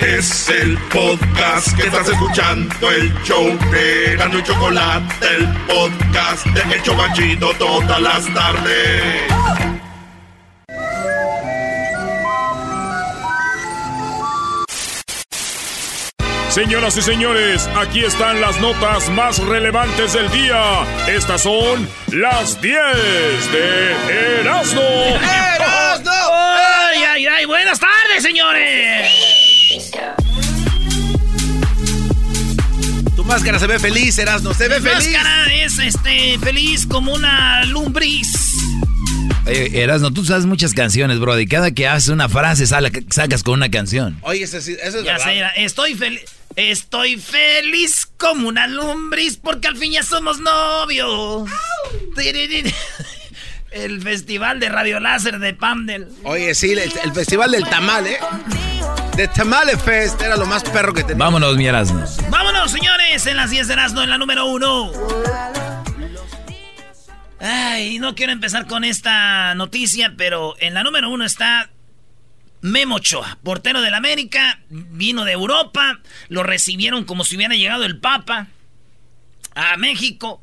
Es el podcast que estás escuchando, el show de Gano y Chocolate, el podcast de El Chocachito todas las tardes. Señoras y señores, aquí están las notas más relevantes del día. Estas son las 10 de Erasmo. ¡Erasmo! ¡Ay, ay, ay! ¡Buenas tardes, señores! Máscara se ve feliz, Erasmo, se ve Mi feliz. máscara es este, feliz como una lumbriz. Oye, Erasno, tú sabes muchas canciones, bro. Y cada que haces una frase sale- sacas con una canción. Oye, eso, es Ya verdad. sé, estoy feliz. Estoy feliz como una lumbriz porque al fin ya somos novios. El festival de Radio Láser de Pandel. Oye, sí, el, el festival del tamal, ¿eh? De Tamale Fest era lo más perro que tenía. Vámonos, mi Erasno. Vámonos, señores, en las 10 de Erasmo, en la número uno. Ay, no quiero empezar con esta noticia, pero en la número uno está Memo Ochoa, portero del América, vino de Europa, lo recibieron como si hubiera llegado el Papa a México.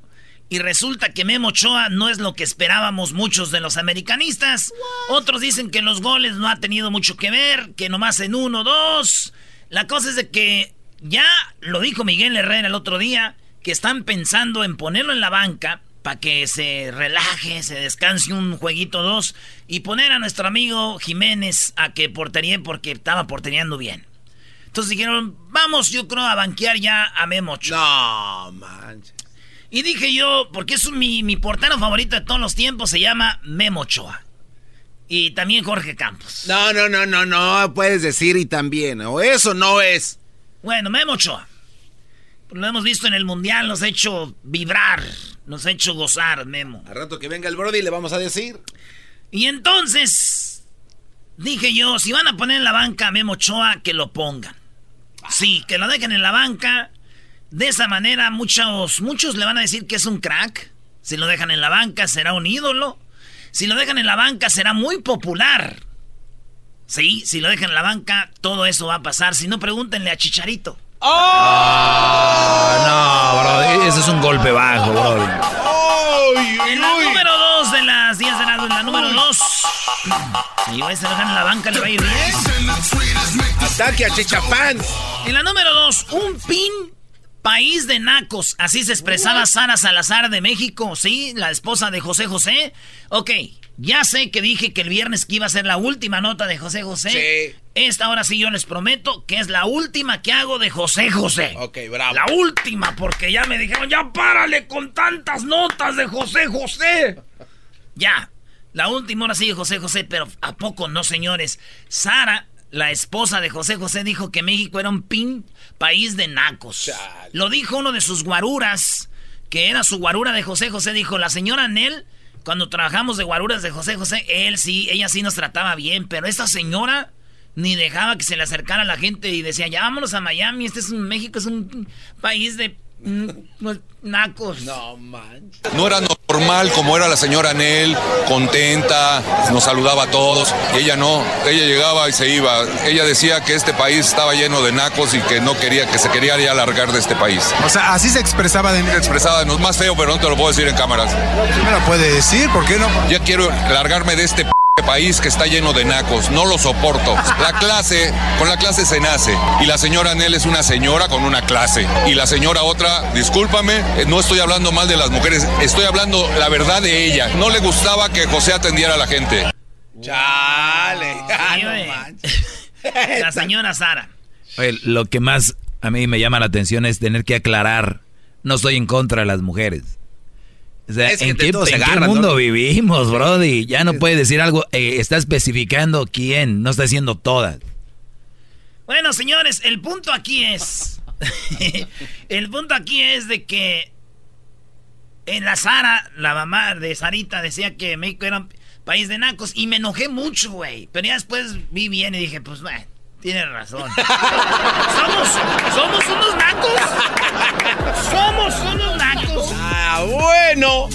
Y resulta que Memo Ochoa no es lo que esperábamos muchos de los americanistas. Otros dicen que en los goles no ha tenido mucho que ver, que nomás en uno, dos. La cosa es de que ya lo dijo Miguel Herrera el otro día, que están pensando en ponerlo en la banca para que se relaje, se descanse un jueguito dos y poner a nuestro amigo Jiménez a que portería porque estaba portereando bien. Entonces dijeron, vamos yo creo a banquear ya a Memo Ochoa. No, manches. Y dije yo, porque es mi, mi portero favorito de todos los tiempos, se llama Memo Ochoa. Y también Jorge Campos. No, no, no, no, no, puedes decir y también, o eso no es. Bueno, Memo Ochoa. Lo hemos visto en el Mundial, nos ha hecho vibrar, nos ha hecho gozar, Memo. Al rato que venga el Brody le vamos a decir. Y entonces, dije yo, si van a poner en la banca a Memo Ochoa, que lo pongan. Sí, que lo dejen en la banca. De esa manera, muchos, muchos le van a decir que es un crack. Si lo dejan en la banca, será un ídolo. Si lo dejan en la banca, será muy popular. Sí, si lo dejan en la banca, todo eso va a pasar. Si no, pregúntenle a Chicharito. Ah, no, bro. Ese es un golpe bajo, bro. En la número 2 de las 10 de la, en la número 2. Y güey, se lo dejan en la banca, le va a ir bien. Ataque a Chichafans. En la número 2, un pin país de nacos. Así se expresaba Sara Salazar de México, ¿sí? La esposa de José José. Ok, ya sé que dije que el viernes que iba a ser la última nota de José José. Sí. Esta hora sí yo les prometo que es la última que hago de José José. Ok, bravo. La última, porque ya me dijeron, ya párale con tantas notas de José José. Ya, la última hora sí de José José, pero ¿a poco no, señores? Sara, la esposa de José José, dijo que México era un pin país de nacos. Chale. Lo dijo uno de sus guaruras, que era su guarura de José José, dijo, la señora Nel, cuando trabajamos de guaruras de José José, él sí, ella sí nos trataba bien, pero esta señora ni dejaba que se le acercara a la gente y decía, ya vámonos a Miami, este es un México, es un país de nacos. No, manches. No era normal como era la señora Nel, contenta, nos saludaba a todos. Y ella no, ella llegaba y se iba. Ella decía que este país estaba lleno de nacos y que no quería, que se quería ya largar de este país. O sea, así se expresaba de mí. Se expresaba, no es más feo, pero no te lo puedo decir en cámaras. ¿Sí me lo puede decir? ¿Por qué no? Ya quiero largarme de este p país que está lleno de nacos, no lo soporto. La clase, con la clase se nace. Y la señora Anel es una señora con una clase. Y la señora otra, discúlpame, eh, no estoy hablando mal de las mujeres, estoy hablando la verdad de ella. No le gustaba que José atendiera a la gente. Chale. No. La señora Sara. Oye, lo que más a mí me llama la atención es tener que aclarar, no estoy en contra de las mujeres. O sea, Es que ¿en, qué, se mundo ¿no? vivimos, Brody? Ya no puede decir algo, eh, está especificando quién, no está diciendo todas. Bueno, señores, el punto aquí es. el punto aquí es de que. En la Sara, la mamá de Sarita decía que México era un país de nacos y me enojé mucho, güey. Pero ya después vi bien y dije, pues, bueno, tiene razón. ¿Somos, ¿Somos unos nacos? ¿Somos unos nacos? Ah, bueno.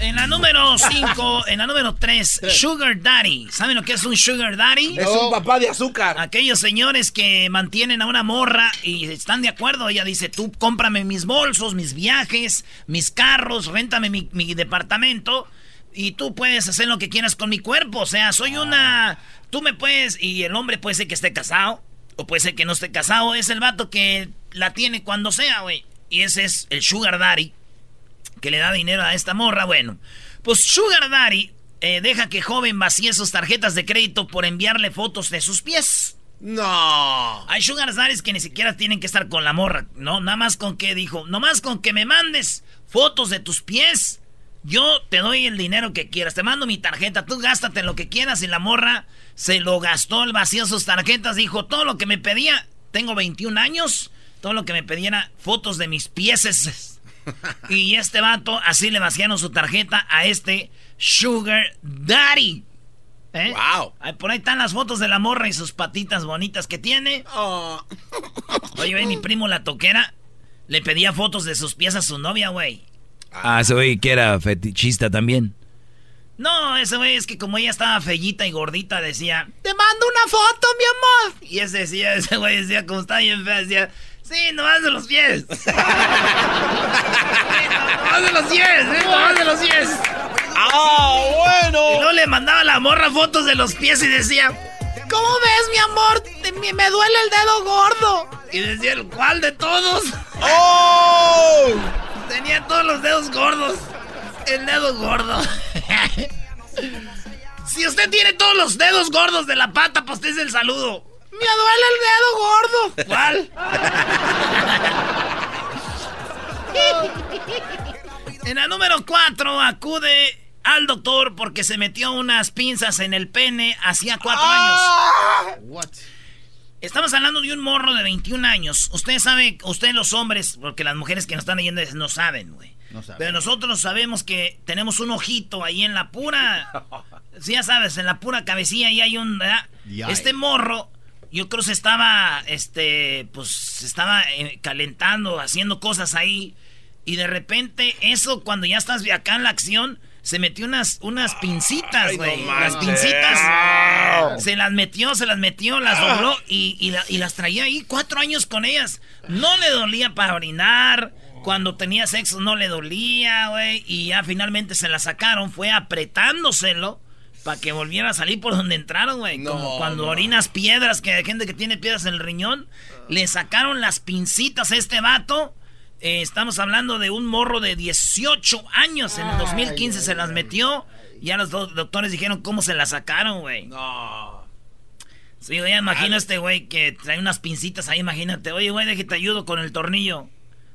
En la número 5, en la número 3, Sugar Daddy. ¿Saben lo que es un Sugar Daddy? Es un papá de azúcar. Aquellos señores que mantienen a una morra y están de acuerdo. Ella dice, tú cómprame mis bolsos, mis viajes, mis carros, réntame mi, mi departamento y tú puedes hacer lo que quieras con mi cuerpo. O sea, soy una... Tú me puedes... Y el hombre puede ser que esté casado o puede ser que no esté casado. Es el vato que la tiene cuando sea, güey. Y ese es el Sugar Daddy que le da dinero a esta morra. Bueno, pues Sugar Daddy eh, deja que joven vacíe sus tarjetas de crédito por enviarle fotos de sus pies. No. Hay Sugar Daddies que ni siquiera tienen que estar con la morra, ¿no? Nada más con que dijo, nomás con que me mandes fotos de tus pies, yo te doy el dinero que quieras, te mando mi tarjeta, tú gástate lo que quieras y la morra se lo gastó, el vacío sus tarjetas, dijo, todo lo que me pedía, tengo 21 años, todo lo que me pedía era fotos de mis pies. Y este vato así le vaciaron su tarjeta a este Sugar Daddy. ¿Eh? Wow. Ay, por ahí están las fotos de la morra y sus patitas bonitas que tiene. Oh. Oye, ve, mi primo la toquera le pedía fotos de sus pies a su novia, güey. Ah, ese güey que era fetichista también. No, ese güey es que como ella estaba fellita y gordita, decía, te mando una foto, mi amor. Y ese decía, ese güey decía, como está bien fea, decía, sí, nomás de los pies. Sí, nomás de los pies, sí, nomás de los pies. Ah, Y bueno. luego le mandaba a la morra fotos de los pies y decía, ¿cómo ves, mi amor? Te- me, me duele el dedo gordo. Y decía, ¿el cuál de todos? Oh. Tenía todos los dedos gordos. El dedo gordo. si usted tiene todos los dedos gordos de la pata, pues es el saludo. Me duele el dedo gordo. ¿Cuál? en la número 4 acude al doctor porque se metió unas pinzas en el pene hacía cuatro años. Estamos hablando de un morro de 21 años. Usted sabe, ustedes los hombres, porque las mujeres que nos están leyendo no saben, güey. Pero nosotros sabemos que tenemos un ojito ahí en la pura. Sí, ya sabes, en la pura cabecilla ahí hay un. ¿verdad? Este morro, yo creo se estaba, este, pues, se estaba eh, calentando, haciendo cosas ahí. Y de repente, eso, cuando ya estás acá en la acción, se metió unas, unas pincitas, no güey. las pincitas. Se las metió, se las metió, las dobló y, y la- y las traía ahí cuatro años con ellas. No le dolía para orinar. Cuando tenía sexo no le dolía, güey. Y ya finalmente se la sacaron. Fue apretándoselo para que volviera a salir por donde entraron, güey. No, Como cuando no. orinas piedras, que hay gente que tiene piedras en el riñón. Le sacaron las pincitas a este vato. Eh, estamos hablando de un morro de 18 años. En el 2015 se las metió. Ya los do- doctores dijeron cómo se las sacaron, güey. No. Sí, ya imagino a este güey que trae unas pincitas ahí, imagínate. Oye, güey, déjate te ayudo con el tornillo.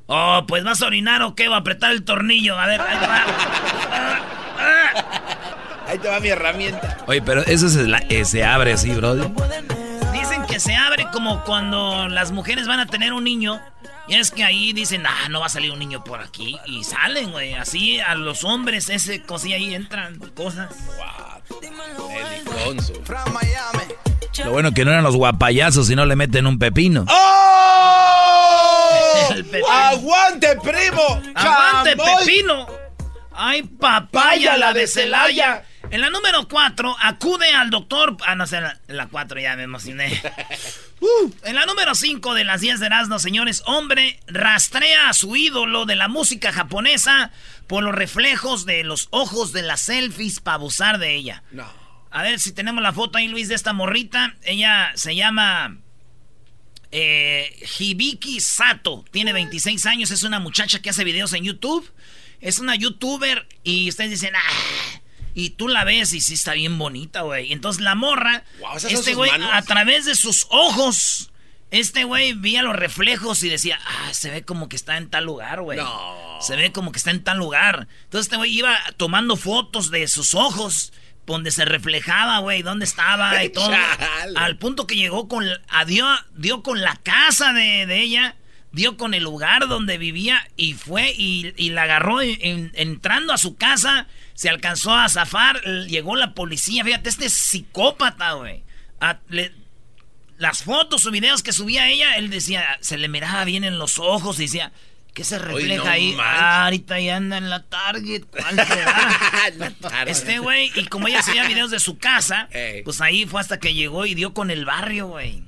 Oh, pues vas a orinar o qué, va a apretar el tornillo. A ver, ahí va. Ah, ah. Ahí te va mi herramienta. Oye, pero eso se, la- eh, se abre así, Brody. Dicen que se abre como cuando las mujeres van a tener un niño. Y es que ahí dicen, ah, no va a salir un niño por aquí. Y salen, güey. Así a los hombres, ese cosilla ahí entran cosas. Deliconzo. Lo bueno que no eran los guapayazos y no le meten un pepino. ¡Oh! El pepino. ¡Aguante, primo! ¡Aguante. Pepino! ¡Ay, papaya, la de Celaya! En la número 4, acude al doctor. Ah, no sé, en la- en la 4 ya me emocioné. Uh, en la número 5 de las 10 de Erasmo, señores, hombre rastrea a su ídolo de la música japonesa por los reflejos de los ojos de las selfies para abusar de ella. No. A ver si tenemos la foto ahí, Luis, de esta morrita. Ella se llama eh, Hibiki Sato. Tiene 26 años. Es una muchacha que hace videos en YouTube. Es una youtuber y ustedes dicen, ah, y tú la ves y sí está bien bonita, güey. Entonces la morra, este güey, a través de sus ojos, este güey veía los reflejos y decía, ah, se ve como que está en tal lugar, güey. No. Se ve como que está en tal lugar. Entonces este güey iba tomando fotos de sus ojos donde se reflejaba, güey, dónde estaba y todo. Al punto que llegó con, dio, dio con la casa de, ella, dio con el lugar donde vivía y fue y, la agarró entrando a su casa, se alcanzó a zafar, llegó la policía, fíjate, este psicópata, güey. las fotos o videos que subía ella, él decía, se le miraba bien en los ojos y decía, ¿Qué se refleja ahí? Ah, ahorita ya anda en la Target. ¿Cuál este güey, y como ella hacía videos de su casa, pues ahí fue hasta que llegó y dio con el barrio, güey.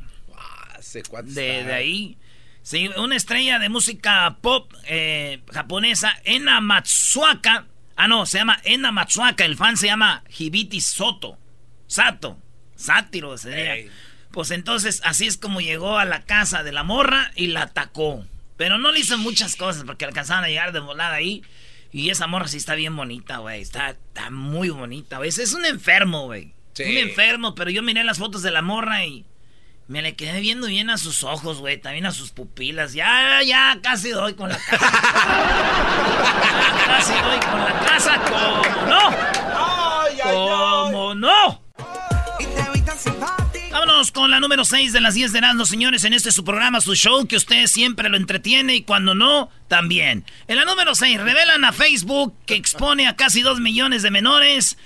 de, de, ahí. Sí, una estrella de música pop eh, japonesa, Ena Matsuaka. Ah, no, se llama Ena Matsuaka. El fan se llama Hibiti Soto. Sato. Sátiro sería. Pues entonces, así es como llegó a la casa de la morra y la atacó. Pero no le hizo muchas cosas porque alcanzaban a llegar de volada ahí. Y esa morra sí está bien bonita, güey. Está, está muy bonita, güey. Es un enfermo, güey. Sí. Un enfermo, pero yo miré las fotos de la morra y me le quedé viendo bien a sus ojos, güey. También a sus pupilas. Ya, ya, casi doy con la casa. casi doy con la casa. ¿Cómo no? Ay, ay, ¿Cómo no? Vámonos con la número 6 de las 10 de Erasmus, señores, en este su programa, su show, que usted siempre lo entretiene y cuando no, también. En la número 6, revelan a Facebook que expone a casi 2 millones de menores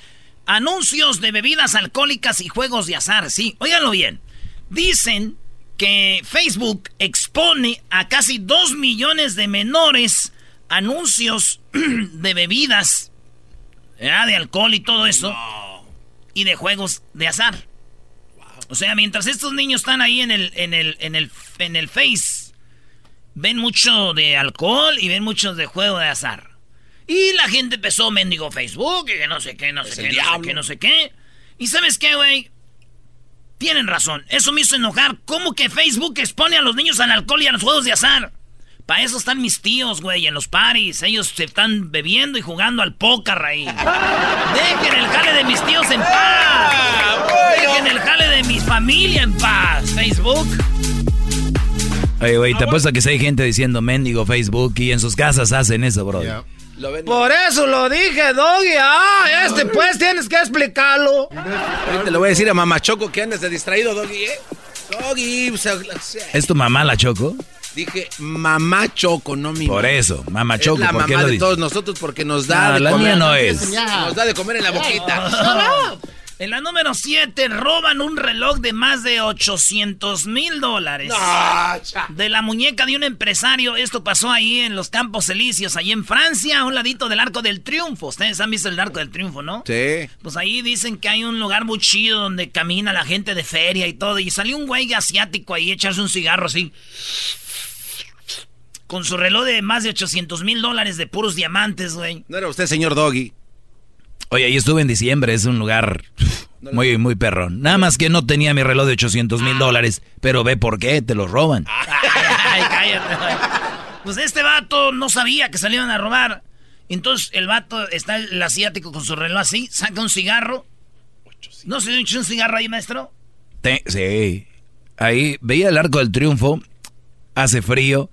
anuncios de bebidas alcohólicas y juegos de azar. Sí, óiganlo bien. Dicen que Facebook expone a casi 2 millones de menores anuncios de bebidas, de alcohol y todo eso, y de juegos de azar. O sea, mientras estos niños están ahí en el, en el, en el, en el Face, ven mucho de alcohol y ven mucho de juego de azar. Y la gente empezó mendigo Facebook y que no sé qué, no sé qué, no sé qué, no sé qué. Y sabes qué, güey? Tienen razón. Eso me hizo enojar. ¿Cómo que Facebook expone a los niños al alcohol y a los juegos de azar? Para eso están mis tíos, güey, en los paris. Ellos se están bebiendo y jugando al póker ahí. Dejen el jale de mis tíos en paz. Dejen el jale de mi familia en paz. Facebook. Oye, güey, te apuesto que si hay gente diciendo mendigo Facebook y en sus casas hacen eso, bro. Por eso lo dije, Doggy. Ah, este pues tienes que explicarlo. Te lo voy a decir a Mamá Choco que andes de distraído, Doggy, ¿eh? Doggy. ¿Es tu mamá la Choco? Dije mamá Choco, no mi Por eso, mamá Choco. Es la mamá de todos nosotros porque nos da de la comer. Mía no es. Nos da de comer en la boquita. En la número 7 roban un reloj de más de 800 mil dólares. de la muñeca de un empresario. Esto pasó ahí en los Campos Elíseos, ahí en Francia, a un ladito del Arco del Triunfo. Ustedes han visto el Arco del Triunfo, ¿no? Sí. Pues ahí dicen que hay un lugar muy chido donde camina la gente de feria y todo. Y salió un güey asiático ahí echarse un cigarro así con su reloj de más de 800 mil dólares de puros diamantes, güey. ¿No era usted, señor Doggy? Oye, ahí estuve en diciembre, es un lugar muy, muy perrón. Nada más que no tenía mi reloj de 800 mil dólares, pero ve por qué, te lo roban. Ay, cállate, Pues este vato no sabía que salían a robar. Entonces el vato está el asiático con su reloj así, saca un cigarro. ¿No se dio un cigarro ahí, maestro? sí. Ahí veía el arco del triunfo, hace frío.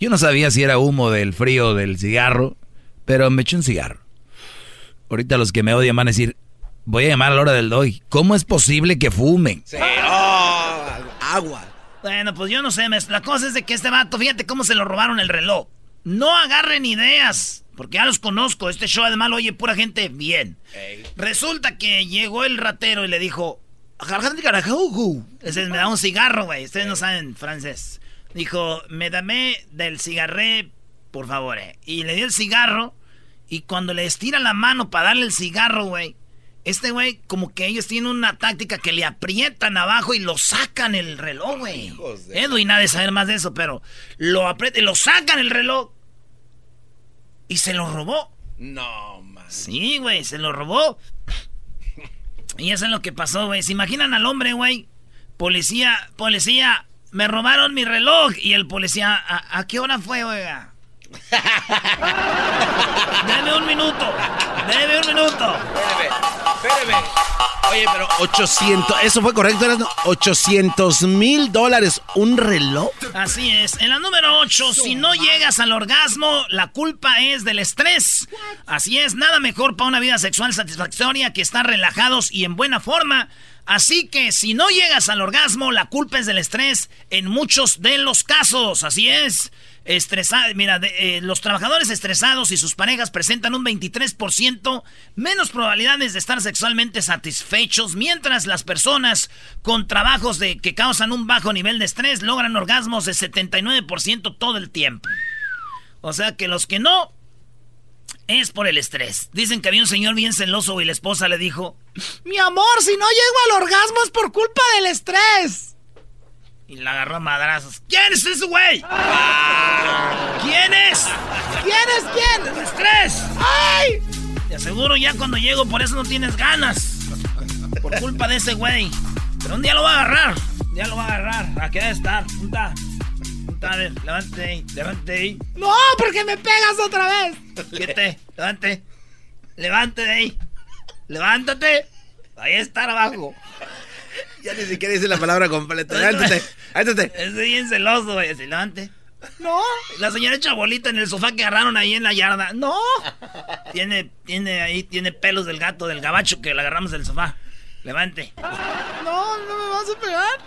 Yo no sabía si era humo del frío del cigarro, pero me eché un cigarro. Ahorita los que me odian van a decir, voy a llamar a la hora del doy. ¿Cómo es posible que fumen? Sí, oh, agua. Bueno, pues yo no sé, la cosa es de que este vato, fíjate cómo se lo robaron el reloj. No agarren ideas, porque ya los conozco. Este show además lo oye pura gente bien. Resulta que llegó el ratero y le dijo, ese me da un cigarro, güey. Ustedes no saben francés. Dijo, me dame del cigarré, por favor. Eh. Y le dio el cigarro. Y cuando le estira la mano para darle el cigarro, güey. Este güey, como que ellos tienen una táctica que le aprietan abajo y lo sacan el reloj, güey. Edwin nada de saber más de eso, pero lo aprietan y lo sacan el reloj. Y se lo robó. No, man. Sí, güey, se lo robó. Y eso es lo que pasó, güey. ¿Se imaginan al hombre, güey? Policía, policía, me robaron mi reloj. Y el policía, ¿a, qué hora fue, güey? Deme un minuto. Deme un minuto. Espérame, Oye, pero 800, ¿eso fue correcto? ¿Eran 800 mil dólares un reloj? Así es. En la número 8, si no llegas al orgasmo, la culpa es del estrés. Así es, nada mejor para una vida sexual satisfactoria que estar relajados y en buena forma. Así que si no llegas al orgasmo, la culpa es del estrés en muchos de los casos. Así es. Estresada, mira, eh, los trabajadores estresados y sus parejas presentan un 23% menos probabilidades de estar sexualmente satisfechos, mientras las personas con trabajos de, que causan un bajo nivel de estrés logran orgasmos de 79% todo el tiempo. O sea que los que no, es por el estrés. Dicen que había un señor bien celoso y la esposa le dijo, mi amor, si no llego al orgasmo es por culpa del estrés. Y la agarró a madrazos. ¿Quién es ese güey? ¿Quién es? ¿Quién es quién? ¡El estrés! ¡Ay! Te aseguro ya cuando llego por eso no tienes ganas. Por culpa de ese güey. Pero un día lo va a agarrar. Un día lo va a agarrar. ¿A qué debe estar? Punta. Punta, a ver, levante ahí. Levante ahí. ¡No! Porque me pegas otra vez. Quédate. Levante. Levante de ahí. Levántate. Ahí está abajo. Ya ni siquiera dice la palabra completa. Levántate, levántate. Es bien celoso, güey. Levante. No. La señora chabolita en el sofá que agarraron ahí en la yarda. No. Tiene, tiene ahí, tiene pelos del gato, del gabacho que le agarramos del sofá. Levante. No, no me vas a pegar.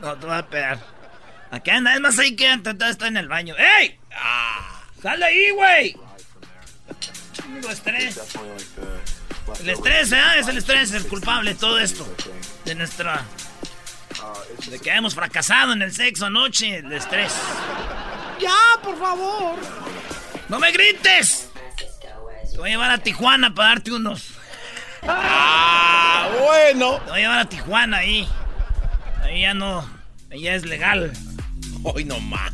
No, te vas a pegar. Aquí anda, es más ahí que está en el baño. ¡Ey! Ah, ¡Sale ahí, güey! Tengo estrés. El estrés, ¿eh? Es el estrés el culpable de todo esto. De nuestra. De que hemos fracasado en el sexo anoche. El estrés. ¡Ya, por favor! ¡No me grites! Te voy a llevar a Tijuana para darte unos. ¡Ah, bueno! Te voy a llevar a Tijuana ahí. Ahí ya no. Ahí ya es legal. Hoy no más.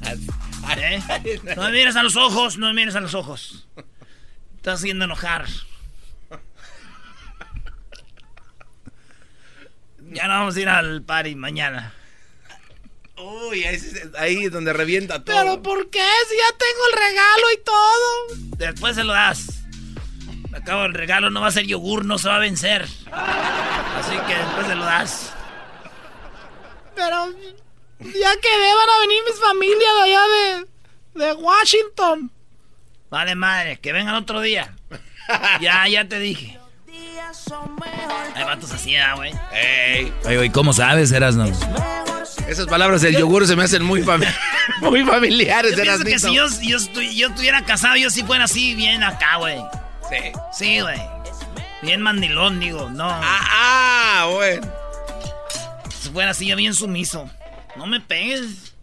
¿Eh? No me mires a los ojos, no me mires a los ojos. Estás haciendo enojar. Ya no vamos a ir al party mañana. Uy, ahí, es donde revienta todo. ¿Pero por qué? Si ya tengo el regalo y todo. Después se lo das. Acabo el regalo, no va a ser yogur, no se va a vencer. Así que después se lo das. Pero ya quedé, van a venir mis familias de allá de, de Washington. Vale, madre, que vengan otro día. ya, ya te dije. Hay vatos así, ¿eh, güey. Ey. Oye, ¿cómo sabes, Erasno? Esas palabras del yogur se me hacen muy, muy familiares, yo que si yo, yo, estuviera casado, yo sí fuera así, bien acá, güey. Sí. Sí, güey. Bien mandilón, digo, no. Ah, ah, güey. Si fuera así, yo bien sumiso. No me pegues.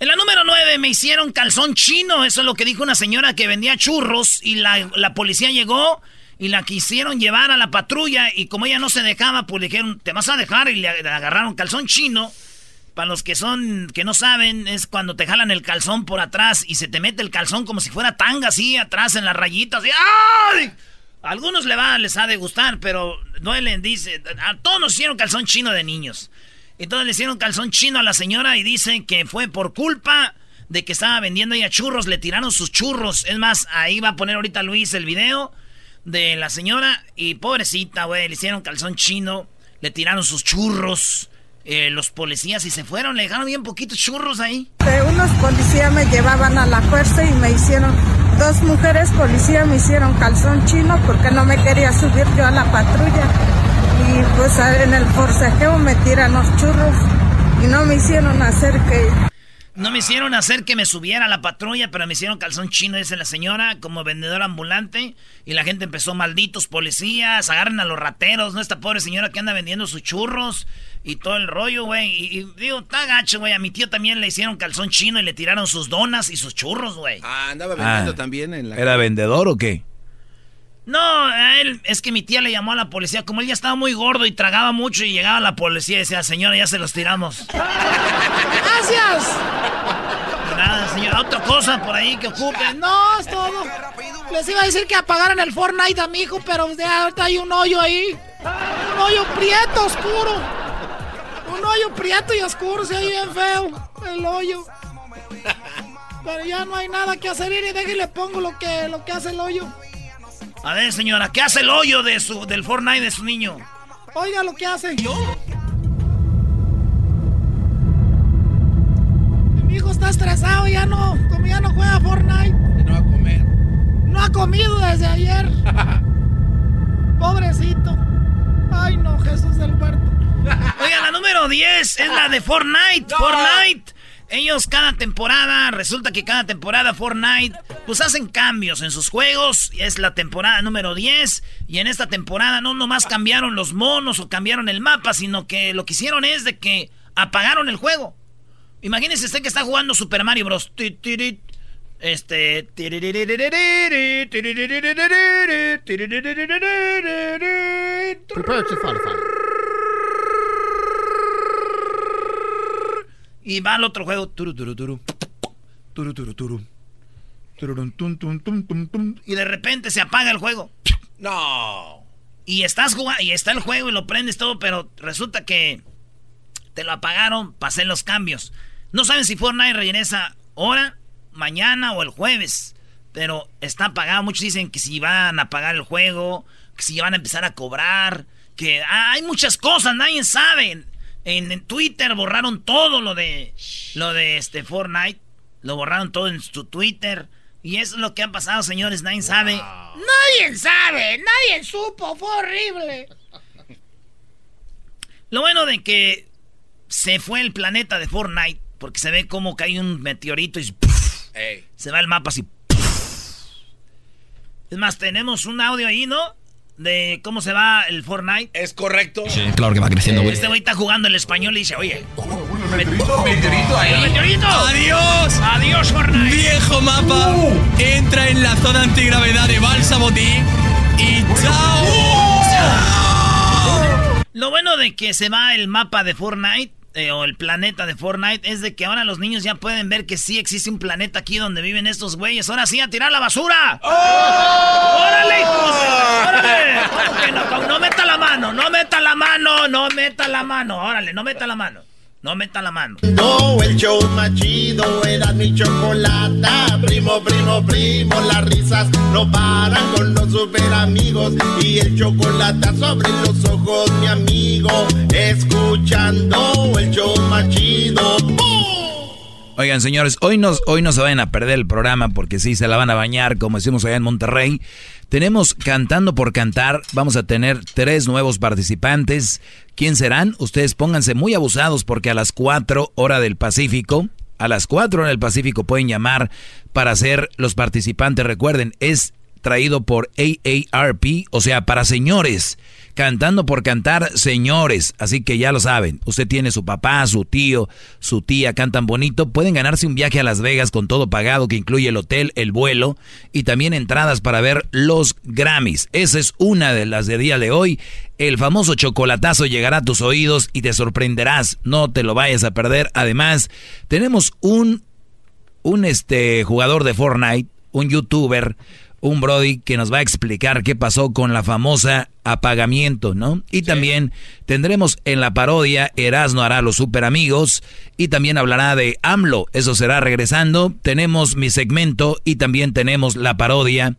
En la número 9 me hicieron calzón chino. Eso es lo que dijo una señora que vendía churros y la, la policía llegó y la quisieron llevar a la patrulla y como ella no se dejaba, pues le dijeron, te vas a dejar y le agarraron calzón chino. Para los que son, que no saben, es cuando te jalan el calzón por atrás y se te mete el calzón como si fuera tanga así atrás en las rayitas. Y, ¡ay! A algunos le va, les ha de gustar, pero duelen, dice. A todos nos hicieron calzón chino de niños. Entonces le hicieron calzón chino a la señora y dicen que fue por culpa de que estaba vendiendo ella churros, le tiraron sus churros. Es más, ahí va a poner ahorita Luis el video de la señora y pobrecita, güey, le hicieron calzón chino, le tiraron sus churros. Eh, los policías y se fueron, le dejaron bien poquitos churros ahí. unos policías me llevaban a la fuerza y me hicieron, dos mujeres policías me hicieron calzón chino porque no me quería subir yo a la patrulla. Y pues en el forcejeo me tiran los churros y no me hicieron hacer que no me hicieron hacer que me subiera a la patrulla, pero me hicieron calzón chino, dice la señora, como vendedora ambulante. Y la gente empezó, malditos policías, agarren a los rateros, ¿no? Esta pobre señora que anda vendiendo sus churros y todo el rollo, güey. Y, digo, está gacho, güey. A mi tío también le hicieron calzón chino y le tiraron sus donas y sus churros, güey. Ah, andaba vendiendo ah. también en la... ¿Era vendedor o qué? No, a él, es que mi tía le llamó a la policía. Como él ya estaba muy gordo y tragaba mucho y llegaba la policía y decía, señora, ya se los tiramos. ¡Gracias! Nada, señora, otra cosa por ahí que ocupe. No, es todo. Les iba a decir que apagaran el Fortnite a mi hijo, pero ya ahorita hay un hoyo ahí. Un hoyo prieto oscuro. Un hoyo prieto y oscuro, se oye bien feo. El hoyo. Pero ya no hay nada que hacer y déjale pongo lo que, lo que hace el hoyo. A ver, señora, ¿qué hace el hoyo de su, del Fortnite de su niño? Oiga lo que hace. ¿Yo? Mi hijo está estresado, ya no, como ya no juega Fortnite. No va a comer. No ha comido desde ayer. Pobrecito. Ay, no, Jesús del huerto. Oiga, la número 10 es la de Fortnite. Fortnite. Ellos cada temporada, resulta que cada temporada Fortnite, pues hacen cambios en sus juegos. Es la temporada número 10. Y en esta temporada no nomás cambiaron los monos o cambiaron el mapa, sino que lo que hicieron es de que apagaron el juego. Imagínese usted que está jugando Super Mario Bros. Este. Y va al otro juego. Y de repente se apaga el juego. No. Y estás jugando, y está el juego y lo prendes todo, pero resulta que te lo apagaron hacer los cambios. No saben si Fortnite regresa ahora, mañana o el jueves. Pero está apagado. Muchos dicen que si van a apagar el juego, que si van a empezar a cobrar, que hay muchas cosas, nadie sabe. En, Twitter borraron todo lo de lo de este Fortnite. Lo borraron todo en su Twitter. Y eso es lo que ha pasado, señores. Nadie sabe. Nadie sabe, nadie supo, fue horrible. Lo bueno de que se fue el planeta de Fortnite, porque se ve como cae un meteorito y se va el mapa así. Es más, tenemos un audio ahí, ¿no? De cómo se va el Fortnite. ¿Es correcto? Sí, claro que va creciendo, güey. Este güey está jugando el español y dice, oye. meteorito, meteorito ahí. ¡Meteorito! ¡Adiós! ¡Adiós, Fortnite! Viejo mapa, entra en la zona antigravedad de Balsamotí y chao. ¡Chao! Lo bueno de que se va el mapa de Fortnite eh, o el planeta de Fortnite es de que ahora los niños ya pueden ver que sí existe un planeta aquí donde viven estos güeyes. Ahora sí, a tirar la basura. ¡Oh! ¡Órale, ¡Órale! No, no meta la mano, no meta la mano, no meta la mano. Órale, no meta la mano. No meta la mano. No, el show más chido era mi chocolata. Primo, primo, primo, las risas no paran con los super amigos. Y el chocolate sobre los ojos, mi amigo. Escuchando el show más chido. Oigan, señores, hoy, nos, hoy no se vayan a perder el programa porque sí se la van a bañar, como decimos allá en Monterrey. Tenemos Cantando por Cantar, vamos a tener tres nuevos participantes. ¿Quién serán? Ustedes pónganse muy abusados porque a las 4 hora del Pacífico, a las 4 hora del Pacífico pueden llamar para ser los participantes. Recuerden, es traído por AARP, o sea, para señores. Cantando por cantar, señores. Así que ya lo saben. Usted tiene su papá, su tío, su tía, cantan bonito. Pueden ganarse un viaje a Las Vegas con todo pagado, que incluye el hotel, el vuelo y también entradas para ver los Grammys. Esa es una de las de día de hoy. El famoso chocolatazo llegará a tus oídos y te sorprenderás. No te lo vayas a perder. Además, tenemos un, un este, jugador de Fortnite, un youtuber un Brody que nos va a explicar qué pasó con la famosa apagamiento, ¿no? Y también tendremos en la parodia Erasno hará los super amigos y también hablará de AMLO, eso será regresando. Tenemos mi segmento y también tenemos la parodia.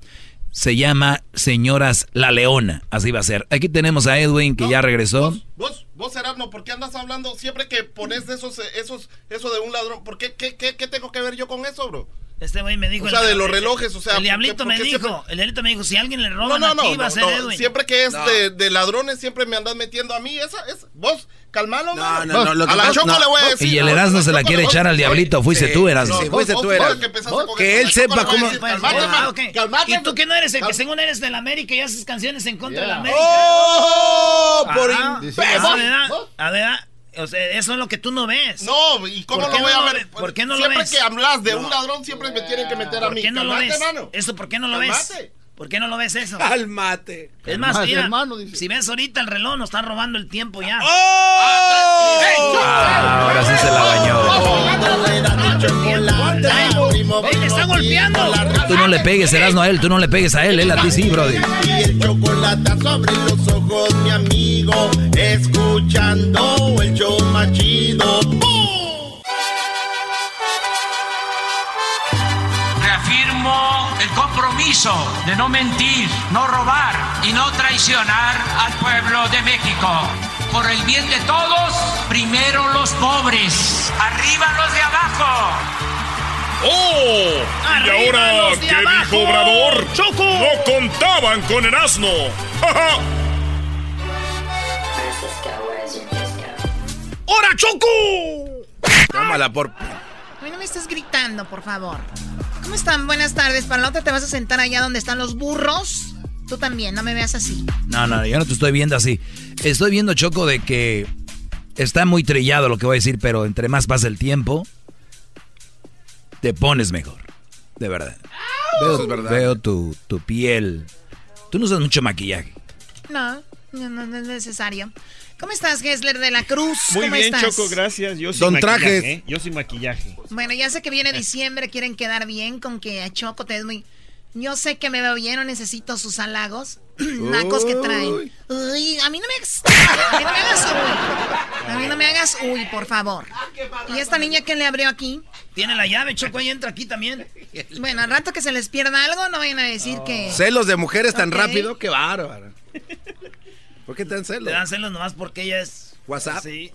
Se llama Señoras La Leona, así va a ser. Aquí tenemos a Edwin que ya regresó. Vos, vos, Erasno, ¿por qué andas hablando siempre que pones esos, esos, eso de un ladrón? ¿Por qué, qué, qué, qué tengo que ver yo con eso, bro? Este güey me dijo. O sea, de los relojes, o sea. El diablito me dijo. El diablito me dijo: si alguien le roba no, no, aquí, va a ser Edwin. Siempre que es de, de, ladrones, siempre me andas metiendo a mí. Esa, es, vos, calmalo, no, no, no, A la Choco le voy a decir. Y el Erasmo se la quiere echar al diablito. Fuiste tú, Erasmo. Sí, fuiste tú, Erasmo. Que él sepa cómo. Calmate. Y tú que no eres el que según eres del América y haces canciones en contra del América. ¡Oh! Por A ver, o sea, eso es lo que tú no ves. No, ¿y cómo lo voy a ver? ¿Por qué no lo ves? Siempre que hablas de un ladrón, siempre me tienen que meter a mí. ¿Por qué no lo ves? ¿Eso por qué no lo ves? ¿Por qué no lo ves eso? Cálmate. Es más, mira, si ves ahorita el reloj, nos está robando el tiempo ya. ¡Oh! Ah, ahora sí se la bañó. ¡Ey, está golpeando! Tú no le pegues, Erasmo, a él, tú no le pegues a él, él a ti sí, brody. Y el chocolate sobre los ojos, mi amigo, escuchando el show más chido. Compromiso de no mentir, no robar y no traicionar al pueblo de México. Por el bien de todos, primero los pobres, arriba los de abajo. ¡Oh! Arriba ¿Y ahora los de qué abajo! dijo Obrador? ¡Choco! ¡No contaban con el asno! ¡Ja, ja! ¡Hora, Choco! Tómala por. A mí no me estés gritando, por favor. ¿Cómo están? Buenas tardes. Para la otra te vas a sentar allá donde están los burros. Tú también, no me veas así. No, no, yo no te estoy viendo así. Estoy viendo, Choco, de que está muy trillado lo que voy a decir, pero entre más pasa el tiempo, te pones mejor. De verdad. Veo, Eso es verdad. veo tu, tu piel. Tú no usas mucho maquillaje. No, no, no, no es necesario. ¿Cómo estás, Gessler de la Cruz? Muy ¿Cómo bien, estás? Choco, gracias. Yo sin Don maquillaje, Trajes. ¿eh? Yo sin maquillaje. Bueno, ya sé que viene diciembre, quieren quedar bien con que a Choco te muy... Yo sé que me veo bien, no necesito sus halagos. Nacos que traen. Uy, a mí no me hagas... A mí no me hagas uy. A mí no me hagas uy, por favor. ¿Y esta niña que le abrió aquí? Tiene la llave, Choco, ahí entra aquí también. Bueno, al rato que se les pierda algo, no vayan a decir que... Celos de mujeres tan rápido, qué bárbaro. ¿Por qué te dan celos? Le dan celos nomás porque ella es. WhatsApp. Sí.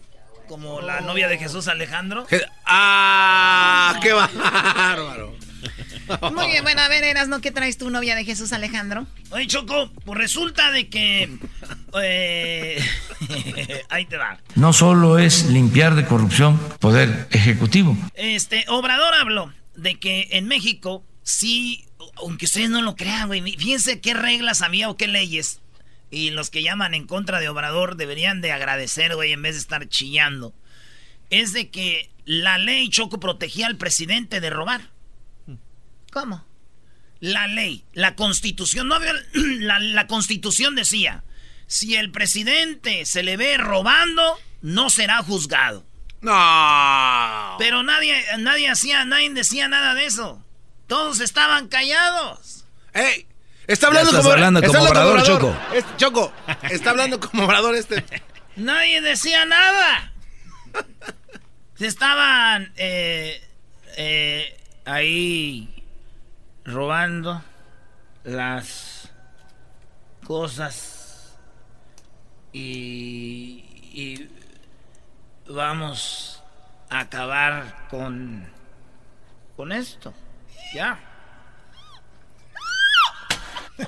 Como la novia de Jesús Alejandro. ¡Ah! ¡Qué bárbaro! Muy bien, bueno, a ver, Eras, ¿no? ¿Qué traes tu novia de Jesús Alejandro? Oye, Choco, pues resulta de que. eh, ahí te va. No solo es limpiar de corrupción poder ejecutivo. Este, Obrador habló de que en México, sí, aunque ustedes no lo crean, güey, fíjense qué reglas había o qué leyes. Y los que llaman en contra de Obrador deberían de agradecer, güey, en vez de estar chillando. Es de que la ley Choco protegía al presidente de robar. ¿Cómo? La ley, la constitución, no había, la, la constitución decía, si el presidente se le ve robando, no será juzgado. No. Pero nadie, nadie hacía, nadie decía nada de eso. Todos estaban callados. ¡Ey! Está hablando como, hablando está como hablando Obrador, Obrador. Es- Choco, está hablando como obrador este. Nadie decía nada. Se estaban eh, eh, ahí robando las cosas y, y vamos a acabar con con esto. Ya.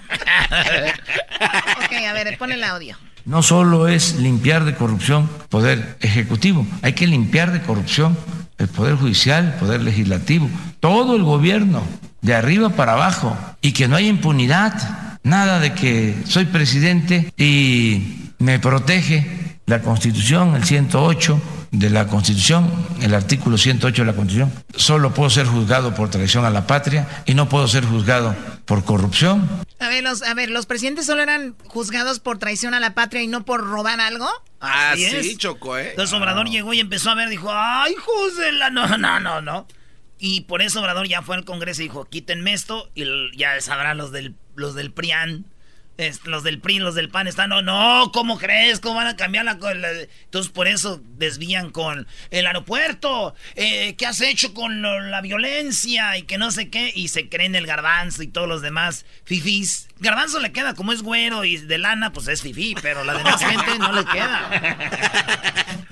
Ok, a ver, el audio. No solo es limpiar de corrupción poder ejecutivo, hay que limpiar de corrupción el poder judicial, el poder legislativo, todo el gobierno, de arriba para abajo, y que no haya impunidad, nada de que soy presidente y me protege la Constitución, el 108 de la Constitución, el artículo 108 de la Constitución. Solo puedo ser juzgado por traición a la patria y no puedo ser juzgado por corrupción. A ver, los, a ver, ¿los presidentes solo eran juzgados por traición a la patria y no por robar algo? Ah, Así sí, es. Choco, ¿eh? Entonces Obrador llegó y empezó a ver, dijo, ay, hijos de la... No, no, no, no. Y por eso Obrador ya fue al Congreso y dijo, quítenme esto y ya sabrán los del, los del PRIAN. Es- los del PRI, los del PAN están, no, no, ¿cómo crees? ¿Cómo van a cambiar la, la- Entonces por eso desvían con el aeropuerto, eh, ¿qué has hecho con lo- la violencia? Y que no sé qué, y se creen el garbanzo y todos los demás fifís. Garbanzo le queda, como es güero y de lana, pues es fifí, pero la demás gente no le queda.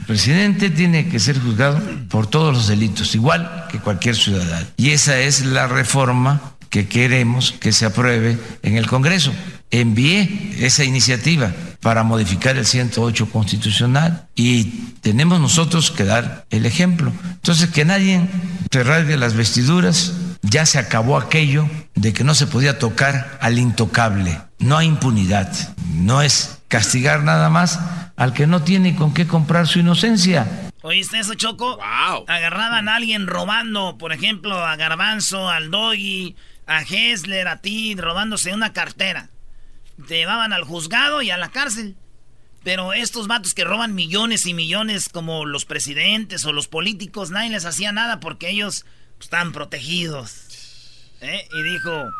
El presidente tiene que ser juzgado por todos los delitos, igual que cualquier ciudadano. Y esa es la reforma que queremos que se apruebe en el Congreso. Envié esa iniciativa para modificar el 108 constitucional y tenemos nosotros que dar el ejemplo. Entonces, que nadie se rasgue las vestiduras, ya se acabó aquello de que no se podía tocar al intocable. No hay impunidad, no es castigar nada más al que no tiene con qué comprar su inocencia. ¿Oíste eso, Choco? Agarraban a alguien robando, por ejemplo, a Garbanzo, al Doggy, a Hessler, a ti, robándose una cartera. Te llevaban al juzgado y a la cárcel. Pero estos vatos que roban millones y millones, como los presidentes o los políticos, nadie les hacía nada porque ellos pues, estaban protegidos. ¿eh? y dijo,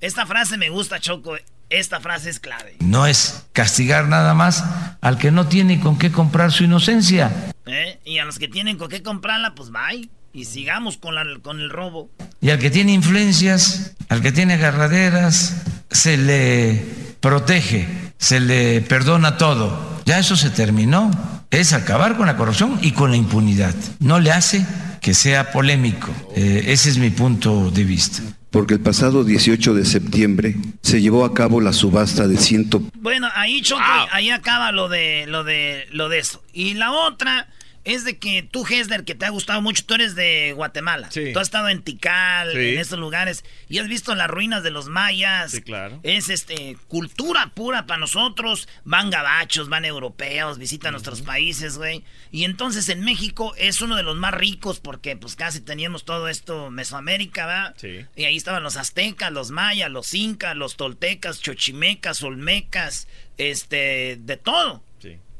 esta frase me gusta, Choco, esta frase es clave. No es castigar nada más al que no tiene con qué comprar su inocencia. ¿Eh? Y a los que tienen con qué comprarla, pues bye. Y sigamos con, la, con el robo. Y al que tiene influencias, al que tiene agarraderas, se le protege, se le perdona todo. Ya eso se terminó. Es acabar con la corrupción y con la impunidad. No le hace que sea polémico. Eh, ese es mi punto de vista porque el pasado 18 de septiembre se llevó a cabo la subasta de ciento... Bueno, ahí Choco, ahí acaba lo de, lo de, lo de eso. Y la otra es de que tú, Hesler, que te ha gustado mucho, tú eres de Guatemala. Sí. Tú has estado en Tikal, en esos lugares, y has visto las ruinas de los mayas. Sí, claro. Es este cultura pura para nosotros. Van gabachos, van europeos, visitan nuestros países, güey. Y entonces en México es uno de los más ricos porque pues casi teníamos todo esto Mesoamérica, ¿verdad? Sí. Y ahí estaban los aztecas, los mayas, los incas, los toltecas, chochimecas, olmecas, este, de todo.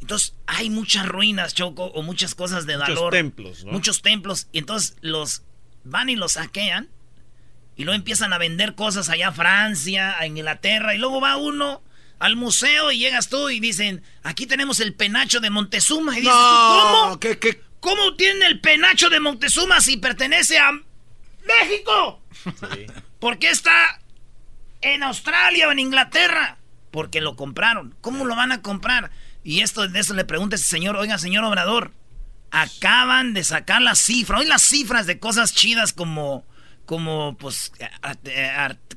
Entonces hay muchas ruinas, Choco, o muchas cosas de valor. Muchos templos, ¿no? Muchos templos. Y entonces los van y los saquean. Y luego empiezan a vender cosas allá a Francia, a Inglaterra. Y luego va uno al museo y llegas tú y dicen, aquí tenemos el penacho de Montezuma. Y dices, ¿cómo? ¿Qué, qué? ¿Cómo tiene el penacho de Montezuma si pertenece a México? Sí. ¿Por qué está en Australia o en Inglaterra? Porque lo compraron. ¿Cómo lo van a comprar? Y esto de eso le pregunta ese señor, oiga, señor Obrador, acaban de sacar las cifras, hoy las cifras de cosas chidas como, como, pues,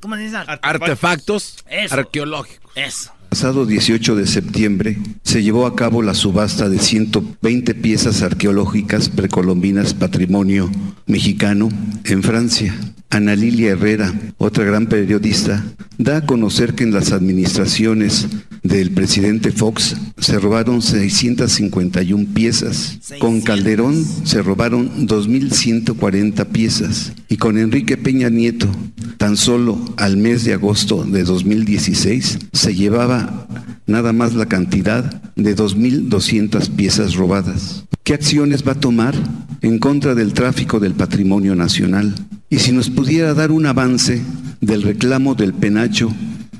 ¿cómo se dice? Artefactos Eso. arqueológicos. Eso. Pasado 18 de septiembre se llevó a cabo la subasta de 120 piezas arqueológicas precolombinas patrimonio mexicano en Francia. Ana Lilia Herrera, otra gran periodista, da a conocer que en las administraciones del presidente Fox se robaron 651 piezas. Con Calderón se robaron 2.140 piezas. Y con Enrique Peña Nieto, tan solo al mes de agosto de 2016, se llevaba nada más la cantidad de 2.200 piezas robadas. ¿Qué acciones va a tomar en contra del tráfico del patrimonio nacional? Y si nos pudiera dar un avance del reclamo del penacho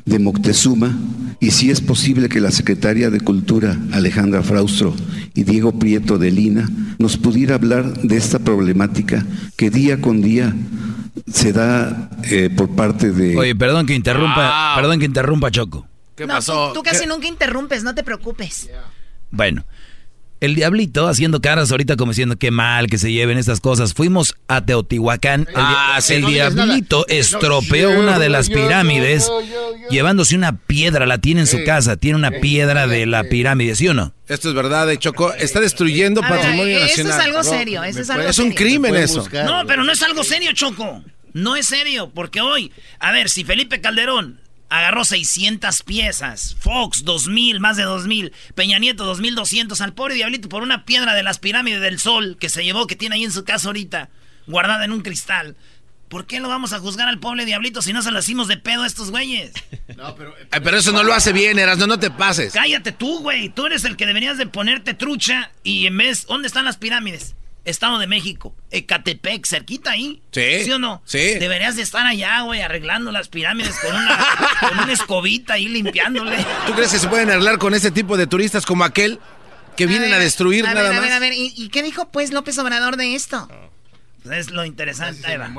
de Moctezuma, y si es posible que la secretaria de Cultura, Alejandra Fraustro, y Diego Prieto de Lina, nos pudiera hablar de esta problemática que día con día se da eh, por parte de... Oye, perdón que interrumpa, perdón que interrumpa Choco. ¿Qué no, pasó? Tú, tú casi nunca interrumpes, no te preocupes. Bueno, el diablito haciendo caras ahorita como diciendo qué mal que se lleven estas cosas. Fuimos a Teotihuacán. El, Ah, el no diablito estropeó No, una de las pirámides yo, yo, yo. llevándose una piedra. La tiene en su casa. Tiene una piedra de la pirámide, ¿sí o no? Esto es verdad, de Choco. Está destruyendo A ver, patrimonio eso es nacional. algo serio, eso es algo Es un serio. crimen eso. No, pero no es algo serio, Choco. No es serio, porque hoy, a ver, si Felipe Calderón agarró 600 piezas, Fox 2000, más de 2000, Peña Nieto 2200, al pobre diablito por una piedra de las pirámides del sol que se llevó, que tiene ahí en su casa ahorita, guardada en un cristal. ¿Por qué lo vamos a juzgar al pobre diablito si no se lo hicimos de pedo a estos güeyes? Ay, pero eso no lo hace bien, Erasno, no te pases. Cállate tú, güey. Tú eres el que deberías de ponerte trucha y en vez... ¿Dónde están las pirámides? Estado de México. Ecatepec, cerquita ahí. Sí. ¿Sí o no? Sí. Deberías de estar allá, güey, arreglando las pirámides con una, con una escobita ahí limpiándole. ¿Tú crees que se pueden arreglar con ese tipo de turistas como aquel que vienen a, destruir a nada ver, más? A ver, a ver, ¿y, y qué dijo pues López Obrador de esto? Pues es lo interesante. ahí va.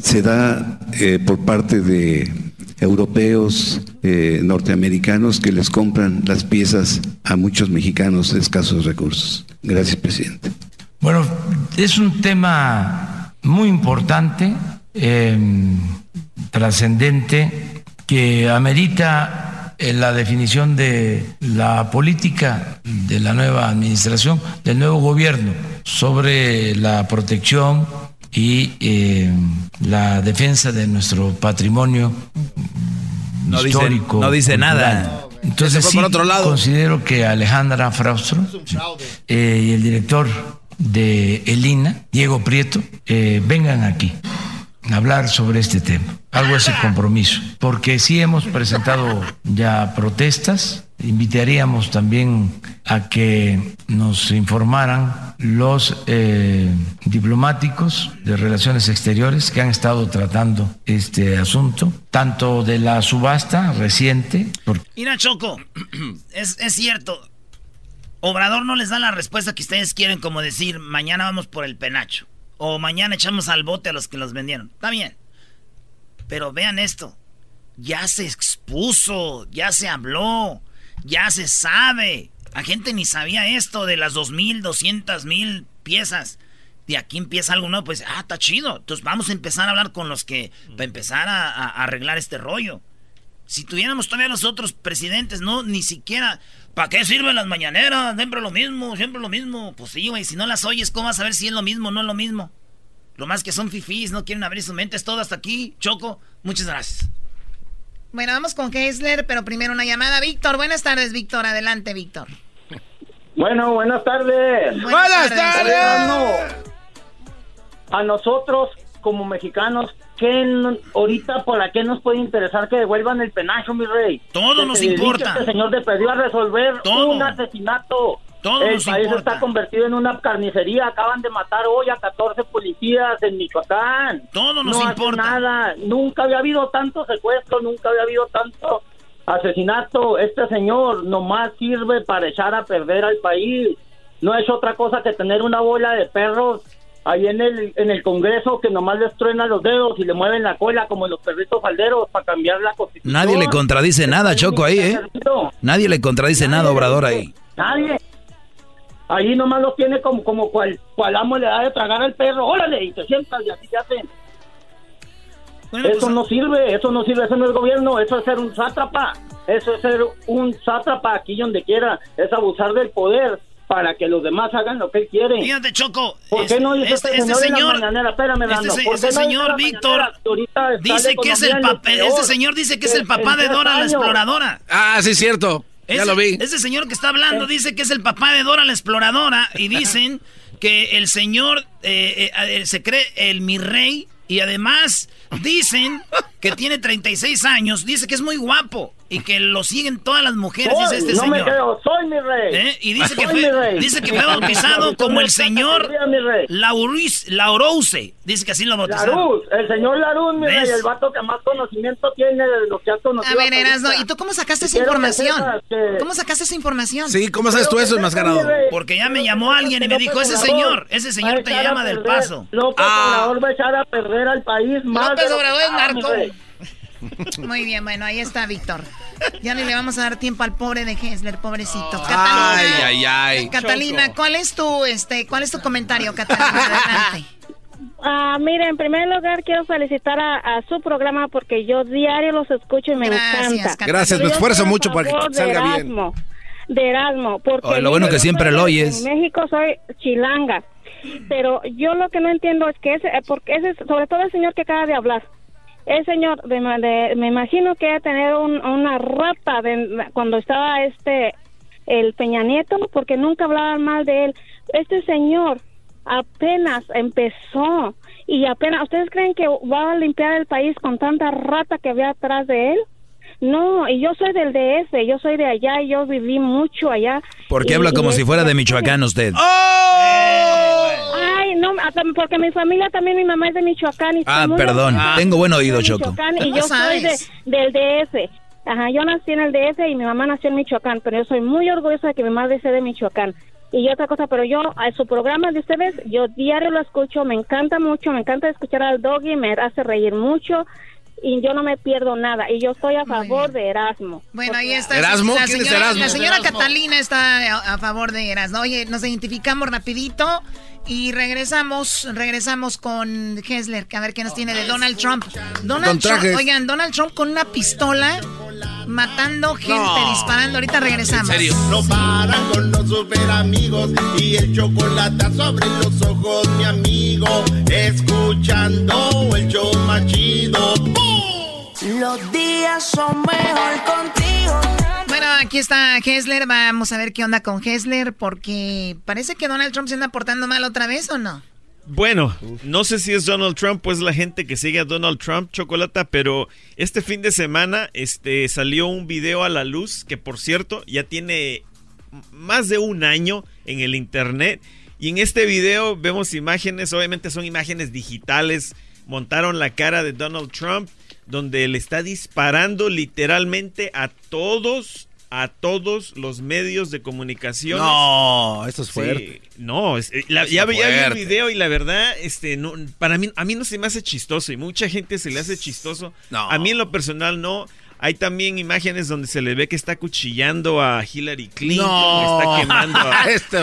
se da eh, por parte de europeos, eh, norteamericanos que les compran las piezas a muchos mexicanos de escasos recursos. Gracias, presidente. Bueno, es un tema muy importante, eh, trascendente, que amerita eh, la definición de la política de la nueva administración, del nuevo gobierno, sobre la protección y eh, la defensa de nuestro patrimonio No dice- histórico. no dice cultural. nada. Entonces sí, por otro lado. considero que Alejandra Fraustro eh, y el director de Elina, Diego Prieto, eh, vengan aquí a hablar sobre este tema. Hago ese compromiso, porque sí hemos presentado ya protestas Invitaríamos también a que nos informaran los eh, diplomáticos de relaciones exteriores que han estado tratando este asunto, tanto de la subasta reciente. Mira, Choco, es, es cierto. Obrador no les da la respuesta que ustedes quieren, como decir, mañana vamos por el penacho. O mañana echamos al bote a los que los vendieron. Está bien. Pero vean esto. Ya se expuso, ya se habló, ya se sabe. La gente ni sabía esto de las dos mil, doscientas mil piezas. De aquí empieza algo nuevo, pues, ah, está chido. Entonces vamos a empezar a hablar con los que, para empezar a, a arreglar este rollo. Si tuviéramos todavía los otros presidentes, no, ni siquiera. ¿Para qué sirven las mañaneras? Siempre lo mismo, siempre lo mismo. Pues sí, güey, si no las oyes, ¿cómo vas a ver si es lo mismo o no es lo mismo? Lo más que son fifís, no quieren abrir sus mentes. Todo hasta aquí, Choco. Muchas gracias. Bueno, vamos con Kessler, pero primero una llamada. Víctor, buenas tardes, Víctor. Adelante, Víctor. Bueno, buenas tardes. Buenas, tardes. A nosotros, como mexicanos, ¿qué no- ahorita por qué nos puede interesar que devuelvan el penacho, mi rey? Todo Que nos importa. Este señor de a resolver Todo. un asesinato. Todo el país importa. está convertido en una carnicería. Acaban de matar hoy a 14 policías en Michoacán. Todo nos no importa. nada. Nunca había habido tanto secuestro, nunca había habido tanto asesinato. Este señor nomás sirve para echar a perder al país. No es otra cosa que tener una bola de perros ahí en el, en el Congreso que nomás les truenan los dedos y le mueven la cola como los perritos falderos para cambiar la constitución. Nadie le contradice nada, Choco, ahí, ¿eh? Nadie le contradice nada, Obrador, ahí. Nadie. Ahí nomás los tiene como, como cual, cual amo le da de tragar al perro. Órale, y te sientas y así se hacen. eso no sirve, eso no sirve, eso no es gobierno, eso es ser un sátrapa. Eso es ser un sátrapa aquí donde quiera. Es abusar del poder para que los demás hagan lo que él quiere. Fíjate, Choco. ¿Por qué no dice este, este, señor? Espérame, este, Nando, se- ¿por este señor Víctor dice que es el papá. Este señor dice que es el papá de Dora la exploradora. Ah, sí, cierto. Ya Ese- lo vi. Ese señor que está hablando dice que es el papá de Dora la exploradora y dicen que el señor eh, eh, se cree el mi rey y además dicen que tiene 36 años, dice que es muy guapo y que lo siguen todas las mujeres, Soy, dice este no señor. me creo, soy mi rey. ¿Eh? Y dice que, Soy fue, dice que fue bautizado como el señor. Laurus, Laurouse. Dice que así lo bautizaron. Laruz, el señor Laruz, mi ¿Ves? rey, el vato que más conocimiento tiene de lo que has conocido. A ver, Erasno. ¿y tú cómo sacaste esa información? que- ¿Cómo sacaste esa información? Sí, ¿cómo sabes tú eso, enmascarado? Porque ya me llamó alguien y me dijo, ese señor, ese señor te llama del paso. López Ah. Obrador va a echar a perder al país más. López Obrador es narco. Muy bien, bueno, ahí está Víctor. Ya ni le vamos a dar tiempo al pobre de Hessler, pobrecito. Ay, Catalina, ay, ay. Catalina, ¿cuál es tu este, cuál es tu comentario, Catalina? Adelante. Ah, mire, en primer lugar quiero felicitar a, a su programa porque yo diario los escucho y me Gracias, encanta. Catalina. Gracias, me esfuerzo mucho para que salga bien. Erasmo, De Erasmo, porque Oh, lo bueno que siempre lo oyes. En México soy chilanga, pero yo lo que no entiendo es que ese, eh, porque ese, sobre todo el señor que acaba de hablar, el señor, me imagino que debe tener un- una rata cuando estaba este, el Peña Nieto, porque nunca hablaban mal de él. Este señor apenas empezó y apenas, ¿ustedes creen que va a limpiar el país con tanta rata que había atrás de él? No, y yo soy del DF, yo soy de allá y yo viví mucho allá. ¿Por qué Y- habla como si fuera de Michoacán usted? Ay, no, porque mi familia también, mi mamá es de Michoacán. Y Ah, perdón. Tengo buen oído, de Choco. Michoacán, Y ¿Cómo yo soy de, del DF. Ajá, yo nací en el DF y mi mamá nació en Michoacán, pero yo soy muy orgullosa de que mi madre sea de Michoacán. Y otra cosa, pero yo a su programa de ustedes, yo diario lo escucho, me encanta mucho, me encanta escuchar al Doggy, me hace reír mucho y yo no me pierdo nada. Y yo estoy a favor de Erasmo. Bueno, ahí está. ¿Erasmo? La ¿Quién es señora, Erasmo? la señora Erasmo. Catalina está a, a favor de Erasmo. Oye, nos identificamos rapidito y regresamos, regresamos con Hessler, a ver qué nos tiene de Donald Trump. Donald Trump, oigan, Donald Trump con una pistola matando gente, No. disparando. Ahorita regresamos. No paran con los super amigos y el chocolate sobre los ojos, mi amigo. Escuchando el show más chido. Los días son mejor contigo. Bueno, aquí está Hessler. Vamos a ver qué onda con Hessler porque parece que Donald Trump se anda portando mal otra vez o no. Bueno, no sé si es Donald Trump pues la gente que sigue a Donald Trump, Chocolata, pero este fin de semana este, salió un video a la luz que por cierto ya tiene más de un año en el internet. Y en este video vemos imágenes, obviamente son imágenes digitales, montaron la cara de Donald Trump, donde le está disparando literalmente a todos a todos los medios de comunicación. No, esto es fuerte. no, es, eh, ya, veía el video y la verdad, este, no, para mí, a mí no se me hace chistoso y mucha gente se le hace chistoso. A mí en lo personal no. Hay también imágenes donde se le ve que está cuchillando a Hillary Clinton, no. está quemando a... Esto.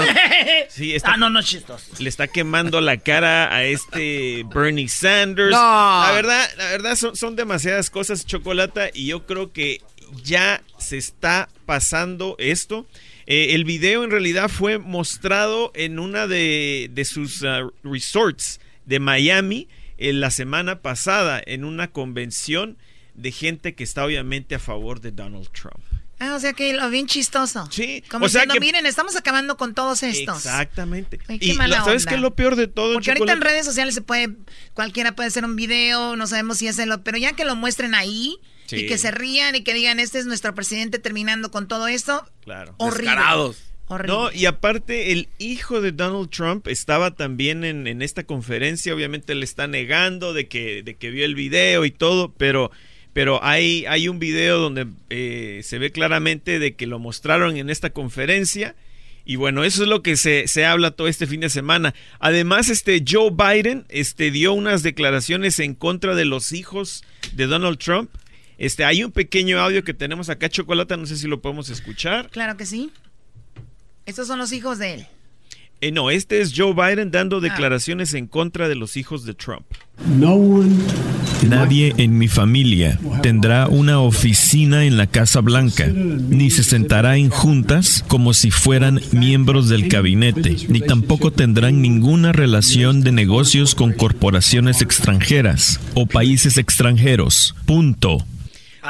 Sí, está, ah, no, no es chistoso. Le está quemando la cara a este Bernie Sanders. La verdad, la verdad son, son demasiadas cosas, Chocolata, y yo creo que ya se está pasando esto. Eh, el video en realidad fue mostrado en una de, sus uh, resorts de Miami en la semana pasada en una convención de gente que está obviamente a favor de Donald Trump. Ah, o sea que lo bien chistoso. Sí. Como o sea que, miren, estamos acabando con todos estos. Exactamente. y ¿sabes qué es lo peor de todo? Porque ahorita en redes sociales se puede, cualquiera puede hacer un video, no sabemos si es el, pero ya que lo muestren ahí, y que se rían y que digan, este es nuestro presidente terminando con todo esto. Claro. Horrible. Horrible. No, y aparte el hijo de Donald Trump estaba también en, esta conferencia, obviamente le está negando de que, de que vio el video y todo, pero, pero hay, hay un video donde eh, se ve claramente de que lo mostraron en esta conferencia. Y bueno, eso es lo que se, se, habla todo este fin de semana. Además, este Joe Biden este, dio unas declaraciones en contra de los hijos de Donald Trump. Este, hay un pequeño audio que tenemos acá, Chocolata, no sé si lo podemos escuchar. Claro que sí. Estos son los hijos de él. Eh, no, este es Joe Biden dando ah. declaraciones en contra de los hijos de Trump. Nadie en mi familia tendrá una oficina en la Casa Blanca, ni se sentará en juntas como si fueran miembros del gabinete, ni tampoco tendrán ninguna relación de negocios con corporaciones extranjeras o países extranjeros. Punto.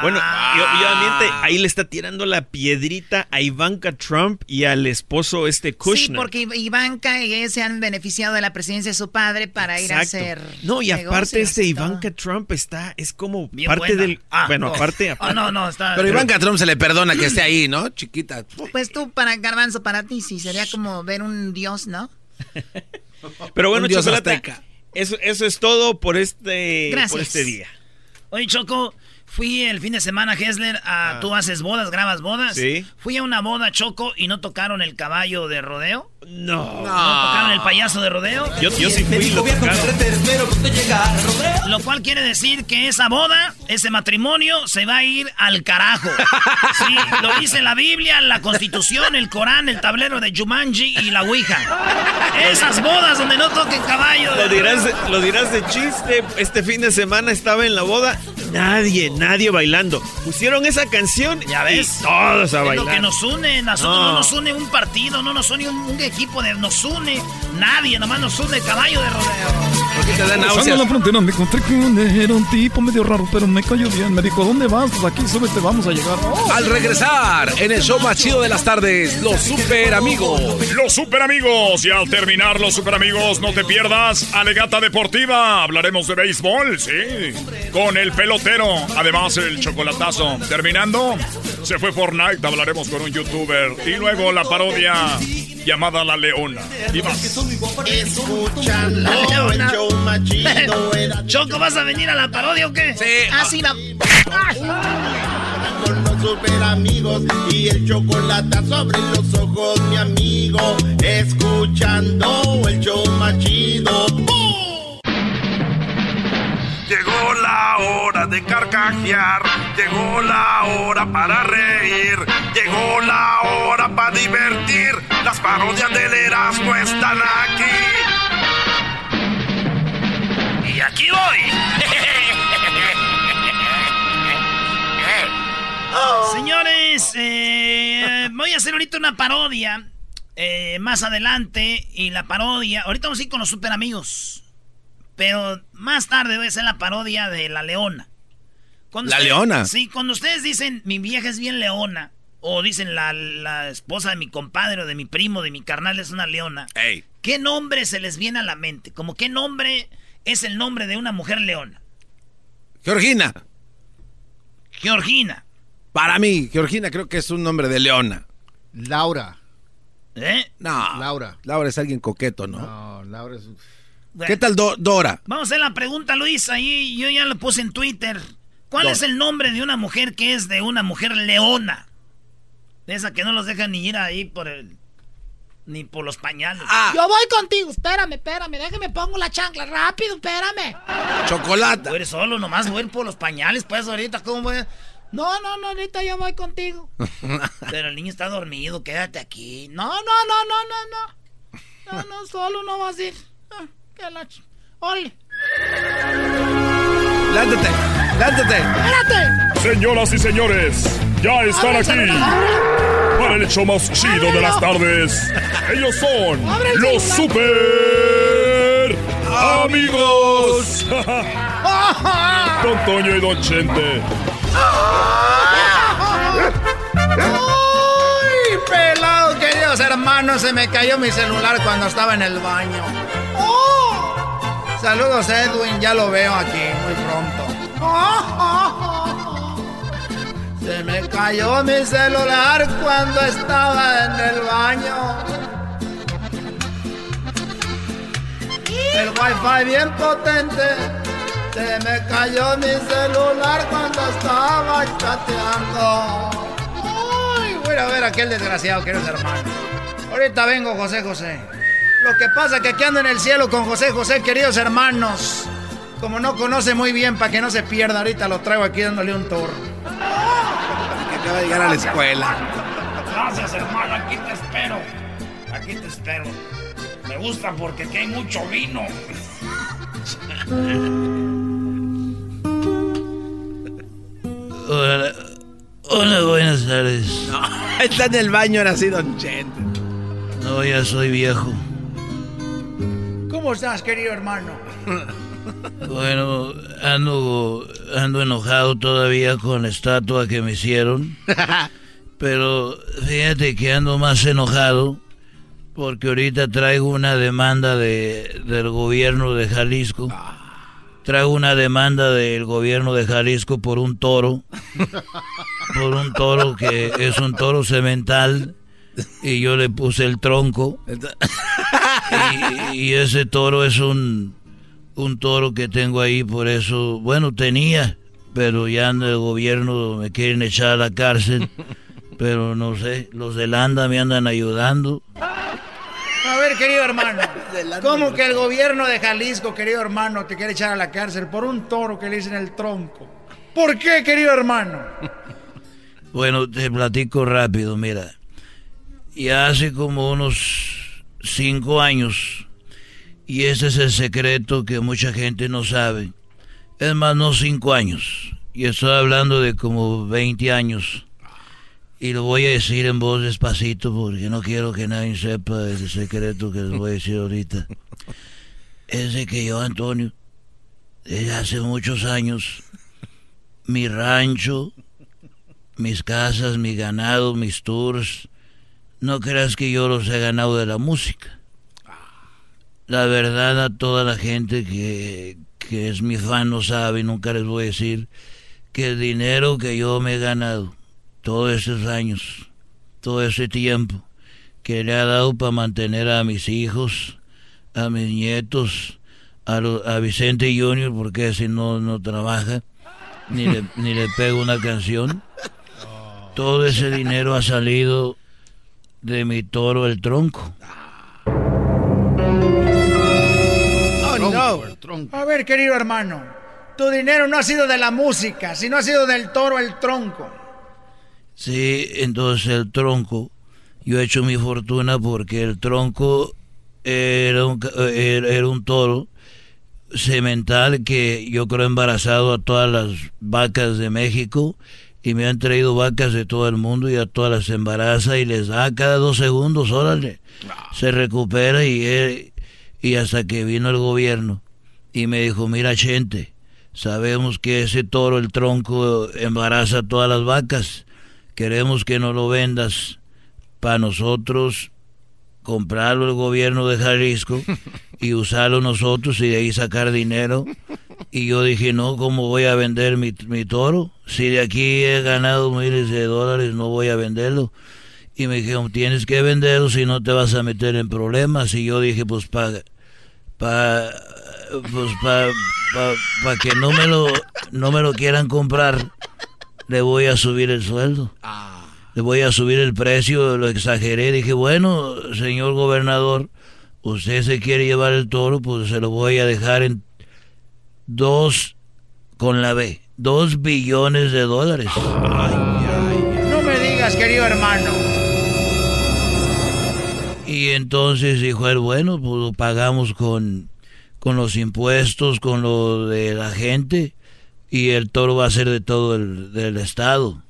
Bueno, y, obviamente ahí le está tirando la piedrita a Ivanka Trump y al esposo este Kushner. Sí, porque Ivanka y ella se han beneficiado de la presidencia de su padre para ir a hacer. No, y aparte este Ivanka Trump está, es como parte del. Ah, bueno, aparte, Oh, no, no, está. Pero, Ivanka Trump se le perdona que esté ahí, ¿no? Chiquita. Pues tú, para Garbanzo, para ti sí, sería como ver un dios, ¿no? Pero bueno, Chocolate, eso, eso es todo por este, por este día. Oye, Choco, Fui el fin de semana, Hessler, a... Ah. Tú haces bodas, grabas bodas. Sí. Fui a una boda, Choco, y no tocaron el caballo de rodeo. No. ¿No tocaron el payaso de rodeo? Yo, yo sí fui, lo Lo cual quiere decir que esa boda, ese matrimonio, se va a ir al carajo. Sí, lo dice la Biblia, la Constitución, el Corán, el tablero de Jumanji y la Ouija. Esas bodas donde no toquen caballo. Lo dirás, lo dirás de chiste. Este fin de semana estaba en la boda. Nadie, nadie bailando. Pusieron esa canción ya ves. Y todos a es bailar. lo que nos une. Nosotros no. nos une un partido, no nos une un, equipo, de, nos une nadie, nomás nos une el caballo de rodeo. ¿Por qué te da náuseas? la frontera me encontré con era un tipo medio raro, pero me cayó bien. Me dijo, ¿dónde vas? Pues aquí, súbete, vamos a llegar. Al regresar, en el show más chido de las tardes, los super amigos. Los super amigos. Y al terminar los super amigos, no te pierdas Alegata Deportiva. Hablaremos de béisbol, sí. Con el pelotero. Además, el chocolatazo. Terminando, se fue Fortnite. Hablaremos con un youtuber. Y luego la parodia llamada La Leona. Y más. Escuchando el show machido. Choco, ¿vas a venir a la parodia o qué? Sí. Así ah, Con los super amigos y el chocolate sobre los ojos, mi amigo. Escuchando el show machido. Llegó la hora de carcajear, llegó la hora para reír, llegó la hora para divertir. Las parodias del Erasmo están aquí. Y aquí voy. Señores, eh, voy a hacer ahorita una parodia. Eh, más adelante. Y la parodia. Ahorita vamos a ir con los super amigos. Pero más tarde voy a hacer la parodia de La Leona. ¿La Leona? Sí, cuando ustedes dicen mi vieja es bien leona, o dicen la, esposa de mi compadre, o de mi primo, de mi carnal es una leona. ¿qué nombre se les viene a la mente? Como qué nombre es el nombre de una mujer leona. Georgina. Georgina. Para mí, Georgina creo que es un nombre de leona. Laura. ¿Eh? No. Laura. Laura es alguien coqueto, ¿no? No, Laura es... ¿Qué tal Dora? Vamos a hacer la pregunta, Luis. Ahí yo ya lo puse en Twitter. ¿Cuál es el nombre de una mujer que es de una mujer leona? De esa que no los deja ni ir ahí por el... Ni por los pañales. Ah. Yo voy contigo. Espérame, espérame. Déjame pongo la chancla. Rápido, espérame. Chocolate. Eres solo, nomás voy a ir por los pañales, pues ahorita, ¿cómo voy a... No, no, no, ahorita yo voy contigo. Pero el niño está dormido, quédate aquí. No, no, no, no, no, no. No, no, solo no vas a ir. Que la ch... Ole. Lánzate, lánzate. Espérate. Señoras y señores, ya están aquí para el hecho más chido de las tardes. Ellos son los super amigos. Don Toño y Don Chente. ¡Uy, pelado, queridos hermanos! Se me cayó mi celular cuando estaba en el baño. Saludos, Edwin. Ya lo veo aquí muy pronto. Se me cayó mi celular cuando estaba en el baño. El wifi bien potente. Se me cayó mi celular cuando estaba chateando. Uy, voy a ver a aquel desgraciado, queridos hermanos. Ahorita vengo, José José. Lo que pasa es que aquí ando en el cielo con José José, queridos hermanos. Como no conoce muy bien, para que no se pierda, ahorita lo traigo aquí dándole un tour. Que acaba de llegar a la escuela. Gracias, hermano. Aquí te espero. Aquí te espero. Me gusta porque aquí hay mucho vino. Hola, hola, buenas tardes. está en el baño ahora sí, Don Chente. No, ya soy viejo. ¿Cómo estás, querido hermano? Bueno, ando, ando enojado todavía con la estatua que me hicieron. Pero fíjate que ando más enojado porque ahorita traigo una demanda de, del gobierno de Jalisco. Traigo una demanda del gobierno de Jalisco por un toro. Por un toro que es un toro cemental. Y yo le puse el tronco. Y, y ese toro es un, un toro que tengo ahí, por eso, bueno, tenía, pero ya en el gobierno me quieren echar a la cárcel. Pero no sé, los de Landa me andan ayudando. A ver, querido hermano, ¿cómo que el gobierno de Jalisco, querido hermano, te quiere echar a la cárcel por un toro que le dicen el tronco? ¿Por qué, querido hermano? Bueno, te platico rápido, mira. Ya hace como unos cinco años, y ese es el secreto que mucha gente no sabe. Es más, no cinco años, y estoy hablando de como 20 años. Y lo voy a decir en voz despacito porque no quiero que nadie sepa el secreto que les voy a decir ahorita. Es de que yo, Antonio, desde hace muchos años, mi rancho, mis casas, mi ganado, mis tours, no creas que yo los he ganado de la música. La verdad a toda la gente que, que es mi fan no sabe, nunca les voy a decir que el dinero que yo me he ganado todos esos años, todo ese tiempo que le ha dado para mantener a mis hijos, a mis nietos, a, lo- a Vicente Junior, porque si no, no trabaja, ni le, ni le pego una canción. Todo ese dinero ha salido de mi toro el tronco. Oh, no. A ver, querido hermano, tu dinero no ha sido de la música, sino ha sido del toro el tronco. Sí, entonces el tronco, yo he hecho mi fortuna porque el tronco era un, ca- era, era un toro semental que yo creo embarazado a todas las vacas de México y me han traído vacas de todo el mundo y a todas las embaraza y les da cada dos segundos, órale, se recupera y, eh, y hasta que vino el gobierno y me dijo, mira gente, sabemos que ese toro, el tronco, embaraza a todas las vacas, queremos que no lo vendas para nosotros comprarlo el gobierno de Jalisco y usarlo nosotros y de ahí sacar dinero. Y yo dije, no, ¿cómo voy a vender mi, mi toro? Si de aquí he ganado miles de dólares, no voy a venderlo. Y me dijeron, tienes que venderlo si no te vas a meter en problemas. Y yo dije, pues para pa, pues pa, pa, que no me, lo, no me lo quieran comprar, le voy a subir el sueldo. Le voy a subir el precio, lo exageré. Dije, bueno, señor gobernador, usted se quiere llevar el toro, pues se lo voy a dejar en dos con la B, dos billones de dólares. No me digas, querido hermano. Y entonces dijo él, bueno, pues lo pagamos con, con los impuestos, con lo de la gente, y el toro va a ser de todo el del estado.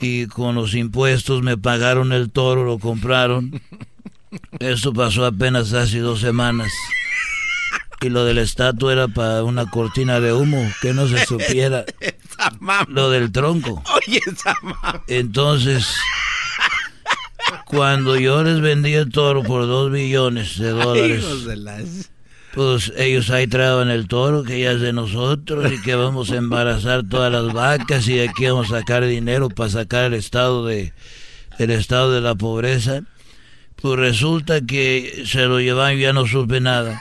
Y con los impuestos me pagaron el toro, lo compraron. Eso pasó apenas hace dos semanas. Y lo del estatua era para una cortina de humo, que no se supiera. Lo del tronco. Oye, Entonces, cuando yo les vendí el toro por dos billones de dólares, pues ellos ahí traban el toro que ya es de nosotros y que vamos a embarazar todas las vacas y de aquí vamos a sacar dinero para sacar el estado de el estado de la pobreza. Pues resulta que se lo llevan y ya no supe nada.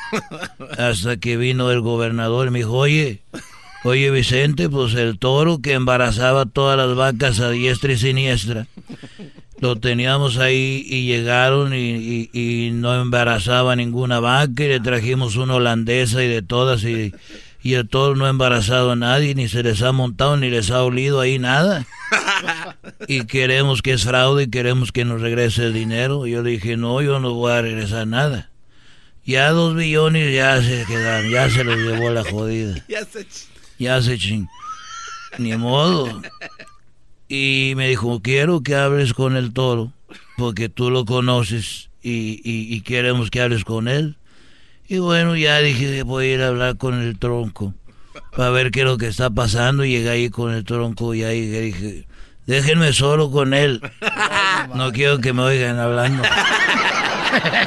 Hasta que vino el gobernador y me dijo, oye, oye Vicente, pues el toro que embarazaba todas las vacas a diestra y siniestra, lo teníamos ahí y llegaron y, no embarazaba ninguna vaca y le trajimos una holandesa y de todas y, y toro no ha embarazado a nadie, ni se les ha montado, ni les ha olido ahí nada. Y queremos que es fraude y queremos que nos regrese el dinero. Yo le dije, no, yo no voy a regresar nada. Ya dos billones ya se quedaron, ya se los llevó la jodida. Ya se ching. Ni modo. Y me dijo, quiero que hables con el toro, porque tú lo conoces y, y, queremos que hables con él. Y bueno, ya dije, voy a ir a hablar con el tronco, para ver qué es lo que está pasando. Y llegué ahí con el tronco y ahí dije, déjenme solo con él. No quiero que me oigan hablando.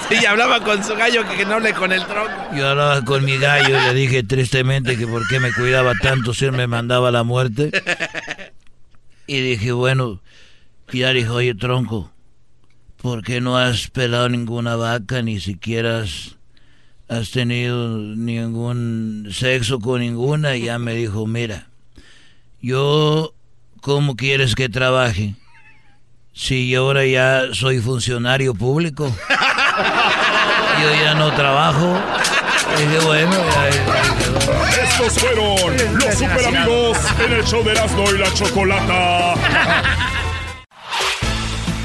Sí, hablaba con su gallo que no hable con el tronco. Yo hablaba con mi gallo y le dije tristemente que por qué me cuidaba tanto si él me mandaba la muerte. Y dije, bueno, ya dijo, oye, tronco, ¿por qué no has pelado ninguna vaca, ni siquiera has, tenido ningún sexo con ninguna? Y ya me dijo, mira, yo, ¿cómo quieres que trabaje? Si yo ahora ya soy funcionario público, yo ya no trabajo. Y dije, bueno, estos fueron los super amigos en el show de Erasmo y la Chocolata.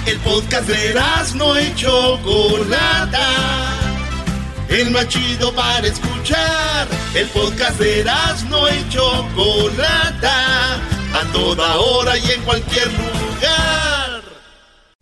El podcast de Erasmo y Chocolata. El más chido para escuchar. El podcast de Erasmo y Chocolata. A toda hora y en cualquier lugar.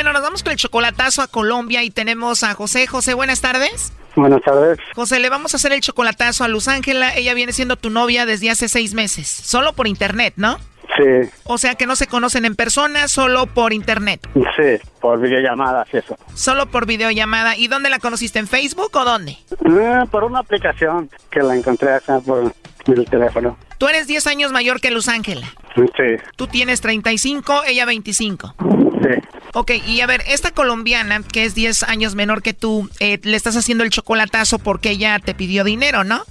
Bueno, nos vamos con el chocolatazo a Colombia y tenemos a José. José, buenas tardes. Buenas tardes. José, le vamos a hacer el chocolatazo a Luz Ángela. Ella viene siendo tu novia desde hace seis meses. Solo por internet, ¿no? Sí. O sea que no se conocen en persona, solo por internet. Sí, por videollamada, sí, eso. Solo por videollamada. ¿Y dónde la conociste? ¿En Facebook o dónde? Eh, por una aplicación que la encontré acá por el teléfono. Tú eres 10 años mayor que Luz Ángela. Sí. Tú tienes 35, ella 25. Sí. Ok, y a ver, esta colombiana, que es 10 años menor que tú, eh, le estás haciendo el chocolatazo porque ella te pidió dinero, ¿no?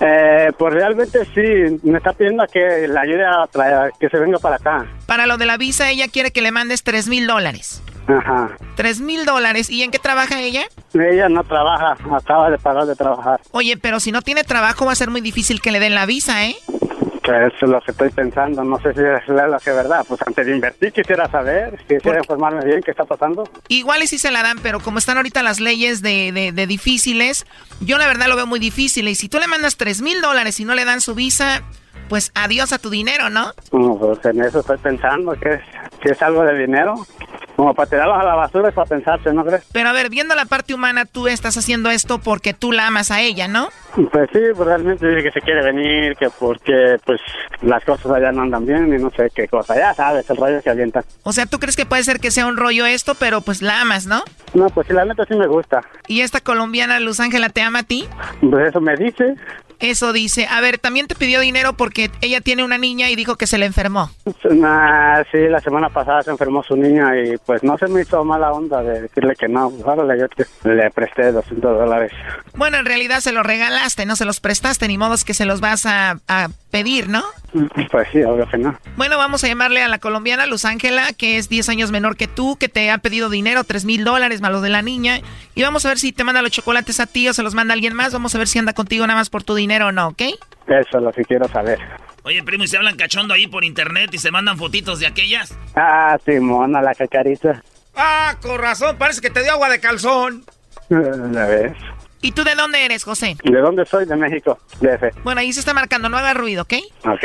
Eh, pues realmente sí, me está pidiendo que la ayude a traer, que se venga para acá. Para lo de la visa, ella quiere que le mandes 3 mil dólares. Ajá. 3 mil dólares. ¿Y en qué trabaja ella? Ella no trabaja, acaba de parar de trabajar. Oye, pero si no tiene trabajo va a ser muy difícil que le den la visa, ¿eh? Eso es lo que estoy pensando, no sé si es lo que verdad. Pues antes de invertir quisiera saber, quisiera informarme bien qué está pasando. Igual y si se la dan, pero como están ahorita las leyes de, de, de difíciles, yo la verdad lo veo muy difícil. Y si tú le mandas tres mil dólares y no le dan su visa, pues adiós a tu dinero, ¿no? No, pues en eso estoy pensando, que que es algo de dinero. Como para tirarlos a la basura es para pensarse, ¿no crees? Pero a ver, viendo la parte humana, tú estás haciendo esto porque tú la amas a ella, ¿no? Pues sí, pues realmente dice que se quiere venir, que porque pues las cosas allá no andan bien y no sé qué cosa. Ya sabes, el rollo se avienta. O sea, ¿tú crees que puede ser que sea un rollo esto, pero pues la amas, ¿no? No, pues sí, la neta sí me gusta. ¿Y esta colombiana Luz Ángela te ama a ti? Pues eso me dice. Eso dice. A ver, también te pidió dinero porque ella tiene una niña y dijo que se le enfermó. Nah, sí, la semana pasada se enfermó su niña y pues no se me hizo mala onda de decirle que no. Ahora yo te- le presté 200 dólares. Bueno, en realidad se los regalaste, no se los prestaste, ni modo es que se los vas a, a pedir, ¿no? Pues sí, obvio que no. Bueno, vamos a llamarle a la colombiana Luz Ángela, que es 10 años menor que tú, que te ha pedido dinero, 3 mil dólares, malo de la niña. Y vamos a ver si te manda los chocolates a ti o se los manda alguien más. Vamos a ver si anda contigo nada más por tu dinero o no, ¿ok? Eso es lo que quiero saber. Oye, primo, ¿y se hablan cachondo ahí por internet y se mandan fotitos de aquellas? Ah, Simona, la cacariza. Ah, con razón, parece que te dio agua de calzón. ¿La ves? ¿Y tú de dónde eres, José? ¿De dónde soy? De México, DF. Bueno, ahí se está marcando, no haga ruido, ¿ok? Ok.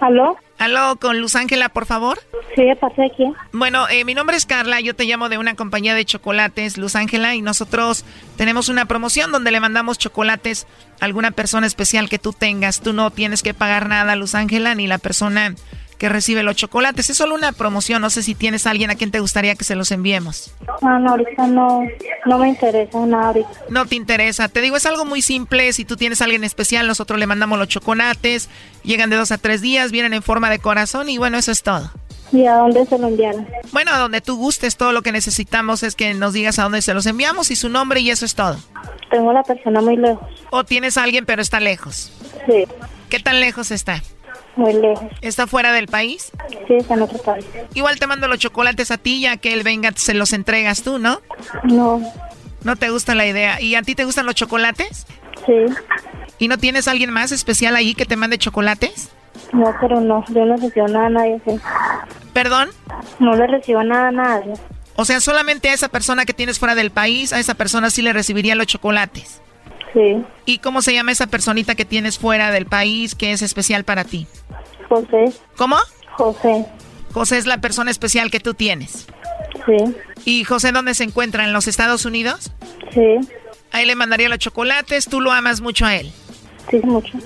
¿Aló? Aló, con Luz Ángela, por favor. Sí, ¿de parte de quién? Bueno, eh, mi nombre es Carla, yo te llamo de una compañía de chocolates, Luz Ángela, y nosotros tenemos una promoción donde le mandamos chocolates a alguna persona especial que tú tengas. Tú no tienes que pagar nada, Luz Ángela, ni la persona que recibe los chocolates. Es solo una promoción, no sé si tienes a alguien a quien te gustaría que se los enviemos. Ah, no, ahorita no, no me interesa nada ahorita. No te interesa. Te digo, es algo muy simple. Si tú tienes a alguien especial, nosotros le mandamos los chocolates. Llegan de dos a tres días, vienen en forma de corazón y bueno, eso es todo. ¿Y a dónde se lo enviaron? Bueno, a donde tú gustes, todo lo que necesitamos es que nos digas a dónde se los enviamos y su nombre y eso es todo. Tengo a la persona muy lejos. O tienes a alguien pero está lejos. Sí, ¿Qué tan lejos está? Muy lejos. ¿Está fuera del país? Sí, está en otro país. Igual te mando los chocolates a ti, ya que él venga, se los entregas tú, ¿no? No, No te gusta la idea. ¿Y a ti te gustan los chocolates? sí, ¿Y no tienes alguien más especial ahí que te mande chocolates? no, pero no, yo no recibo nada a nadie. sí. ¿Perdón? No le recibo nada a nadie. O sea, solamente a esa persona que tienes fuera del país, a esa persona sí le recibiría los chocolates. Sí, ¿Y cómo se llama esa personita que tienes fuera del país que es especial para ti? José, ¿Cómo? José, José es la persona especial que tú tienes. sí, ¿Y José dónde se encuentra? ¿En los Estados Unidos? sí, Ahí le mandaría los chocolates, tú lo amas mucho a él. sí, mucho.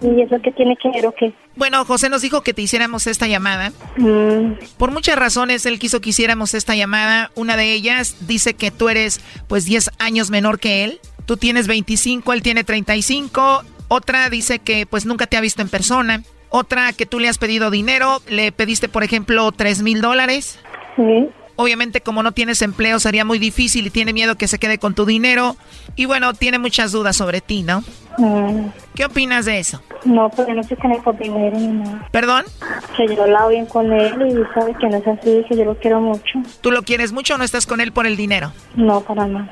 ¿Y eso qué tiene que ver o qué? Bueno, José nos dijo que te hiciéramos esta llamada. Mm, Por muchas razones él quiso que hiciéramos esta llamada. Una de ellas dice que tú eres pues 10 años menor que él. Tú tienes 25, él tiene 35. Otra dice que pues nunca te ha visto en persona. Otra que tú le has pedido dinero. Le pediste, por ejemplo, 3 mil dólares. sí, Obviamente como no tienes empleo sería muy difícil y tiene miedo que se quede con tu dinero. Y bueno, tiene muchas dudas sobre ti, ¿no? mm, ¿Qué opinas de eso? no, yo no estoy con él por dinero ni nada. ¿Perdón? Que yo he hablado bien con él y sabe que no es así, que yo lo quiero mucho. ¿Tú lo quieres mucho o no estás con él por el dinero? No, para nada.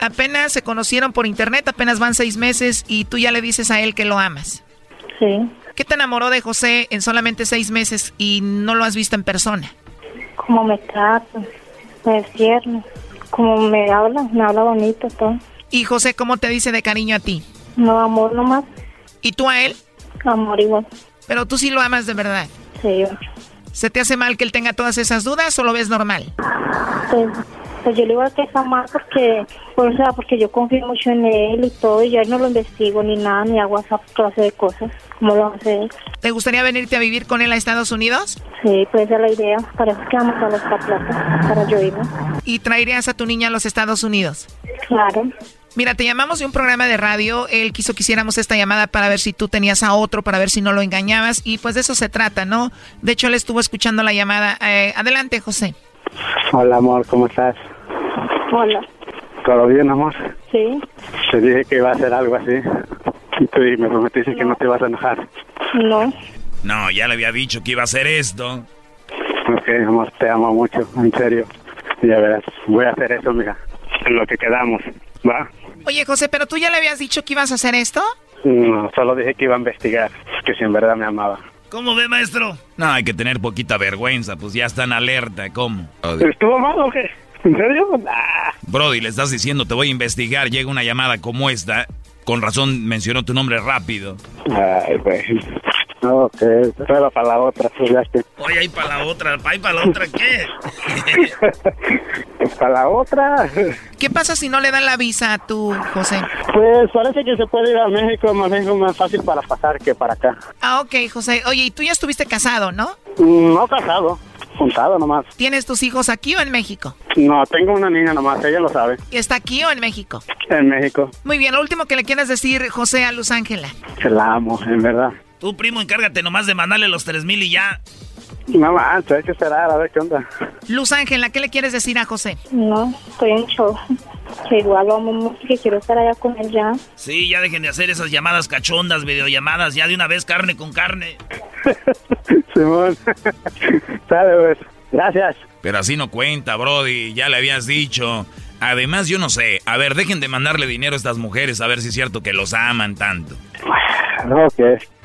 Apenas se conocieron por internet, apenas van seis meses y tú ya le dices a él que lo amas. Sí, ¿Qué te enamoró de José en solamente seis meses y no lo has visto en persona? como me trata, me es tierno, como me habla, me habla bonito, todo. ¿Y José cómo te dice de cariño a ti? No, amor nomás, ¿Y tú a él? amor igual. Pero tú sí lo amas de verdad. Sí, yo, ¿Se te hace mal que él tenga todas esas dudas o lo ves normal? pues, pues yo le iba a quejar más porque, o sea, porque yo confío mucho en él y todo, y yo no lo investigo ni nada, ni hago esa clase de cosas, como lo hace él. ¿Te gustaría venirte a vivir con él a Estados Unidos? Sí, pues esa es la idea, para eso que vamos a los plata, para yo irme. ¿Y traerías a tu niña a los Estados Unidos? Claro, Mira, te llamamos de un programa de radio. Él quiso que hiciéramos esta llamada para ver si tú tenías a otro, para ver si no lo engañabas. Y pues de eso se trata, ¿no? De hecho, él estuvo escuchando la llamada. Eh, adelante, José. Hola, amor, ¿cómo estás? hola, ¿Todo bien, amor? sí, Te dije que iba a hacer algo así. Y tú me prometiste que no te ibas a enojar. no, No, ya le había dicho que iba a hacer esto. Ok, amor, te amo mucho, en serio. Ya verás, voy a hacer eso, mija. En lo que quedamos. Va. Oye, José, ¿pero tú ya le habías dicho que ibas a hacer esto? No, solo dije que iba a investigar, que si en verdad me amaba. ¿Cómo ve, maestro? No, hay que tener poquita vergüenza, pues ya están alerta, ¿cómo? ¿Estuvo mal o qué? ¿En serio? Nah. Brody, le estás diciendo, te voy a investigar, llega una llamada como esta, con razón mencionó tu nombre rápido. Ay, güey. No, que prueba para la otra, pues ya que. Oye, ahí para la otra, ahí para la otra, ¿qué? Pues para la otra. ¿Qué pasa si no le dan la visa a tu José? Pues parece que se puede ir a México, más México más fácil para pasar que para acá. Ah, ok, José. Oye, y tú ya estuviste casado, ¿no? Mm, No casado, juntado nomás. ¿Tienes tus hijos aquí o en México? No, tengo una niña nomás, ella lo sabe. ¿Y está aquí o en México? En México. Muy bien, lo último que le quieras decir, José, a Luz Ángela. Que la amo, en verdad. Tú, primo, encárgate nomás de mandarle los tres mil y ya. No manches, hay que esperar a ver qué onda. Luz Ángela, ¿qué le quieres decir a José? No, estoy en show. Que igual lo amo mucho, que quiero estar allá con él ya. Sí, ya dejen de hacer esas llamadas cachondas, videollamadas, ya de una vez carne con carne. Simón. Sale, pues. Gracias. Pero así no cuenta, Brody, ya le habías dicho. Además, yo no sé, a ver, dejen de mandarle dinero a estas mujeres a ver si es cierto que los aman tanto. Ok.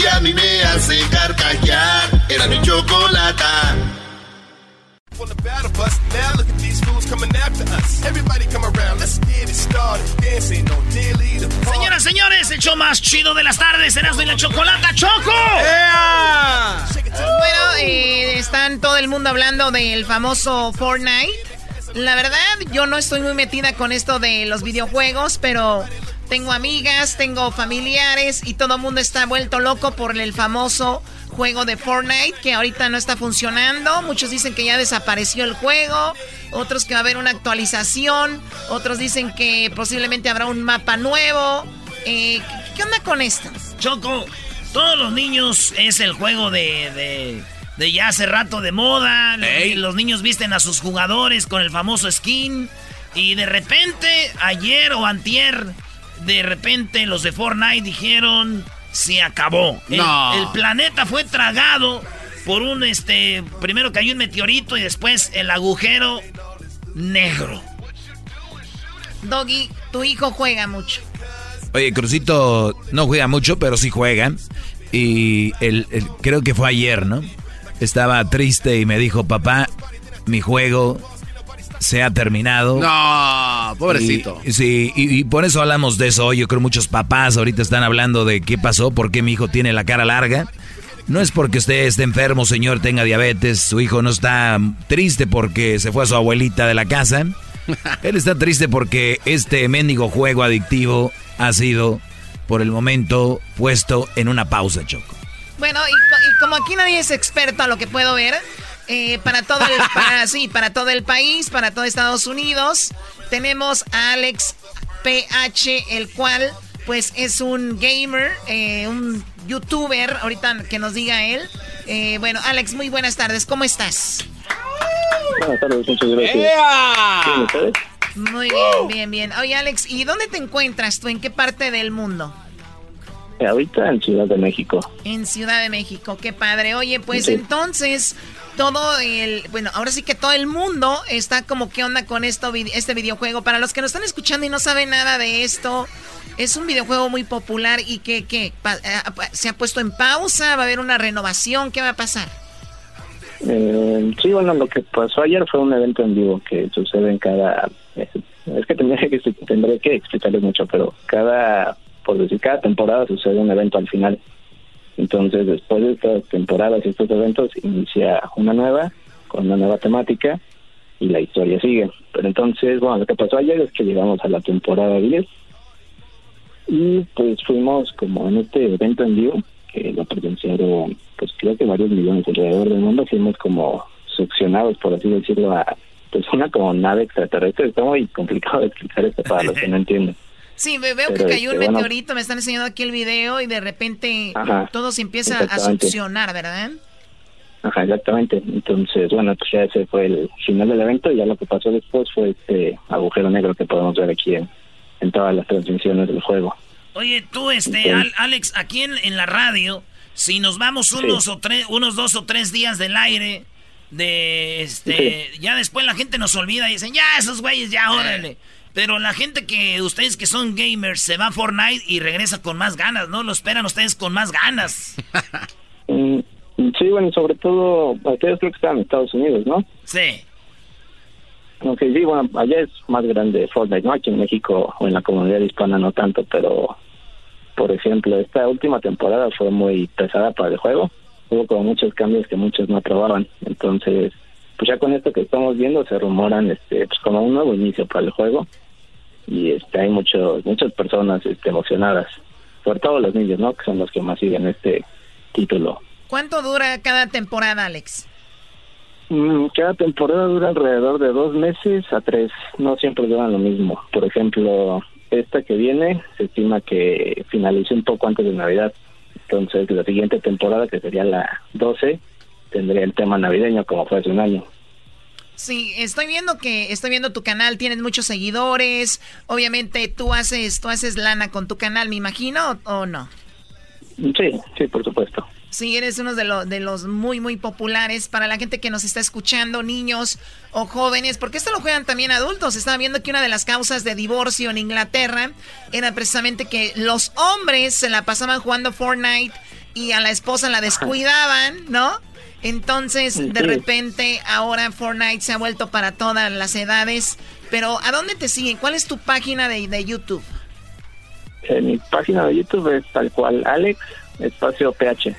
que a mí me hace carcajear. Era mi chocolata. Señoras, señores, el show más chido de las tardes, Erasmo y la Chocolata, ¡Choco! Bueno, eh, están todo el mundo hablando del famoso Fortnite. La verdad, yo no estoy muy metida con esto de los videojuegos, pero tengo amigas, tengo familiares y todo el mundo está vuelto loco por el famoso juego de Fortnite que ahorita no está funcionando. Muchos dicen que ya desapareció el juego, otros que va a haber una actualización, otros dicen que posiblemente habrá un mapa nuevo. Eh, ¿Qué onda con esto? Choco, todos los niños es el juego de, de, de ya hace rato de moda. Los, los niños visten a sus jugadores con el famoso skin. Y de repente, ayer o antier, de repente los de Fortnite dijeron, se acabó. El, planeta fue tragado por un, este, primero cayó un meteorito y después el agujero negro. Doggy, tu hijo juega mucho. Oye, Crucito no juega mucho, pero sí juega. Y el, el- creo que fue ayer, ¿no? Estaba triste y me dijo, papá, mi juego se ha terminado. No, pobrecito. Y- sí, y, y por eso hablamos de eso hoy. Yo creo muchos papás ahorita están hablando de qué pasó, por qué mi hijo tiene la cara larga. No es porque usted esté enfermo, señor, tenga diabetes. Su hijo no está triste porque se fue a su abuelita de la casa. Él está triste porque este mendigo juego adictivo ha sido, por el momento, puesto en una pausa, Choco. Bueno, y, co- y como aquí nadie es experto a lo que puedo ver, eh, para todo el para, sí, para todo el país, para todo Estados Unidos, tenemos a Alex PH, el cual pues es un gamer, eh, un youtuber, ahorita que nos diga él. Eh, bueno, Alex, muy buenas tardes, ¿cómo estás? Buenas tardes, muchas gracias. ¿ustedes? Muy bien, bien, bien. Oye, Alex, ¿y dónde te encuentras tú? ¿En qué parte del mundo? Ahorita en Ciudad de México. En Ciudad de México, qué padre. Oye, pues Sí. entonces todo el, bueno, ahora sí que todo el mundo está como qué onda con esto, este videojuego. Para los que nos están escuchando y no saben nada de esto, es un videojuego muy popular y que, que eh, pa- se ha puesto en pausa, va a haber una renovación, ¿qué va a pasar? Eh, sí, bueno, lo que pasó ayer fue un evento en vivo que sucede en cada... eh, Es que tendré que, tendré que explicarles mucho, pero cada, por decir, cada temporada sucede un evento al final. Entonces, después de estas temporadas y estos eventos, inicia una nueva, con una nueva temática, y la historia sigue. Pero entonces, bueno, lo que pasó ayer es que llegamos a la temporada 10, y pues fuimos como en este evento en vivo, que lo presenciaron, pues creo que varios millones alrededor del mundo, fuimos como succionados, por así decirlo, a pues una como nave extraterrestre. Está muy complicado de explicar esto para los que no entienden. Sí, veo que cayó un este, meteorito, me están enseñando aquí el video y de repente todo se empieza a succionar, ¿verdad? Ajá, exactamente. Entonces, bueno, pues ya ese fue el final del evento y ya lo que pasó después fue este agujero negro que podemos ver aquí en, todas las transmisiones del juego. Oye, tú, este, Alex, aquí en, la radio, si nos vamos unos o tres, unos dos o tres días del aire, de este, ya después la gente nos olvida y dicen, ya, esos güeyes, ya, órale. Pero la gente que, ustedes que son gamers, se va a Fortnite y regresa con más ganas, ¿no? Lo esperan ustedes con más ganas. Mm, Sí, bueno, sobre todo, ustedes creo que están en Estados Unidos, ¿no? Sí. Ok, sí, bueno, allá es más grande Fortnite, ¿no? Aquí en México o en la comunidad hispana no tanto, pero, por ejemplo, esta última temporada fue muy pesada para el juego. Hubo como muchos cambios que muchos no aprobaban. Entonces, pues ya con esto que estamos viendo se rumoran este pues como un nuevo inicio para el juego y este hay muchos muchas personas este, emocionadas sobre todo los niños no que son los que más siguen este título ¿Cuánto dura cada temporada, Alex? Mm, cada temporada dura alrededor de dos meses a tres. No siempre duran lo mismo. Por ejemplo, esta que viene se estima que finalice un poco antes de Navidad. Entonces, la siguiente temporada, que sería la 12, tendría el tema navideño como fue hace un año. Sí, estoy viendo que estoy viendo tu canal, tienes muchos seguidores. Obviamente tú haces tú haces lana con tu canal, me imagino, o no? Sí, sí, por supuesto. Sí, eres uno de, de los muy, muy populares para la gente que nos está escuchando, niños o jóvenes, porque esto lo juegan también adultos. Estaba viendo que una de las causas de divorcio en Inglaterra era precisamente que los hombres se la pasaban jugando Fortnite y a la esposa la descuidaban, ¿no? Entonces, de repente, ahora Fortnite se ha vuelto para todas las edades. Pero, ¿a dónde te siguen? ¿Cuál es tu página de, de YouTube? Eh, mi página de YouTube es tal cual, Alex, espacio PH.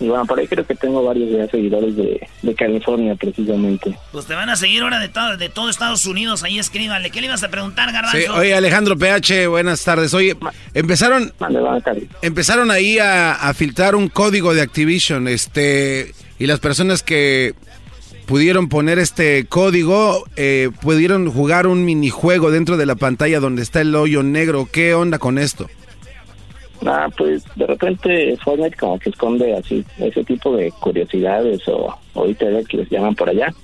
Y bueno, por ahí creo que tengo varios seguidores de, California, precisamente. Pues te van a seguir ahora de todo, de todo Estados Unidos. Ahí escríbale. ¿Qué le ibas a preguntar, Garbanzo? Sí, oye, Alejandro PH, buenas tardes. Oye, empezaron, empezaron ahí a, filtrar un código de Activision, este, y las personas que pudieron poner este código, eh, pudieron jugar un minijuego dentro de la pantalla donde está el hoyo negro. ¿Qué onda con esto? Ah, pues de repente Fortnite como que esconde así ese tipo de curiosidades o, o ITV que les llaman por allá.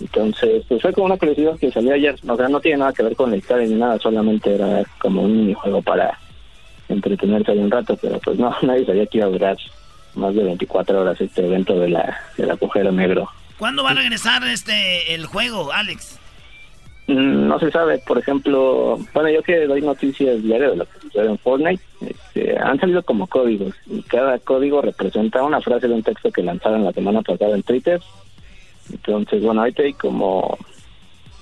Entonces, pues fue como una curiosidad que salió ayer. O sea, no tiene nada que ver con la historia ni nada, solamente era como un minijuego para entretenerse ahí un rato, pero pues no, nadie sabía que iba a durar más de 24 horas este evento de la, de la agujero negro. ¿Cuándo va a regresar este el juego, Alex? Mm, no se sabe, por ejemplo, bueno, yo que doy noticias diarias de lo que sucede en Fortnite, este, han salido como códigos y cada código representa una frase de un texto que lanzaron la semana pasada en Twitter. Entonces, bueno, ahorita hay como,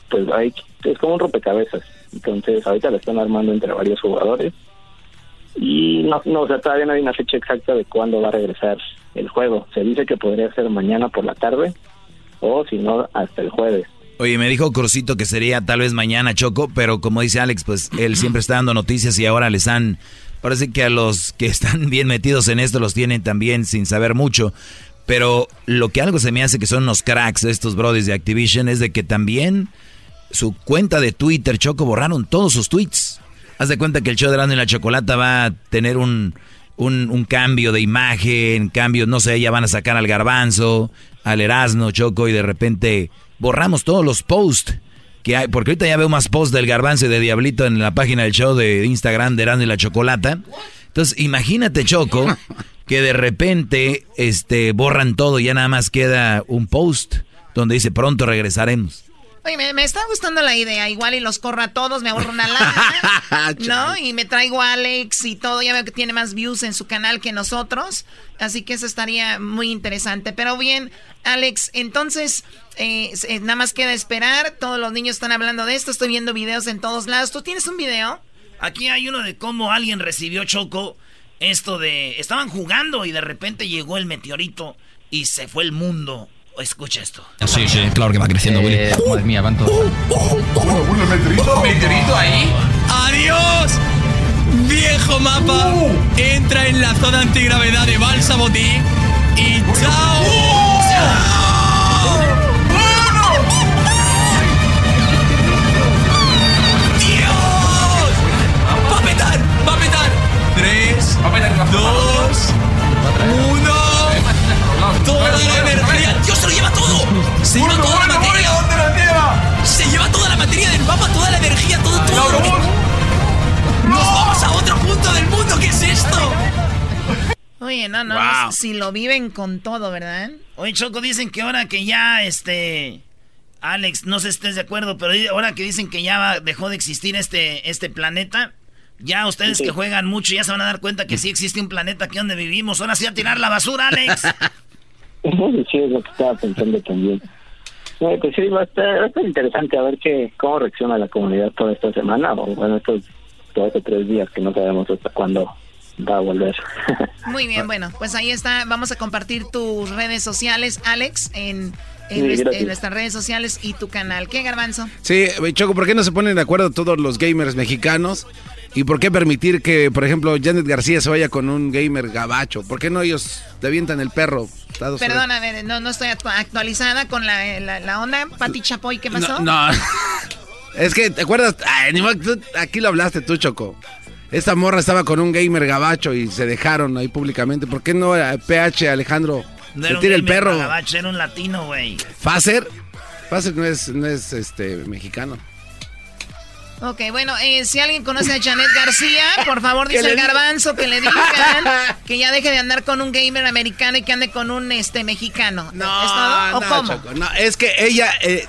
pues hay, es como un rompecabezas. Entonces, ahorita lo están armando entre varios jugadores y no, no, o todavía no hay una fecha exacta de cuándo va a regresar el juego. Se dice que podría ser mañana por la tarde o si no, hasta el jueves. Oye, me dijo Crucito que sería tal vez mañana, Choco, pero como dice Alex, pues él siempre está dando noticias y ahora les han... Parece que a los que están bien metidos en esto los tienen también sin saber mucho. Pero lo que algo se me hace que son unos cracks estos brodis de Activision es de que también su cuenta de Twitter, Choco, borraron todos sus tweets. Haz de cuenta que el show de Grande y la Chocolata va a tener un, un, cambio de imagen, cambio, no sé, ya van a sacar al garbanzo, al Erasno, Choco, y de repente borramos todos los posts que hay, porque ahorita ya veo más posts del garbanzo y de Diablito en la página del show de Instagram de Erasmo y la Chocolata. Entonces, imagínate, Choco, que de repente este, borran todo y ya nada más queda un post donde dice pronto regresaremos. Oye, me, está gustando la idea. Igual y los corro a todos, me ahorro una lana, ¿no? Y me traigo a Alex y todo. Ya veo que tiene más views en su canal que nosotros. Así que eso estaría muy interesante. Pero bien, Alex, entonces eh, eh, nada más queda esperar. Todos los niños están hablando de esto. Estoy viendo videos en todos lados. ¿Tú tienes un video? Aquí hay uno de cómo alguien recibió Choco esto de... Estaban jugando y de repente llegó el meteorito y se fue el mundo. Escucha esto. Sí, sí, claro que va creciendo, Willy. Eh, madre mía, van todos. ¿Un meteorito? ¿Meteorito ahí? ¡Adiós! Viejo mapa, entra en la zona antigravedad de Balsabotí y chao. ¡Chao! Tres, dos, uno, toda la energía. Dios se lo lleva todo. Se lleva toda bueno, la materia. Bueno, ¿dónde la lleva? Se lleva toda la materia del mapa, toda la energía, todo, todo. No, Nos vamos a otro punto del mundo, ¿qué es esto? Oye, no, no, si lo viven con todo, ¿verdad? Oye, Choco, dicen que ahora que ya, este... Alex, no sé si estés de acuerdo, pero ahora que dicen que ya dejó de existir este, este planeta, ya ustedes que juegan mucho ya se van a dar cuenta que sí existe un planeta aquí donde vivimos. Ahora sí a tirar la basura, Alex. Sí, es lo que estaba pensando también. No, pues sí, va a, estar, va a estar interesante a ver qué, cómo reacciona la comunidad toda esta semana, o bueno, estos dos o tres días que no sabemos hasta cuándo va a volver. Muy bien, bueno, pues ahí está. Vamos a compartir tus redes sociales, Alex, en, en, Sí, en nuestras redes sociales y tu canal. ¿Qué, Garbanzo? Sí, güey, Choco, ¿por qué no se ponen de acuerdo todos los gamers mexicanos? ¿Y por qué permitir que, por ejemplo, Janet García se vaya con un gamer gabacho? ¿Por qué no ellos le avientan el perro? Perdón, a ver, no, no estoy actu- actualizada con la, la, la onda. Pati Chapoy, ¿qué pasó? No, no. es que, ¿te acuerdas? Ay, aquí lo hablaste tú, Choco. Esta morra estaba con un gamer gabacho y se dejaron ahí públicamente. ¿Por qué no eh, PH Alejandro No se era un tira el gamer perro? gabacho, era un latino, güey. Faser. Faser no es, no es este mexicano. Ok, bueno, eh, si alguien conoce a Janet García, por favor, Que dice el garbanzo que le digan que ya deje de andar con un gamer americano y que ande con un este mexicano. ¿Es todo? ¿O no, cómo? Choco, no, es que ella. eh,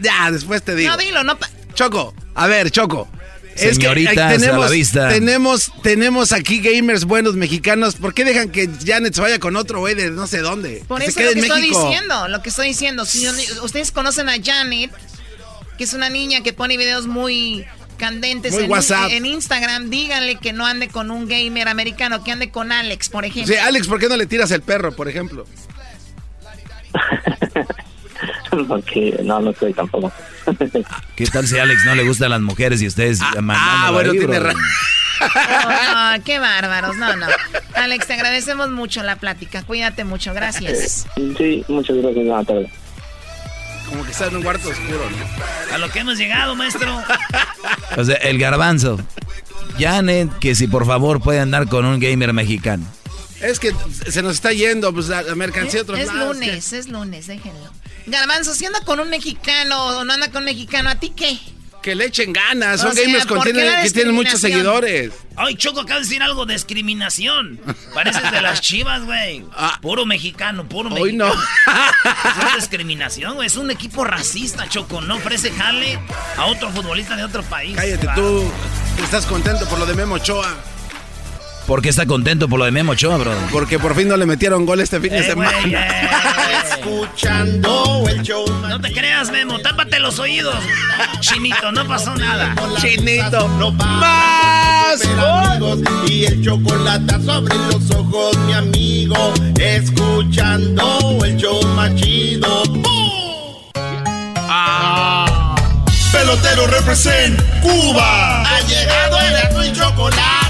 ya, después te digo. No, dilo, no. pa- Choco, a ver, Choco. Señoritas, a la vista. Tenemos, tenemos aquí gamers buenos mexicanos. ¿Por qué dejan que Janet se vaya con otro güey de no sé dónde? Por Que eso quede lo que estoy México. diciendo, lo que estoy diciendo. Si ustedes conocen a Janet, que es una niña que pone videos muy candentes Muy en, WhatsApp. en Instagram, díganle que no ande con un gamer americano, que ande con Alex, por ejemplo. Sí, Alex, ¿por qué no le tiras el perro, por ejemplo? Porque no, no estoy tampoco. ¿Qué tal si a Alex no le gustan las mujeres y ustedes mandándolo ah, bueno, tiene razón. Oh, no, qué bárbaros, no, no. Alex, te agradecemos mucho la plática. Cuídate mucho, gracias. Sí, muchas gracias, buenas tardes. Como que está en un cuarto oscuro, ¿no? A lo que hemos llegado, maestro. O sea, el garbanzo. Janet, que si por favor puede andar con un gamer mexicano. Es que se nos está yendo pues, la mercancía otros Es lados, lunes, es lunes, déjenlo. Garbanzo, si anda con un mexicano o no anda con un mexicano, ¿a ti qué? Que le echen ganas. O Son sea, gamers con- ¿por qué tienen- la que tienen muchos seguidores. Ay, Choco, acaba de decir algo de discriminación. Pareces de las chivas, güey. Puro mexicano, puro Ah. Hoy no. mexicano. Eso es discriminación, güey. Es un equipo racista, Choco. No ofrece jale a otro futbolista de otro país. Cállate Va. tú. Estás contento por lo de Memo Ochoa. ¿Por qué está contento por lo de Memo Ochoa, bro? Porque por fin no le metieron gol este fin de Eh, semana. eh. Escuchando el show. No te creas, Memo. Tápate los oídos. Chinito, no pasó nada. Chinito. No más. amigos y el chocolate sobre los ojos, mi amigo. Escuchando el show más chido. Ah. Pelotero represent Cuba. Ha llegado el azul y chocolate.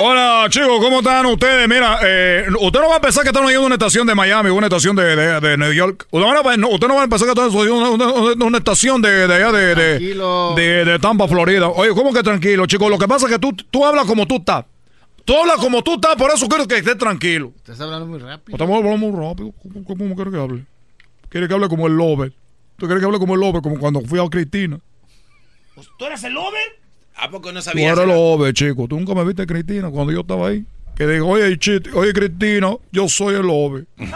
Hola chicos, ¿cómo están ustedes? Mira, eh, usted no va a pensar que están oyendo una estación de Miami, una estación de, de, de New York. Usted no, va- no, usted no va a pensar que están oyendo una, una- una estación de, de allá de, de, Tranquilo. de, de Tampa, Florida. Oye, ¿cómo que tranquilo, chicos? Lo que pasa es que tú, tú hablas como tú estás. Tú hablas como tú estás, por eso quiero que estés tranquilo. Estás hablando muy rápido. Estamos hablando muy rápido. ¿Cómo, cómo, cómo quiere que hable? Quiere que hable como el Lover. ¿Tú quieres que hable como el Lover? Como cuando fui a Cristina. ¿Tú eres el Over? ¿A poco no Tú sabías? eres el Lover, chico. Tú nunca me viste Cristina cuando yo estaba ahí. Que digo, oye, Chit, oye, Cristina, yo soy el Lover.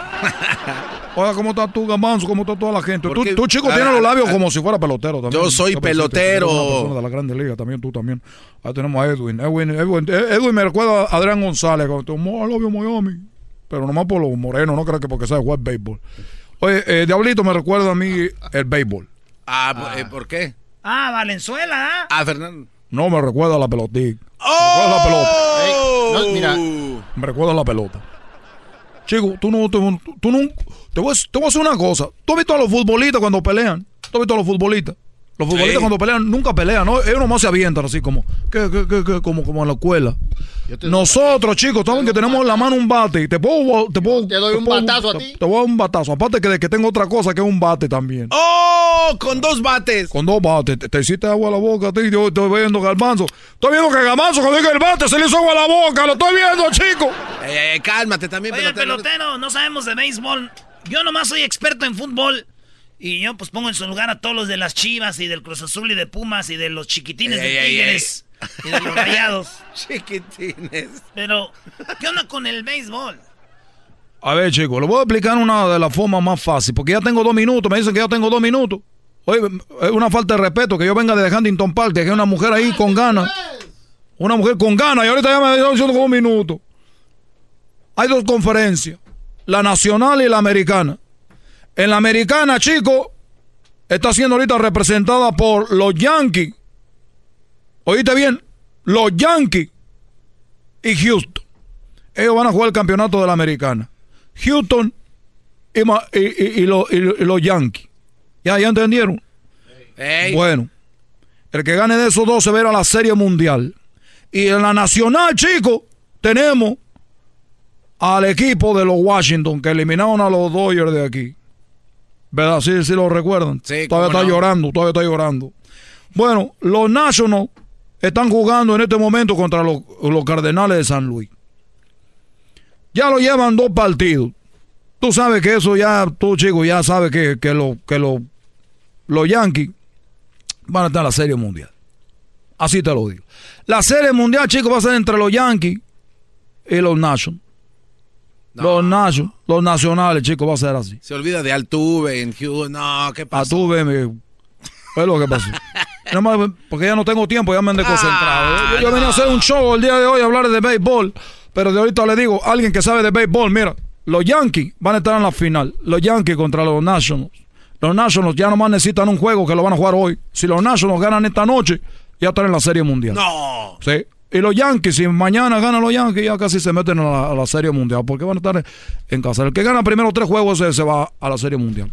Oye, ¿cómo estás tú, Gamanzo? ¿Cómo está toda la gente? Tú, tú, chico, a- tienes los labios como si fuera pelotero también. Yo soy pelotero. tú una persona de la Grande Liga, también tú también. Ahí tenemos a Edwin. Edwin, Edwin, Edwin me recuerda a Adrián González, cuando te I love you, Miami. Pero nomás por los morenos, no creo que porque sabe jugar béisbol. Oye, eh, Diablito me recuerda a mí el béisbol. Ah, ¿por- eh, ¿por qué? Ah, Valenzuela, ¿ah? Ah, Fernando. No me recuerda a la pelotita. Me recuerda a la pelota. ¡Oh! no, mira. Me recuerda a la pelota. Chico, tú no, tú, tú no, te voy, a, te voy a decir una cosa. ¿Tú has visto a los futbolistas cuando pelean? ¿Tú has visto a los futbolistas? Los futbolistas Sí. cuando pelean nunca pelean, ¿no? Ellos nomás se avientan así como, que, que, que, que, como, como en la escuela. Te- Nosotros, chicos, saben que tenemos en la mano un bate y te puedo, te puedo, Te doy un puedo- batazo a te- ti. Te voy a dar un batazo. Aparte que de que tengo otra cosa que es un bate también. ¡Oh! Con dos bates. Con dos bates. Te, te hiciste agua a la boca, tío. Yo estoy viendo Garbanzo. Estoy viendo que Garbanzo cuando diga el bate se le hizo agua a la boca. Lo estoy viendo, chico. Ey, cálmate también, Oye, pelotero. pelotero, no sabemos de béisbol. Yo nomás soy experto en fútbol. Y yo pues pongo en su lugar a todos los de las Chivas y del Cruz Azul y de Pumas y de los chiquitines Ey, de ey, ey, Tigres y de los Rayados. Chiquitines. Pero, ¿qué onda con el béisbol? A ver, chicos, le voy a explicar una de las formas más fáciles. Porque ya tengo dos minutos. Me dicen que ya tengo dos minutos. Oye, es una falta de respeto que yo venga de Huntington Park, que hay una mujer ahí con ganas. Una mujer con ganas. Y ahorita ya me están diciendo como un minuto. Hay dos conferencias. La nacional y la americana. En la americana, chicos, está siendo ahorita representada por los Yankees. Oíste bien, los Yankees y Houston. Ellos van a jugar el campeonato de la americana. Houston y, lo- los Yankees. ¿Ya, ¿Ya entendieron? Bueno, el que gane de esos dos se verá la Serie Mundial. Y en la Nacional, chicos, tenemos al equipo de los Washington que eliminaron a los Dodgers de aquí. ¿Verdad? Sí, sí lo recuerdan. Sí, todavía está no. llorando, todavía está llorando. Bueno, los Nationals están jugando en este momento contra los, los Cardenales de San Luis. Ya lo llevan dos partidos. Tú sabes que eso ya, tú chico, ya sabes que, que, lo, que lo- los Yankees van a estar en la Serie Mundial. Así te lo digo. La Serie Mundial, chicos, va a ser entre los Yankees y los Nationals. Los Nationals, los nacionales, chicos, va a ser así. Se olvida de Altuve en Houston. No, ¿qué pasa? me, es lo que pasó. Más porque ya no tengo tiempo, ya me han desconcentrado. Ah, yo yo venía a hacer un show el día de hoy, a hablar de béisbol, pero de ahorita le digo, alguien que sabe de béisbol, mira, los Yankees van a estar en la final. Los Yankees contra los Nationals. Los Nationals ya nomás necesitan un juego que lo van a jugar hoy. Si los Nationals ganan esta noche, ya están en la Serie Mundial. No. Sí. Y los Yankees, si mañana ganan los Yankees, ya casi se meten a la, a la Serie Mundial, porque van a estar en casa. El que gana primero tres juegos se, se va a la Serie Mundial.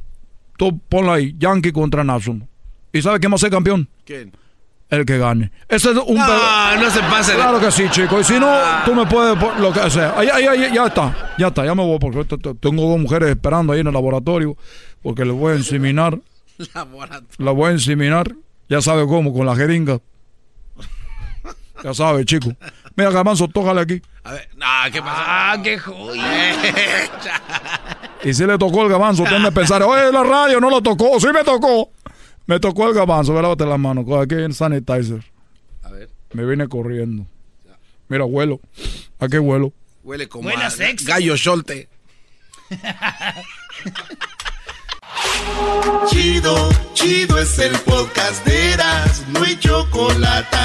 Tú ponla ahí, Yankee contra National. ¿Y sabes quién va a ser campeón? ¿Quién? El que gane. Ese es un No, pedo- no se pase Claro que sí, chico. Y si no, tú me puedes lo que sea. Ahí, ahí, ahí, ya está. Ya está, ya me voy porque tengo dos mujeres esperando ahí en el laboratorio porque les voy a inseminar. Laboratorio. La voy a inseminar. Ya sabe cómo, con la jeringa. Ya sabe, chico. Mira, Garbanzo, tócale aquí. A ver, no, ¿qué pasa? Ah, qué joya. Y si le tocó el gabanzo, usted me pensar, oye, la radio no lo tocó, sí me tocó. Me tocó el gabanzo, ve, lávate las manos, coge aquí en sanitizer. A ver, Me vine corriendo. Mira, huelo. ¿A qué huelo? huele como Huele a a sexo. gallo solte. Chido, chido es el podcast de Eras, no hay chocolate.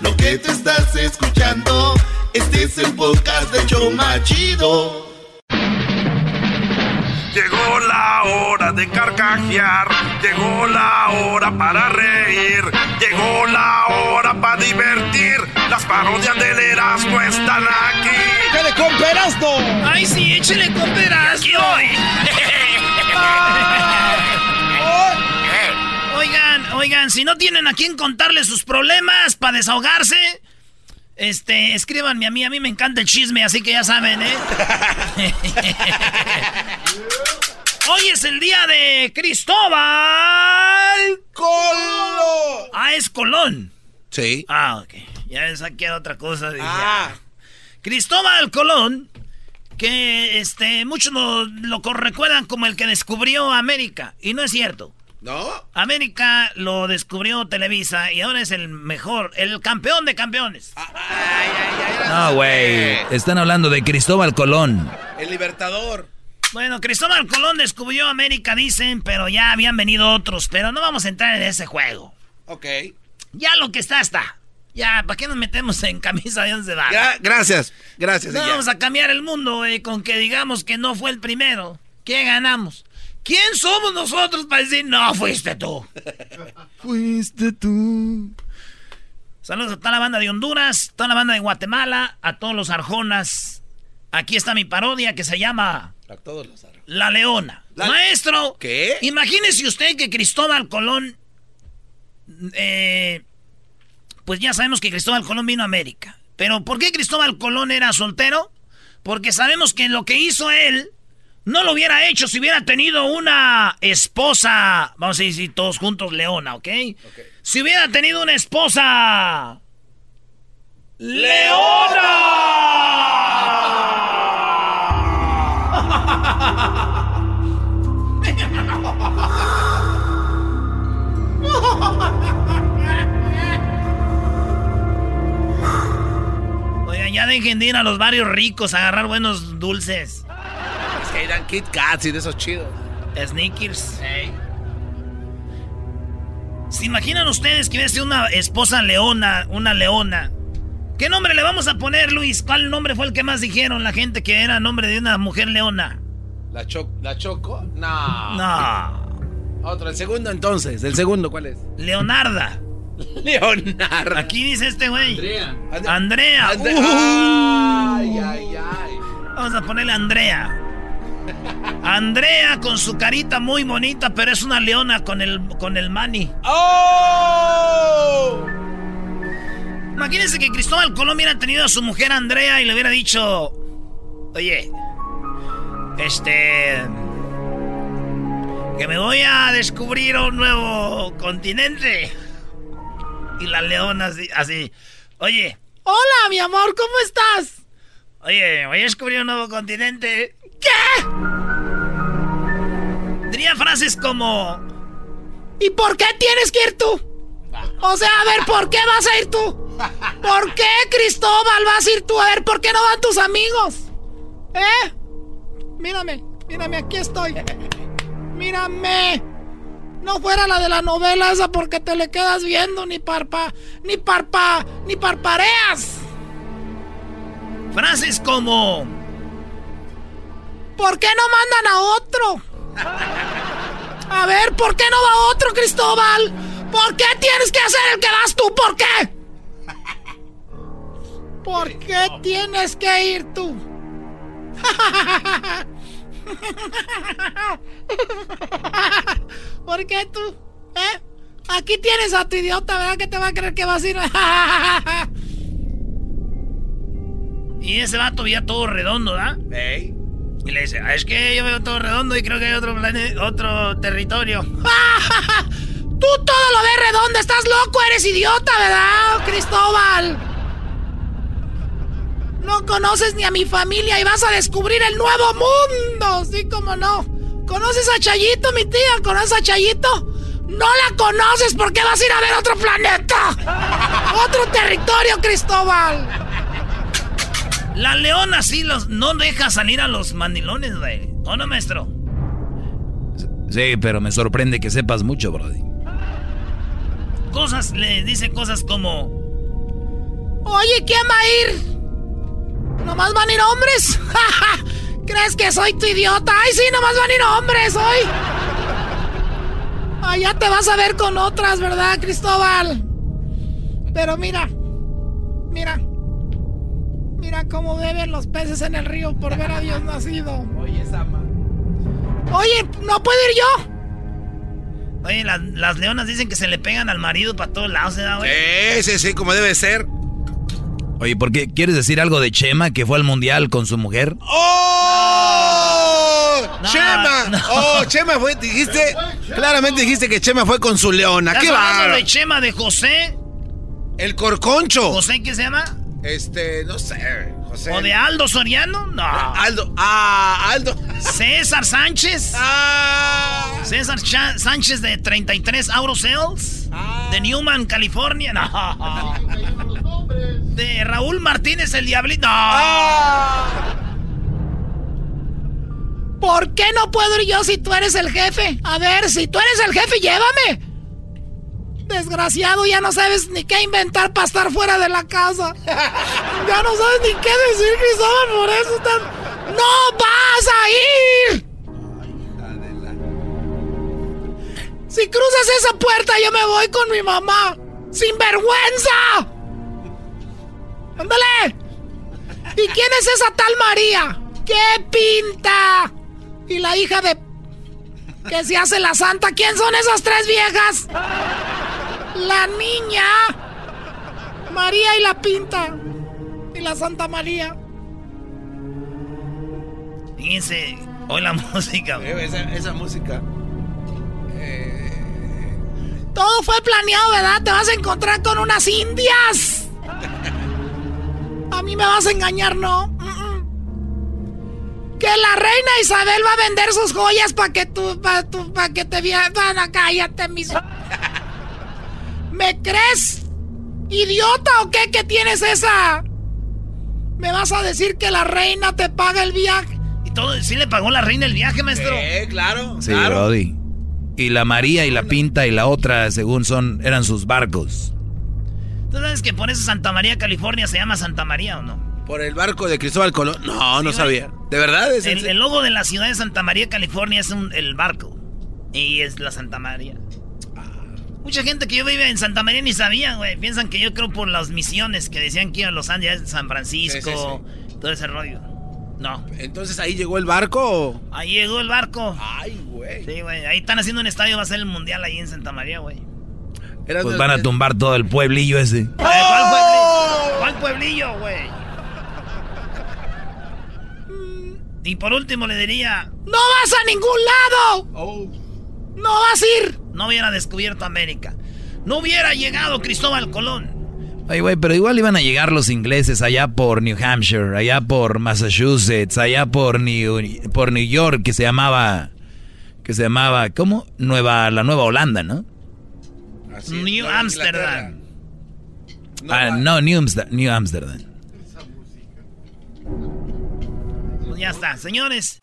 Lo que te estás escuchando, este es el podcast de Choma Chido. Llegó la hora de carcajear, llegó la hora para reír, llegó la hora para divertir. Las parodias del Erasmo están aquí. ¡Dale con Perasno! Ay, sí, échale con peras. Aquí hoy. Oigan, si no tienen a quién contarle sus problemas para desahogarse, este, escríbanme a mí, a mí me encanta el chisme, así que ya saben, ¿eh? Hoy es el día de Cristóbal ¡Colo! Ah, es Colón. Sí. Ah, ok. Ya saqué otra cosa. dije, Ah. ah. Cristóbal Colón, que este, muchos lo, recuerdan como el que descubrió América. Y no es cierto. ¿No? América lo descubrió Televisa y ahora es el mejor, el campeón de campeones. No, güey. Están hablando de Cristóbal Colón. El Libertador. Bueno, Cristóbal Colón descubrió América, dicen, pero ya habían venido otros. Pero no vamos a entrar en ese juego. Ok. Ya lo que está, está. Ya, ¿para qué nos metemos en camisa de once varas? Gra- gracias, gracias. No vamos a cambiar el mundo, güey, con que digamos que no fue el primero. ¿Qué ganamos? ¿Quién somos nosotros para decir no fuiste tú? Fuiste tú. Saludos a toda la banda de Honduras, toda la banda de Guatemala, a todos los arjonas. Aquí está mi parodia que se llama A todos los arroz. La Leona. Maestro, ¿Qué? imagínese usted que Cristóbal Colón, eh, pues ya sabemos que Cristóbal Colón vino a América. Pero ¿por qué Cristóbal Colón era soltero? Porque sabemos que lo que hizo él no lo hubiera hecho si hubiera tenido una esposa, vamos a decir todos juntos, Leona, ¿ok? Si hubiera tenido una esposa... Oigan, ya dejen de ir a los barrios ricos a agarrar buenos dulces. Eran Kit Kats y de esos chidos. Sneakers. ¿Se imaginan ustedes que hubiera sido una esposa leona, una leona? ¿Qué nombre le vamos a poner, Luis? ¿Cuál nombre fue el que más dijeron la gente que era nombre de una mujer leona? ¿La, cho ¿La Choco? No. No. Otro, el segundo entonces. ¿El segundo cuál es? Leonarda. Leonarda. Aquí dice este güey. Andrea. Andrea. Andrea. Uh. Ay, ay, ay. Vamos a ponerle Andrea. Andrea con su carita muy bonita, pero es una leona con el, con el mani. ¡Oh! Imagínense que Cristóbal Colón hubiera tenido a su mujer Andrea y le hubiera dicho, oye, este, que me voy a descubrir un nuevo continente. Y la leona así, así, oye, Hola, mi amor, ¿cómo estás? oye, voy a descubrir un nuevo continente. ¿Qué? Diría frases como, ¿Y por qué tienes que ir tú? O sea, a ver, ¿por qué vas a ir tú? ¿Por qué, Cristóbal, vas a ir tú? A ver, ¿por qué no van tus amigos? ¿Eh? Mírame, mírame, aquí estoy. Mírame. No fuera la de la novela esa porque te le quedas viendo, ni parpa, ni parpa, ni parpareas. frases como, ¿Por qué no mandan a otro? A ver, ¿por qué no va otro, Cristóbal? ¿Por qué tienes que hacer el que vas tú? ¿Por qué? ¿Por qué tienes que ir tú? ¿Por qué tú? ¿Eh? Aquí tienes a tu idiota, ¿verdad? Que te va a creer que vas a ir. y ese vato veía todo redondo, ¿verdad? Ey. Y le dice, "Ah, es que yo veo todo redondo y creo que hay otro otro territorio. Tú todo lo ves redondo, estás loco, eres idiota, ¿verdad, Cristóbal? No conoces ni a mi familia y vas a descubrir el nuevo mundo, sí como no. ¿Conoces a Chayito, mi tía? ¿Conoces a Chayito? No la conoces, ¿por qué vas a ir a ver otro planeta? Otro territorio, Cristóbal. La leona sí los, no deja salir a los mandilones, güey. ¿O no, maestro? Sí, pero me sorprende que sepas mucho, Brody. Cosas, le dice cosas como... Oye, ¿quién va a ir? ¿Nomás van a ir hombres? ¿Crees que soy tu idiota? ¡Ay, sí, nomás van a ir hombres hoy! Ay, ya te vas a ver con otras, ¿verdad, Cristóbal? Pero mira, mira. Mira cómo beben los peces en el río por ver a Dios nacido. Oye, Sama. Oye, ¿no puedo ir yo? Oye, las, las leonas dicen que se le pegan al marido para todos lados, ¿eh, güey? Sí, sí, sí, como debe ser. Oye, ¿por qué quieres decir algo de Chema que fue al mundial con su mujer? ¡Oh! No, ¡Chema! no. ¡Oh, Chema fue! Dijiste. Claramente dijiste que Chema fue con su leona. ¿Estás ¡Qué hablando va! de Chema de José? El corconcho. ¿José qué se llama? Este, no sé. José. ¿O de Aldo Soriano? No. Aldo. Ah, Aldo. ¿César Sánchez? Ah. ¿César Sánchez de 33 Auto Sales? Ah. ¿De Newman, California? No. ¿De Raúl Martínez, el Diablito? No. ¿Por qué no puedo ir yo si tú eres el jefe? A ver, si tú eres el jefe, llévame. Desgraciado, ya no sabes ni qué inventar para estar fuera de la casa. Ya no sabes ni qué decir, Cristóbal, por eso estás... ¡No vas a ir! Si cruzas esa puerta, yo me voy con mi mamá. ¡Sin vergüenza! ¡Ándale! ¿Y quién es esa tal María? ¿Qué pinta? Y la hija de... que se hace la santa. ¿Quién son esas tres viejas? La niña. María y la pinta. Y la Santa María. Fíjense, Hoy la música. Esa, esa música. Todo fue planeado, ¿verdad? Te vas a encontrar con unas indias. A mí me vas a engañar, ¿no? Que la reina Isabel va a vender sus joyas para que tú, para tú, para que te vean. Van cállate, mis. ¿Me crees? ¿Idiota o qué? ¿Qué tienes esa? ¿Me vas a decir que la reina te paga el viaje? ¿Y todo? ¿Sí le pagó la reina el viaje, maestro? Eh, claro. Sí, Brody. Y la María y la Pinta y la otra, según son, eran sus barcos. ¿Tú sabes que por eso Santa María, California se llama Santa María o no? ¿Por el barco de Cristóbal Colón? No, no sabía. ¿De verdad? ¿Es el, el, logo de la ciudad de Santa María, California es un, el barco. Y es la Santa María. Mucha gente que yo vive en Santa María ni sabía, güey. Piensan que yo creo por las misiones que decían que iban a Los Ángeles, San Francisco, sí, sí, sí. todo ese rollo. No. Entonces ahí llegó el barco. Ahí llegó el barco. Ay, güey. Sí, güey. Ahí están haciendo un estadio, va a ser el mundial ahí en Santa María, güey. Pues van a tumbar todo el pueblillo ese. ¡Oh! ¿Cuál pueblillo? ¿Cuál pueblillo, güey? Y por último le diría... ¡No vas a ningún lado! Oh. ¡No vas a ir! No hubiera descubierto América. No hubiera llegado Cristóbal Colón. Ay, güey, pero igual iban a llegar los ingleses allá por New Hampshire, allá por Massachusetts, allá por New, por New York, que se llamaba, que se llamaba, ¿cómo? Nueva, la Nueva Holanda, ¿no? Así New Amsterdam. No, ah, no, New, Amsterdam. New Amsterdam. Pues ya está, señores.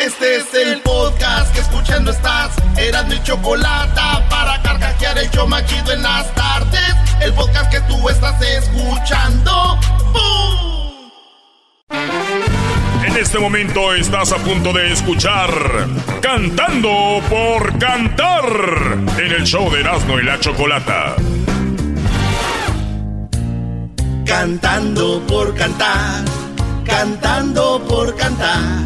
Este es el podcast que escuchando estás. Eran mi chocolate para carcajear el show machido en las tardes. El podcast que tú estás escuchando. ¡Bum! En este momento estás a punto de escuchar Cantando por Cantar en el show de Erasmo y la Chocolata. Cantando por cantar, cantando por cantar.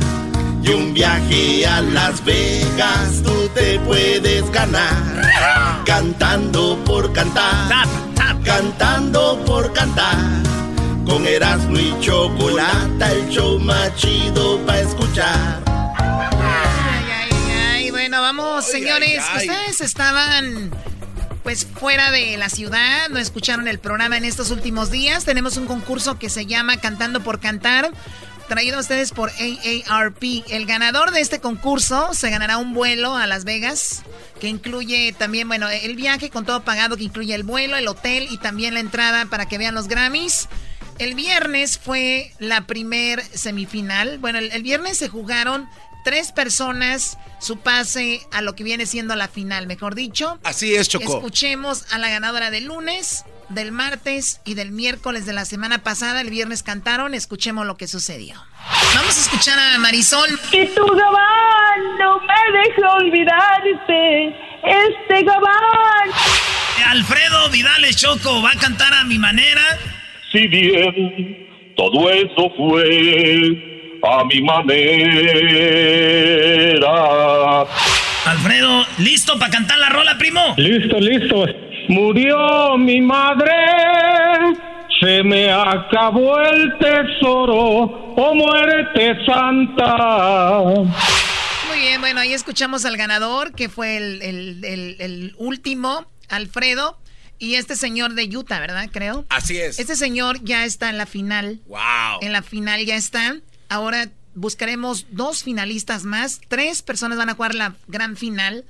Y un viaje a Las Vegas tú te puedes ganar. Cantando por cantar, cantando por cantar. Con Erasmo y Chocolata, el show más chido para escuchar. Ay, ay, ay. Bueno, vamos, ay, señores. Ay, Ustedes estaban pues fuera de la ciudad, no escucharon el programa en estos últimos días. Tenemos un concurso que se llama Cantando por Cantar traído a ustedes por AARP. El ganador de este concurso se ganará un vuelo a Las Vegas, que incluye también, bueno, el viaje con todo pagado, que incluye el vuelo, el hotel y también la entrada para que vean los Grammys. El viernes fue la primer semifinal. Bueno, el, el viernes se jugaron tres personas su pase a lo que viene siendo la final, mejor dicho. Así es, Choco. Escuchemos a la ganadora del lunes, del martes y del miércoles de la semana pasada. El viernes cantaron, escuchemos lo que sucedió. Vamos a escuchar a Marisol. Que tu gabán no me deje olvidarte, este gabán. Alfredo Vidales Choco va a cantar a mi manera. Si bien todo eso fue a mi manera. Alfredo, ¿listo para cantar la rola, primo? Listo, listo. Murió mi madre, se me acabó el tesoro, oh muerte santa. Muy bien, bueno, ahí escuchamos al ganador, que fue el, el, el, el último, Alfredo. Y este señor de Utah, ¿verdad? Creo. Así es. Este señor ya está en la final. Wow. En la final ya está. Ahora buscaremos dos finalistas más. Tres personas van a jugar la gran final.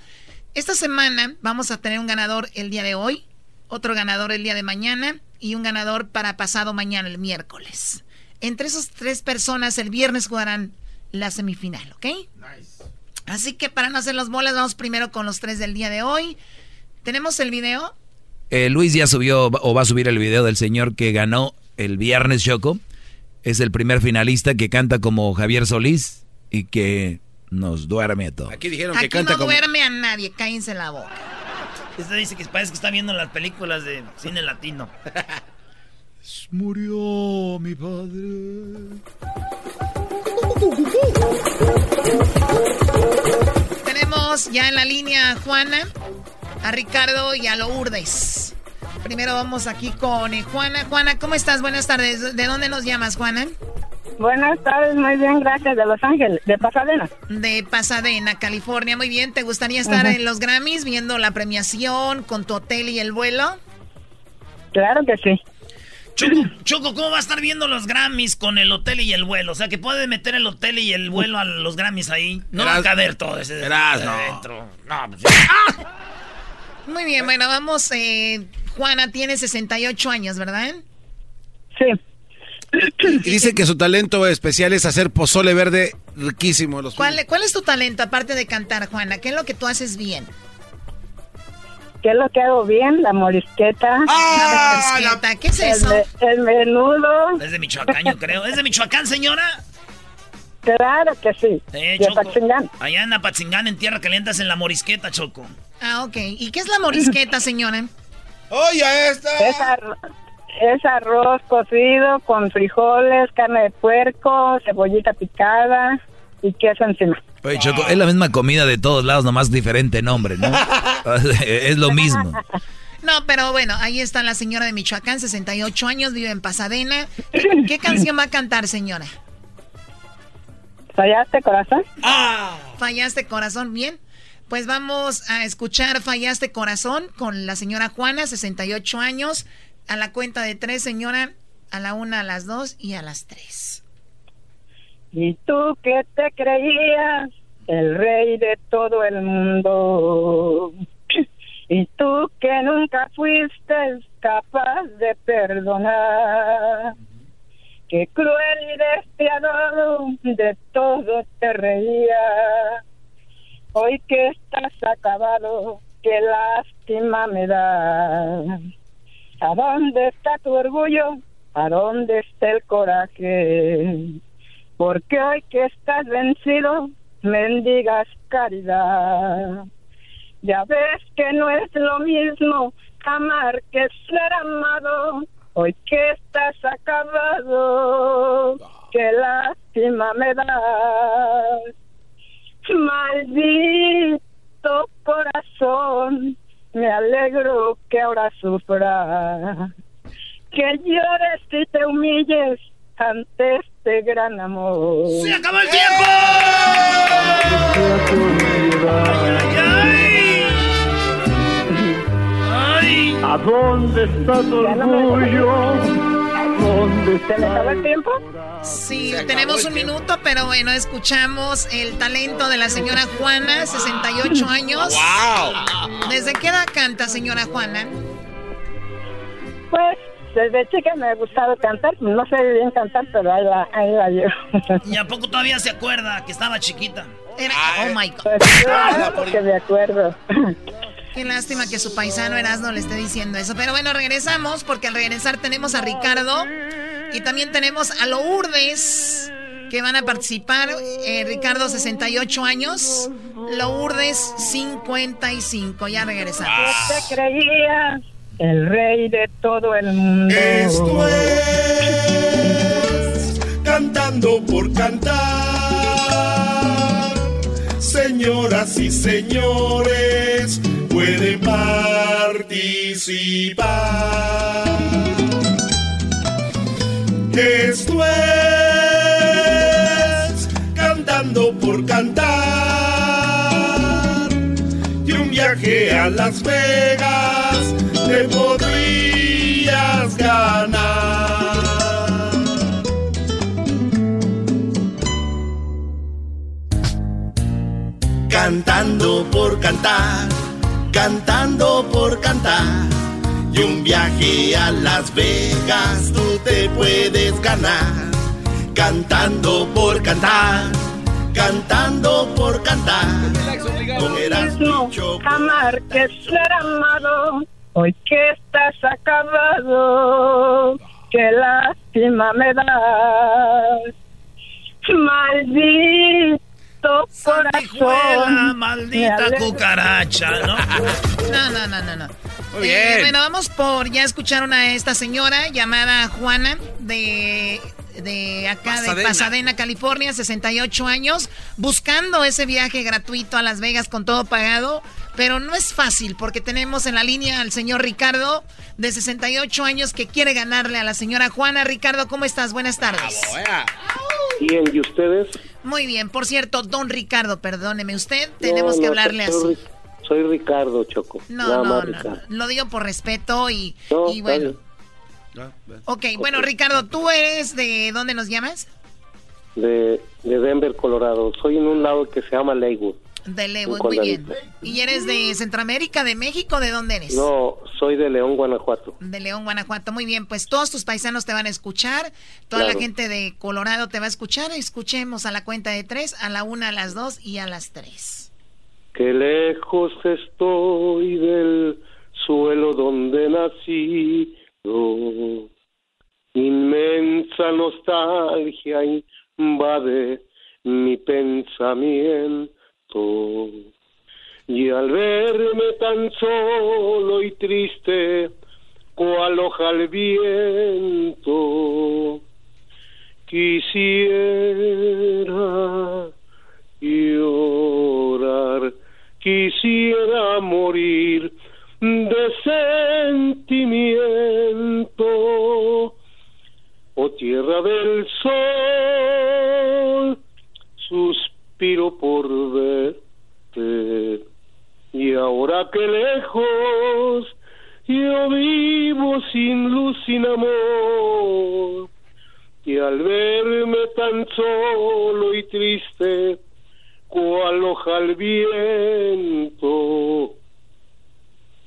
Esta semana vamos a tener un ganador el día de hoy, otro ganador el día de mañana y un ganador para pasado mañana, el miércoles. Entre esas tres personas el viernes jugarán la semifinal, ¿ok? Nice. Así que para no hacer las bolas, vamos primero con los tres del día de hoy. ¿Tenemos el video? Eh, Luis ya subió o va a subir el video del señor que ganó el viernes, Choco. Es el primer finalista que canta como Javier Solís y que nos duerme a todos. Aquí dijeron Aquí que canta no como... duerme a nadie, cállense la boca. Este dice que parece que está viendo las películas de cine latino. Murió mi padre. Tenemos ya en la línea a Juana, a Ricardo y a Lourdes. Primero vamos aquí con eh, Juana. Juana, ¿cómo estás? Buenas tardes. ¿De dónde nos llamas, Juana? Buenas tardes, muy bien, gracias. De Los Ángeles, de Pasadena. De Pasadena, California, muy bien. ¿Te gustaría estar en los Grammys viendo la premiación con tu hotel y el vuelo? Claro que sí. Choco, Choco, ¿cómo va a estar viendo los Grammys con el hotel y el vuelo? O sea, que puede meter el hotel y el vuelo a los Grammys ahí. No va a caber todo ese verás, no. adentro. No, pues, Muy bien, bueno, vamos. eh, Juana tiene 68 años, ¿verdad? Sí. Y dice que su talento especial es hacer pozole verde riquísimo. Los ¿Cuál, ¿Cuál es tu talento aparte de cantar, Juana? ¿Qué es lo que tú haces bien? ¿Qué es lo que hago bien? La morisqueta. La morisqueta, ¿qué es El eso? me- El, menudo. Es de Michoacán, yo creo. ¿Es de Michoacán, señora? Claro que sí. Eh, De Choco. Allá en Apatzingán, en Tierra Caliente, en la morisqueta, Choco. Ah, ok. ¿Y qué es la morisqueta, señora? ¡Oye, esta! Es, ar- es arroz cocido con frijoles, carne de puerco, cebollita picada y queso encima. Oye, Choco, es la misma comida de todos lados, nomás diferente nombre, ¿no? es lo mismo. No, pero bueno, ahí está la señora de Michoacán, 68 años, vive en Pasadena. ¿Qué, qué canción va a cantar, señora? ¿Fallaste, corazón? Fallaste corazón, bien. Pues vamos a escuchar Fallaste corazón con la señora Juana, 68 años. A la cuenta de tres, señora. A la una, a las dos y a las tres. Y tú que te creías el rey de todo el mundo. Y tú que nunca fuiste capaz de perdonar. Que cruel y despiadado de todo te reía. Hoy que estás acabado, qué lástima me da. ¿A dónde está tu orgullo? ¿A dónde está el coraje? Porque hoy que estás vencido, mendigas caridad. Ya ves que no es lo mismo amar que ser amado. Hoy que estás acabado, qué lástima me das. Maldito corazón, me alegro que ahora sufra. Que llores y te humilles ante este gran amor. ¡Se acabó el tiempo! ¿A dónde está tu orgullo? ¿Se le acabó el tiempo? Sí, tenemos un minuto, pero bueno, escuchamos el talento de la señora Juana, 68 años. ¡Wow! ¿Desde qué edad canta, señora Juana? Pues desde chica me ha gustado cantar. No sé bien cantar, pero ahí la, ahí la llevo. ¿Y a poco todavía se acuerda que estaba chiquita? Era, oh my God. Pues, claro, porque me acuerdo. Qué lástima que su paisano Erasmo le esté diciendo eso. Pero bueno, regresamos porque al regresar tenemos a Ricardo y también tenemos a Lourdes que van a participar. Eh, Ricardo, 68 años. Lourdes, 55. Ya regresamos. Te creías el rey de todo el mundo. Esto es cantando por cantar. Señoras y señores, pueden participar. Esto es cantando por cantar. Y un viaje a Las Vegas te podrías ganar. Cantando por cantar, cantando por cantar. Y un viaje a Las Vegas tú te puedes ganar. Cantando por cantar, cantando por cantar. Con Erasmo. Amar que ser amado, hoy que estás acabado, qué lástima me das. Maldito Sandijuela, corazón. maldita cucaracha, ¿no? No, no, no, no, no. Muy bien. bueno, vamos por ya escucharon a esta señora llamada Juana de de acá de Pasadena. California, 68 años, buscando ese viaje gratuito a Las Vegas con todo pagado, pero no es fácil porque tenemos en la línea al señor Ricardo de 68 años que quiere ganarle a la señora Juana. Ricardo, ¿cómo estás? Buenas tardes. Bien, ¿y ustedes? Muy bien. Por cierto, don Ricardo, perdóneme usted, tenemos que hablarle soy, así. Soy Ricardo, Choco. No, Nada no, más no, Ricardo. Lo digo por respeto y, No, y bueno. bien. Ok, bueno, Ricardo, ¿tú eres de dónde nos llamas? De, de Denver, Colorado. Soy en un lado que se llama Leywood. De Lewood, muy bien. ¿Y eres de Centroamérica, de México? ¿De dónde eres? No, soy de León, Guanajuato. De León, Guanajuato. Muy bien, pues todos tus paisanos te van a escuchar, toda Claro. la gente de Colorado te va a escuchar. Escuchemos a la cuenta de tres, a la una, a las dos y a las tres. Qué lejos estoy del suelo donde nací. Inmensa nostalgia invade mi pensamiento. Y al verme tan solo y triste, cual hoja al viento, quisiera llorar, quisiera morir de sentimiento. Oh tierra del sol, suspiro por verte. Y ahora que lejos yo vivo sin luz, sin amor. Y al verme tan solo y triste, cual hoja al viento,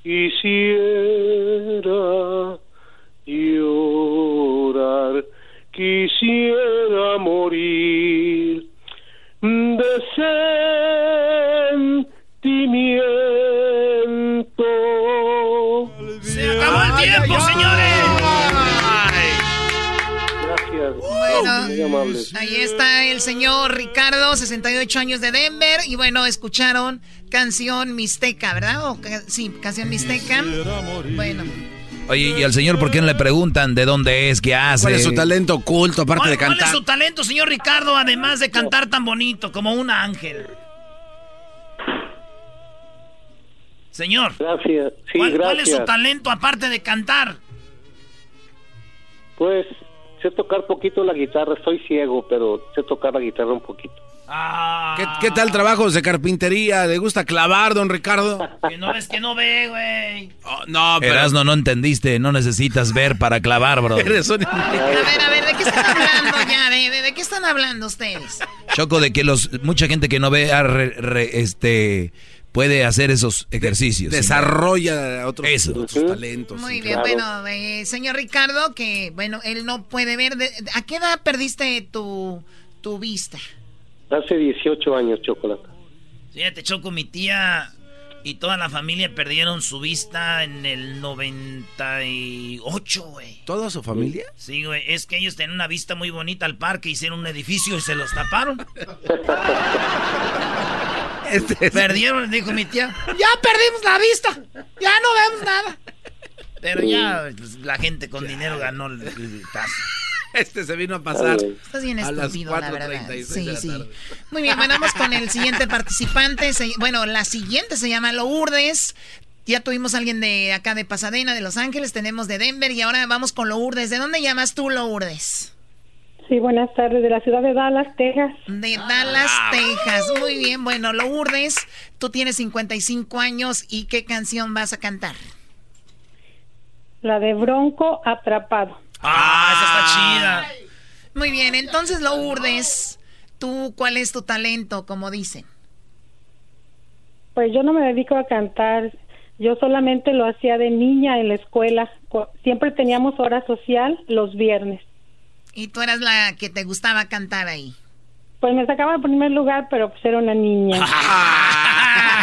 quisiera llorar, quisiera morir de sentimiento. ¡Se acabó el tiempo, señores! Gracias. Bueno, ahí está el señor Ricardo, 68 años de Denver. Y bueno, escucharon canción Mixteca, ¿verdad? O ca- sí, canción Mixteca. Bueno, Oye, ¿y al señor por qué no le preguntan de dónde es, qué hace? ¿Cuál es su talento oculto aparte ¿Cuál, de cuál es cantar? su talento, señor Ricardo, además de cantar tan bonito como un ángel? Señor. Gracias. Sí, ¿cuál, cuál gracias. es su talento aparte de cantar? Pues sé tocar poquito la guitarra, estoy ciego, pero sé tocar la guitarra un poquito. ¿Qué, qué tal trabajos de carpintería? ¿Le gusta clavar, don Ricardo? Que no ves que no ve, güey. no, pero... Erasno, no entendiste, no necesitas ver para clavar, bro. Eres un- a ver, a ver, ¿de qué están hablando ya? ¿De, de- de qué están hablando ustedes? Choco de que los mucha gente que no ve ah, re- re- este puede hacer esos ejercicios. Desarrolla otros, Eso. otros talentos. Muy bien, claro. bueno, eh, señor Ricardo, que bueno, él no puede ver. de- ¿A qué edad perdiste tu, tu vista? Hace 18 años, Chocolata. Fíjate, Choco, mi tía y toda la familia perdieron su vista en el 98, güey. ¿Toda su familia? Sí, güey, es que ellos tenían una vista muy bonita al parque, hicieron un edificio y se los taparon. Este Perdieron, dijo mi tía. Ya perdimos la vista. Ya no vemos nada. Pero ya pues, la gente con dinero ganó el, el caso. Este se vino a pasar. Estás bien a las estúpido, la verdad. 4:36 Sí, de la sí. tarde. Muy bien, bueno, vamos con el siguiente participante. Se- bueno, la siguiente se llama Lourdes. Ya tuvimos a alguien de acá de Pasadena, de Los Ángeles, tenemos de Denver y ahora vamos con Lourdes. ¿De dónde llamas tú, Lourdes? Sí, buenas tardes, de la ciudad de Dallas, Texas. De Dallas, Texas. Muy bien, bueno, Lourdes, tú tienes 55 años y ¿qué canción vas a cantar? La de Bronco Atrapado. Ah, esa está chida. Muy bien, entonces Lourdes, ¿tú cuál es tu talento, como dicen? Pues yo no me dedico a cantar, yo solamente lo hacía de niña en la escuela. Cu- Siempre teníamos hora social los viernes. Y tú eras la que te gustaba cantar ahí. Pues me sacaba en primer lugar, pero pues era una niña.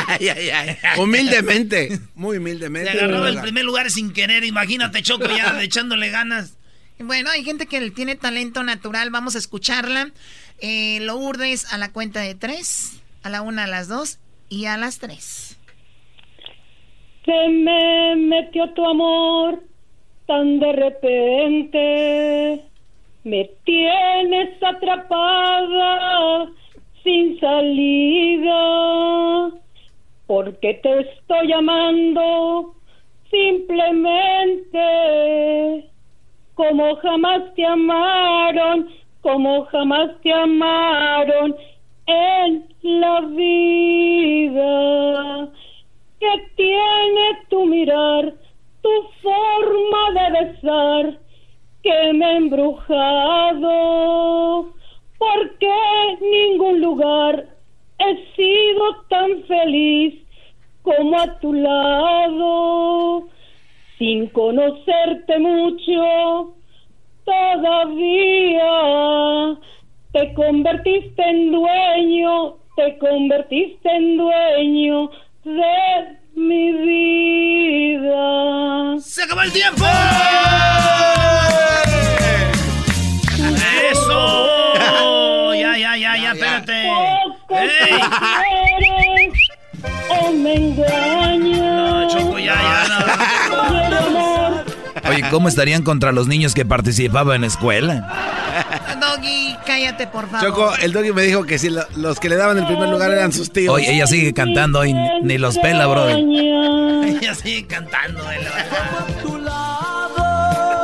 Ay, ay, ay. Humildemente, muy humildemente. Se agarró el primer lugar sin querer. Imagínate, Choco, ya echándole ganas. Bueno, hay gente que tiene talento natural, vamos a escucharla. Eh, Lourdes a la cuenta de tres, a la una, a las dos y a las tres. Se me metió tu amor tan de repente. Me tienes atrapada sin salida. Porque te estoy llamando simplemente como jamás te amaron como jamás te amaron en la vida. Que tiene tu mirar, tu forma de besar, que me ha embrujado, porque ningún lugar he sido tan feliz como a tu lado, sin conocerte mucho todavía. Te convertiste en dueño, te convertiste en dueño de mi vida. ¡Se acabó el tiempo! ¡Eso! Ya, ya, ya, ya, espérate. ¡Ey! O me. No, Choco, ya, ya, Oye, ¿cómo estarían contra los niños que participaban en escuela? Doggy, cállate, por favor. Choco, el doggy me dijo que si lo- los que le daban el primer lugar eran sus tíos. Oye, ella sigue cantando y ni- los pela, brother. Ella sigue cantando, eh.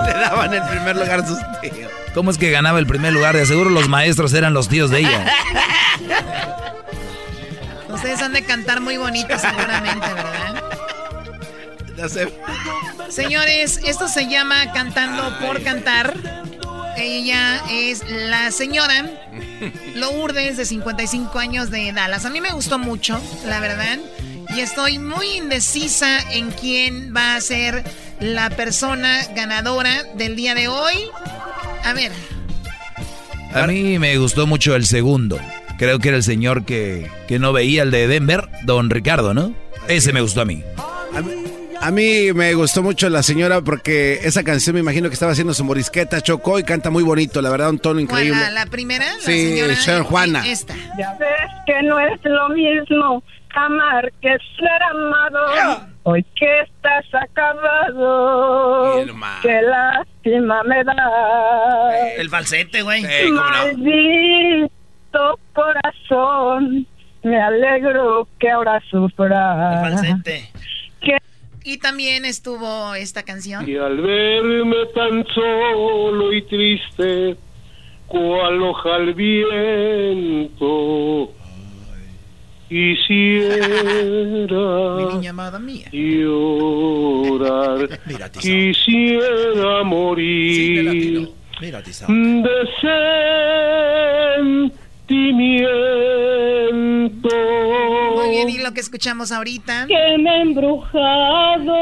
Le daban el primer lugar a sus tíos. ¿Cómo es que ganaba el primer lugar? De seguro los maestros eran los tíos de ella. Ustedes han de cantar muy bonito seguramente, ¿verdad? Sé. Señores, esto se llama Cantando por Cantar. Ella es la señora Lourdes, de 55 años de Dallas. A mí me gustó mucho, la verdad. Y estoy muy indecisa en quién va a ser la persona ganadora del día de hoy. A ver, A mí me gustó mucho el segundo. Creo que era el señor que, que no veía el de Denver, don Ricardo, ¿no? Ese me gustó a mí. A mí me gustó mucho la señora porque esa canción me imagino que estaba haciendo su morisqueta, chocó y canta muy bonito, la verdad, un tono ¿cuál, increíble. la, la primera? La Sí, señora, señor Juana. Esta. Ya ves que no es lo mismo amar que ser amado. Hoy que estás acabado, qué lástima me da. El falsete, güey. Corazón, me alegro que ahora sufra. falsete. Y también estuvo esta canción. Y al verme tan solo y triste, cual hoja al viento, quisiera Mi niña amada mía. llorar, quisiera morir de sentimiento. Muy bien, y lo que escuchamos ahorita. Que me ha embrujado,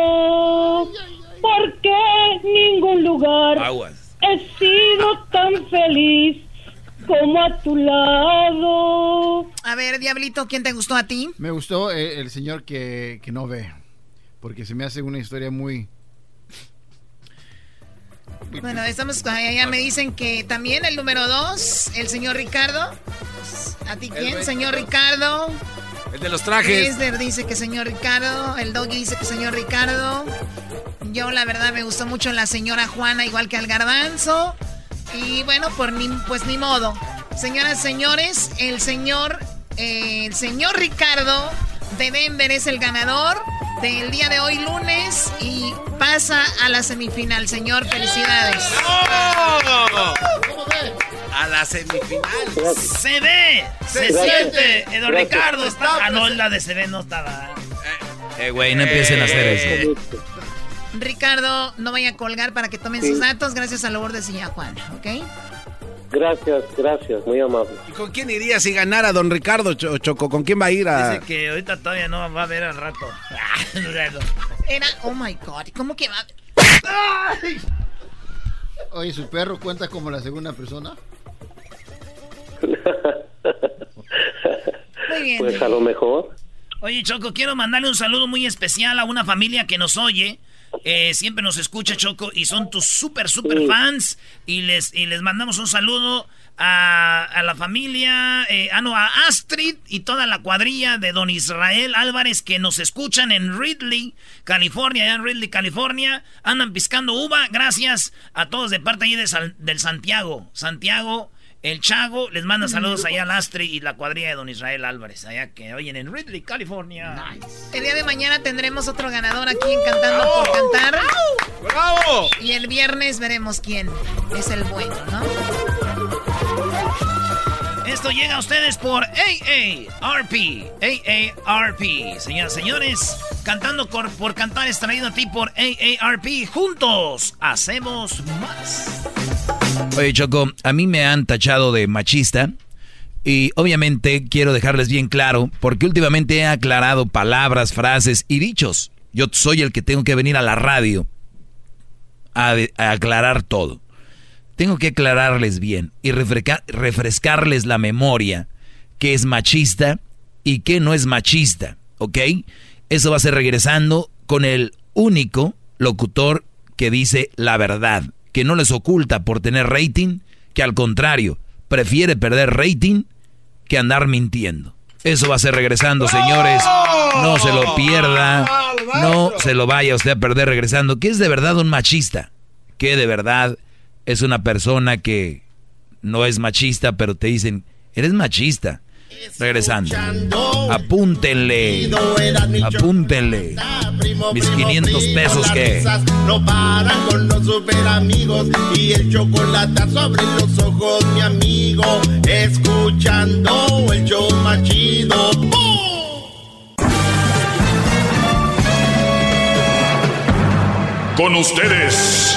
porque ningún lugar he sido tan feliz como a tu lado. A ver, Diablito, ¿quién te gustó a ti? Me gustó eh, el señor que, que no ve. Porque se me hace una historia muy. Bueno, estamos, ya ya me dicen que también el número dos, el señor Ricardo. ¿A ti quién? Señor Ricardo. El de los trajes. Esder dice que señor Ricardo. El Doggy dice que señor Ricardo. Yo, la verdad, me gustó mucho la señora Juana, igual que al garbanzo. Y bueno, por ni, pues ni modo. Señoras, señores, el señor, eh, el señor Ricardo de Denver es el ganador del día de hoy, lunes. Y pasa a la semifinal, señor. Felicidades. A la semifinal. Se ve, se Gracias. siente. Eh, don Gracias. Ricardo está. Ah, no, la de se ve no estaba. Eh, güey, no empiecen a hacer eso. Ricardo, no vaya a colgar para que tomen Sí. sus datos. Gracias a Lourdes y a Juan, ¿ok? Gracias, gracias, muy amable. ¿Y con quién iría si ganara don Ricardo Cho- Choco? ¿Con quién va a ir a...? Dice que ahorita todavía no va a ver al rato. Era, oh my god, ¿cómo que va? Oye, ¿su perro cuenta como la segunda persona? Muy bien. Pues a lo mejor. Oye, Choco, quiero mandarle un saludo muy especial a una familia que nos oye. Eh, siempre nos escucha, Choco, y son tus súper, súper Sí. fans. Y les, y les mandamos un saludo a, a la familia, eh, ah, no, a Astrid y toda la cuadrilla de don Israel Álvarez que nos escuchan en Ridley, California, allá en Ridley, California. Andan piscando uva. Gracias a todos de parte ahí de Sal- del Santiago. Santiago El Chago les manda saludos allá al Astri y la cuadrilla de Don Israel Álvarez, allá que oyen en Ridley, California. El día de mañana tendremos otro ganador aquí en Cantando por Cantar. ¡Bravo! Y el viernes veremos quién es el bueno, ¿no? Esto llega a ustedes por AARP. AARP. Señoras y señores, cantando por, por cantar es traído a ti por AARP. Juntos hacemos más. Oye, Choco, a mí me han tachado de machista. Y obviamente quiero dejarles bien claro, porque últimamente he aclarado palabras, frases y dichos. Yo soy el que tengo que venir a la radio a, aclarar todo. Tengo que aclararles bien y refresca- refrescarles la memoria que es machista y que no es machista, ¿ok? Eso va a ser regresando con el único locutor que dice la verdad, que no les oculta por tener rating, que al contrario, prefiere perder rating que andar mintiendo. Eso va a ser regresando, señores. No se lo pierda. No se lo vaya usted a perder regresando. Que es de verdad un machista. Que de verdad es una persona que no es machista, pero te dicen, eres machista. Regresando. Apúntenle. Apúntenle. Mis 500 pesos que... No paran con los super amigos y el chocolate sobre los ojos, mi amigo. Escuchando el show más chido. Con ustedes.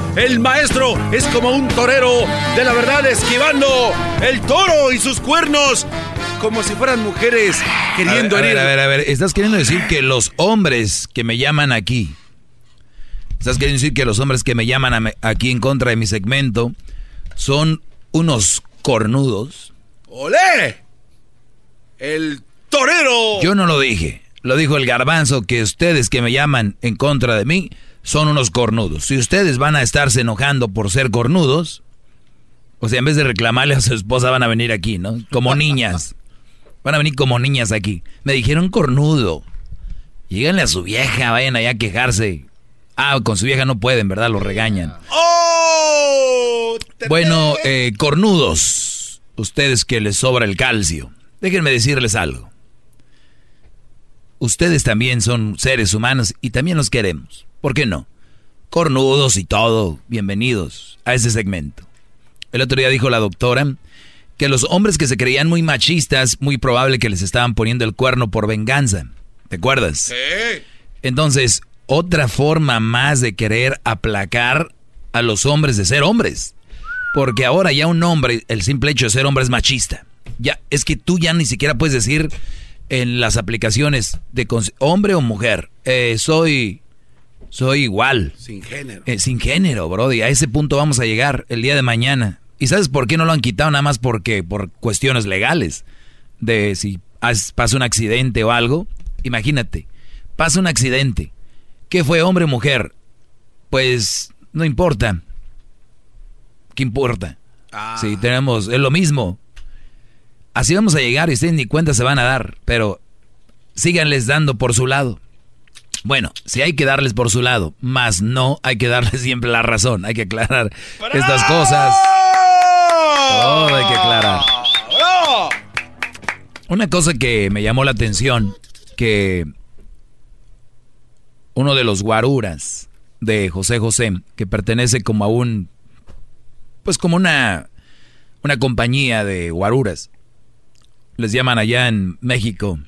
El maestro es como un torero de la verdad esquivando el toro y sus cuernos como si fueran mujeres queriendo a ver, herir. a ver, a ver, estás queriendo decir que los hombres que me llaman aquí, estás queriendo decir que los hombres que me llaman a me- aquí en contra de mi segmento son unos cornudos. ¡Olé! El torero. Yo no lo dije, lo dijo el garbanzo que ustedes que me llaman en contra de mí son unos cornudos. Si ustedes van a estarse enojando por ser cornudos, o sea, en vez de reclamarle a su esposa van a venir aquí, ¿no? Como niñas. Van a venir como niñas aquí. Me dijeron cornudo. Lléganle a su vieja, vayan allá a quejarse. Ah, con su vieja no pueden, ¿verdad? Lo regañan. ¡Oh! Bueno, eh, cornudos, ustedes que les sobra el calcio, déjenme decirles algo. Ustedes también son seres humanos y también los queremos. ¿Por qué no? Cornudos y todo, bienvenidos a ese segmento. El otro día dijo la doctora que los hombres que se creían muy machistas, muy probable que les estaban poniendo el cuerno por venganza. ¿Te acuerdas? Entonces, otra forma más de querer aplacar a los hombres de ser hombres. Porque ahora ya un hombre, el simple hecho de ser hombre es machista. Ya, es que tú ya ni siquiera puedes decir en las aplicaciones de hombre o mujer, eh, soy, soy igual. Sin género. Eh, sin género, Brody. A ese punto vamos a llegar el día de mañana. ¿Y sabes por qué no lo han quitado? Nada más porque por cuestiones legales. De si has- pasa un accidente o algo. Imagínate, pasa un accidente. ¿Qué fue hombre o mujer? Pues no importa. ¿Qué importa? Si tenemos, es lo mismo. Así vamos a llegar y ustedes ni cuenta se van a dar. Pero síganles dando por su lado. Bueno, si hay que darles por su lado, más no hay que darles siempre la razón. Hay que aclarar estas cosas. Todo hay que aclarar. Una cosa que me llamó la atención, que uno de los guaruras de José José, que pertenece como a un, pues como una, una compañía de guaruras, les llaman allá en México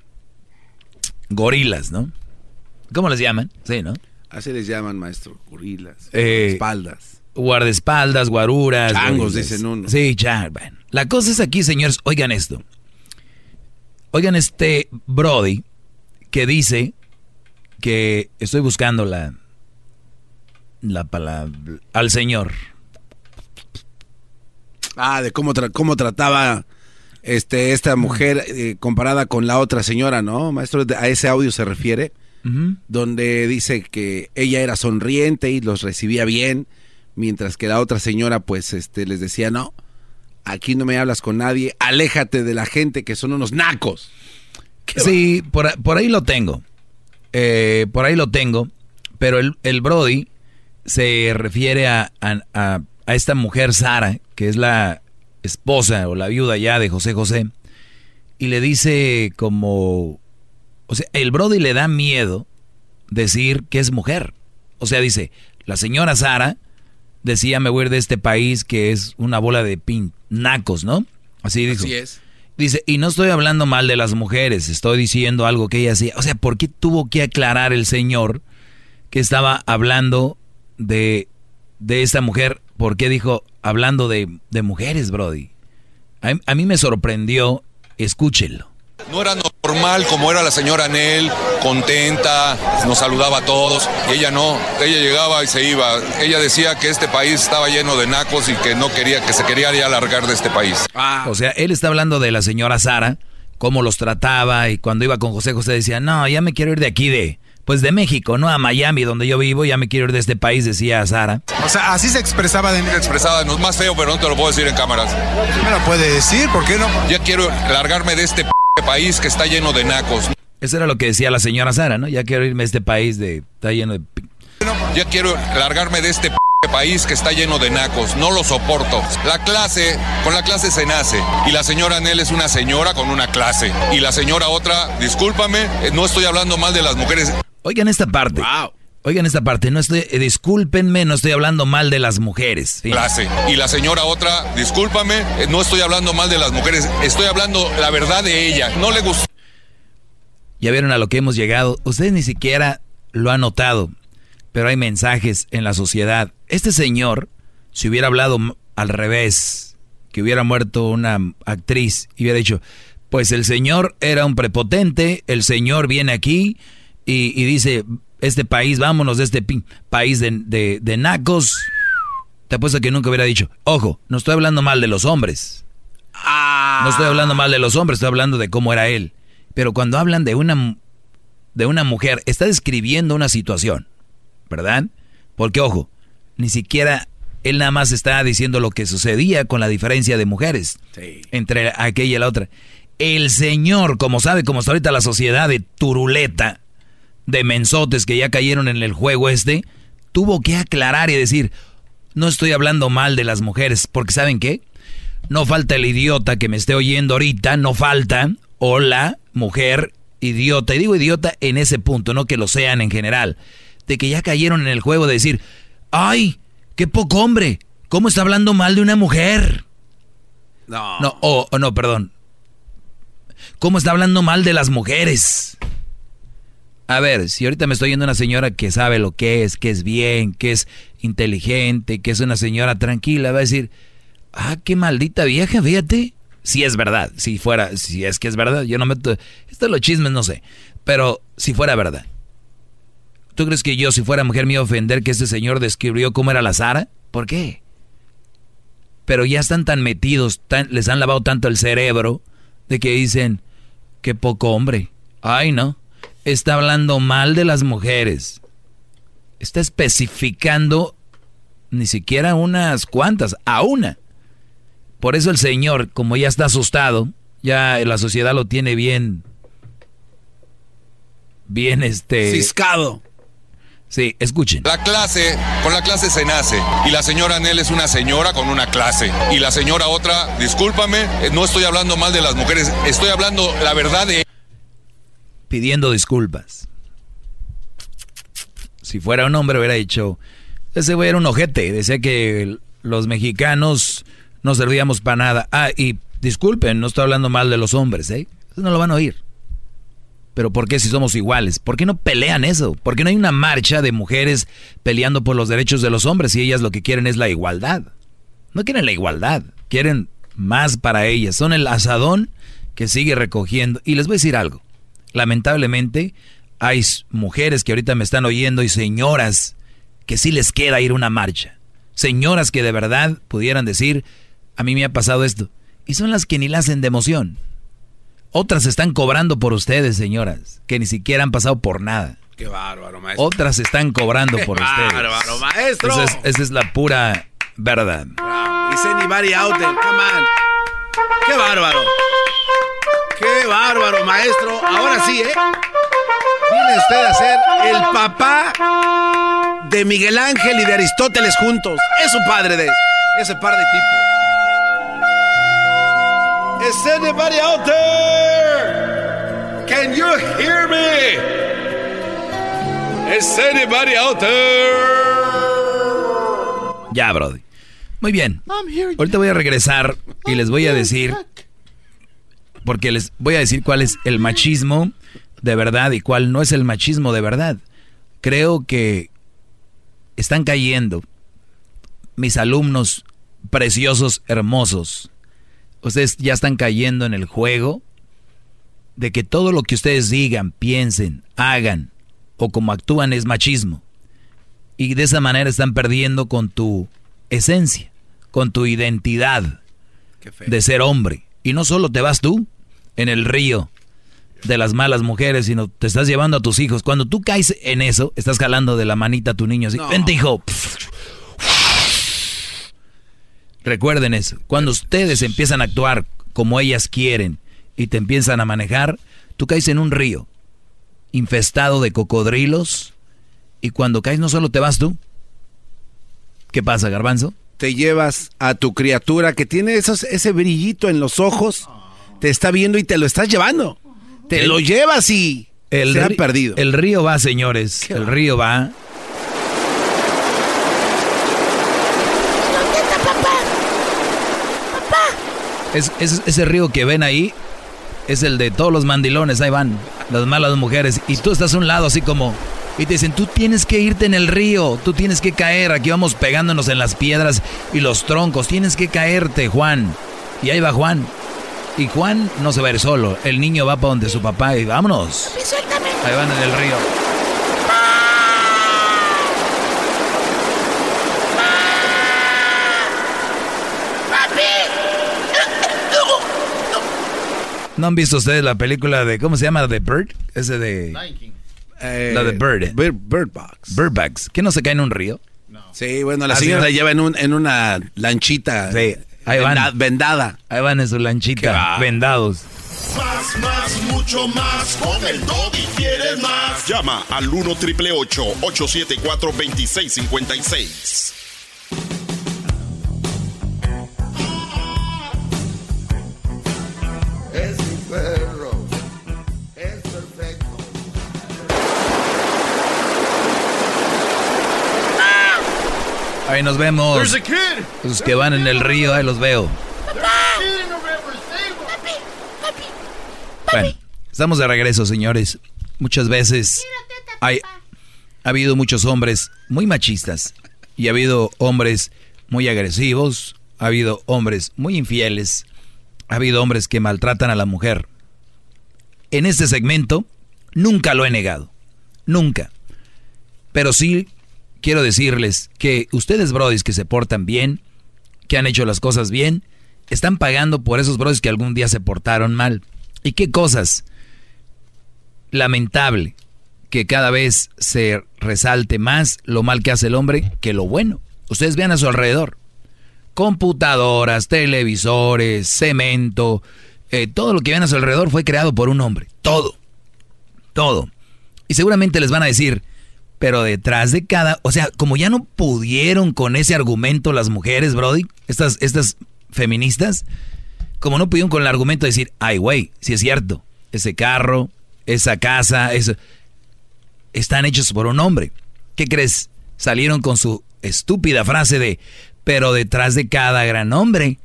gorilas, ¿no? ¿Cómo les llaman? Sí, ¿no? Así les llaman, maestro. Gorilas. Eh, espaldas. Guardaespaldas, guaruras. Changos, gorilas. dicen uno. Sí, cha, bueno. La cosa es aquí, señores, oigan esto. Oigan este Brody que dice que estoy buscando la la palabra al señor. Ah, de cómo, tra- cómo trataba este, esta mujer eh, comparada con la otra señora, ¿no? Maestro, a ese audio se refiere, donde dice que ella era sonriente y los recibía bien, mientras que la otra señora, pues, este, les decía, no, aquí no me hablas con nadie, aléjate de la gente que son unos nacos. Sí, por, por ahí lo tengo. Eh, por ahí lo tengo. Pero el, el Brody se refiere a, a- a- a esta mujer Sara, que es la esposa o la viuda ya de José José, y le dice como... O sea, el Brody le da miedo decir que es mujer. O sea, dice, la señora Sara decía me voy a ir de este país que es una bola de pin, nacos, ¿no? Así dijo. Así es. Dice, y no estoy hablando mal de las mujeres, estoy diciendo algo que ella hacía. O sea, ¿por qué tuvo que aclarar el señor que estaba hablando de, de esta mujer? ¿Por qué dijo hablando de, de mujeres, Brody? A, a mí me sorprendió, escúchenlo. No era normal como era la señora Nel, contenta, nos saludaba a todos. Y ella no, ella llegaba y se iba. Ella decía que este país estaba lleno de nacos y que no quería, que se quería ya largar de este país. O sea, él está hablando de la señora Sara, cómo los trataba y cuando iba con José José decía, no, ya me quiero ir de aquí de, pues de México, no a Miami donde yo vivo, ya me quiero ir de este país, decía Sara. O sea, así se expresaba de mí. Se expresaba, no es más feo, pero no te lo puedo decir en cámaras. me lo puede decir? ¿Por qué no? Ya quiero largarme de este p- país que está lleno de nacos. Eso era lo que decía la señora Sara, ¿no? Ya quiero irme a este país de, está lleno de... Ya quiero largarme de este p- país que está lleno de nacos. No lo soporto. La clase, con la clase se nace. Y la señora Nel es una señora con una clase. Y la señora otra, discúlpame, eh, no estoy hablando mal de las mujeres. Oigan esta parte. Oigan esta parte, no estoy, eh, discúlpenme, no estoy hablando mal de las mujeres. Sí. Clase. Y la señora otra, discúlpame, eh, no estoy hablando mal de las mujeres. Estoy hablando la verdad de ella. No le gustó. Ya vieron a lo que hemos llegado. Ustedes ni siquiera lo han notado, pero hay mensajes en la sociedad. Este señor, si hubiera hablado al revés, que hubiera muerto una actriz y hubiera dicho, pues el señor era un prepotente, el señor viene aquí y, y dice, este país, vámonos de este país de, de, de nacos. Te apuesto que nunca hubiera dicho, ojo, no estoy hablando mal de los hombres. No estoy hablando mal de los hombres, estoy hablando de cómo era él. Pero cuando hablan de una, de una mujer, está describiendo una situación, ¿verdad? Porque, ojo, ni siquiera él nada más está diciendo lo que sucedía con la diferencia de mujeres entre aquella y la otra. El señor, como sabe, como está ahorita la sociedad de turuleta, de mensotes que ya cayeron en el juego este, tuvo que aclarar y decir, no estoy hablando mal de las mujeres, porque ¿saben qué? No falta el idiota que me esté oyendo ahorita, no falta, o la mujer idiota, y digo idiota en ese punto, no que lo sean en general, de que ya cayeron en el juego de decir, ay, qué poco hombre, ¿cómo está hablando mal de una mujer? No. No, o o no, perdón. ¿Cómo está hablando mal de las mujeres? A ver, si ahorita me estoy yendo una señora que sabe lo que es, que es bien, que es inteligente, que es una señora tranquila, va a decir, ah, qué maldita vieja, fíjate. Si es verdad, si fuera, si es que es verdad, yo no meto, esto los chismes no sé, pero si fuera verdad. ¿Tú crees que yo, si fuera mujer, me iba a ofender que este señor describió cómo era la Sara? ¿Por qué? Pero ya están tan metidos, tan- les han lavado tanto el cerebro, de que dicen, qué poco hombre. Ay, no. Está hablando mal de las mujeres. Está especificando ni siquiera unas cuantas, a una. Por eso el señor, como ya está asustado, ya la sociedad lo tiene bien, bien este... Ciscado. Sí, escuchen. La clase, con la clase se nace. Y la señora Nel es una señora con una clase. Y la señora otra, discúlpame, eh, no estoy hablando mal de las mujeres. Estoy hablando la verdad de pidiendo disculpas. Si fuera un hombre hubiera dicho, ese güey era un ojete, decía que los mexicanos no servíamos para nada. Ah, y disculpen, no estoy hablando mal de los hombres, ¿eh? No lo van a oír. Pero ¿por qué si somos iguales? ¿Por qué no pelean eso? ¿Por qué no hay una marcha de mujeres peleando por los derechos de los hombres y ellas lo que quieren es la igualdad? No quieren la igualdad, quieren más para ellas. Son el asadón que sigue recogiendo. Y les voy a decir algo. Lamentablemente hay mujeres que ahorita me están oyendo y señoras que sí les queda ir una marcha. Señoras que de verdad pudieran decir, A mí me ha pasado esto. Y son las que ni la hacen de emoción. Otras están cobrando por ustedes, señoras, que ni siquiera han pasado por nada. Qué bárbaro, maestro. Otras están cobrando por Qué ustedes. bárbaro, maestro. Esa es, esa es la pura verdad. Is anybody out there? Come on. Qué bárbaro. Qué bárbaro, maestro. Ahora sí, ¿eh? Viene usted a ser el papá de Miguel Ángel y de Aristóteles juntos. Es su padre de ese par de tipos. Is anybody out there? Can you hear me? Is anybody out there? Ya, Brody. Muy bien. Ahorita voy a regresar y les voy a decir, porque les voy a decir cuál es el machismo de verdad y cuál no es el machismo de verdad. Creo que están cayendo mis alumnos preciosos, hermosos. Ustedes ya están cayendo en el juego de que todo lo que ustedes digan, piensen, hagan o como actúan es machismo. Y de esa manera están perdiendo con tu esencia, con tu identidad de ser hombre. Y no solo te vas tú en el río de las malas mujeres, sino te estás llevando a tus hijos. Cuando tú caes en eso, estás jalando de la manita a tu niño así. No. Vente, hijo. Recuerden eso. Cuando ustedes empiezan a actuar como ellas quieren y te empiezan a manejar, tú caes en un río infestado de cocodrilos y cuando caes no solo te vas tú. ¿Qué pasa, garbanzo? Te llevas a tu criatura que tiene esos, ese brillito en los ojos, te está viendo y te lo estás llevando. Te El- lo llevas y El se ha perdido. El río va, señores. El río va. Es, es- ese río que ven ahí es el de todos los mandilones, ahí van, las malas mujeres. Y tú estás a un lado así como... Y te dicen, tú tienes que irte en el río, tú tienes que caer, aquí vamos pegándonos en las piedras y los troncos, tienes que caerte, Juan. Y ahí va Juan. Y Juan no se va a ir solo, el niño va para donde su papá y vámonos. Ahí van en el río. ¿No han visto ustedes la película de, ¿cómo se llama? The Bird? Ese de... Eh, la de Bird. Bird, Bird Box. Bird Box. ¿Que no se cae en un río? Sí, bueno, la Ah, señora ¿no? la lleva en, un- en una lanchita Sí, ahí van. venda- vendada. Ahí van en su lanchita, vendados. Más, más, mucho más. Con el Doggy quieres más. Llama al 1 triple 874 2656. Ahí nos vemos. There's a kid. Los que van en el río, ahí los veo. Bueno, estamos de regreso, señores. Muchas veces hay, ha habido muchos hombres muy machistas y ha habido hombres muy agresivos, ha habido hombres muy infieles, ha habido hombres que maltratan a la mujer. En este segmento nunca lo he negado, nunca. Pero sí quiero decirles que ustedes, brodis, que se portan bien, que han hecho las cosas bien, están pagando por esos brodis que algún día se portaron mal. ¿Y qué cosas? Lamentable que cada vez se resalte más lo mal que hace el hombre que lo bueno. Ustedes vean a su alrededor. Computadoras, televisores, cemento, eh, todo lo que ven a su alrededor fue creado por un hombre. Todo. Todo. Y seguramente les van a decir, pero detrás de cada, o sea, como ya no pudieron con ese argumento las mujeres, Brody, estas, estas feministas, como no pudieron con el argumento de decir, ay, güey, si es cierto, ese carro, esa casa, eso, están hechos por un hombre. ¿Qué crees? Salieron con su estúpida frase de, pero detrás de cada gran hombre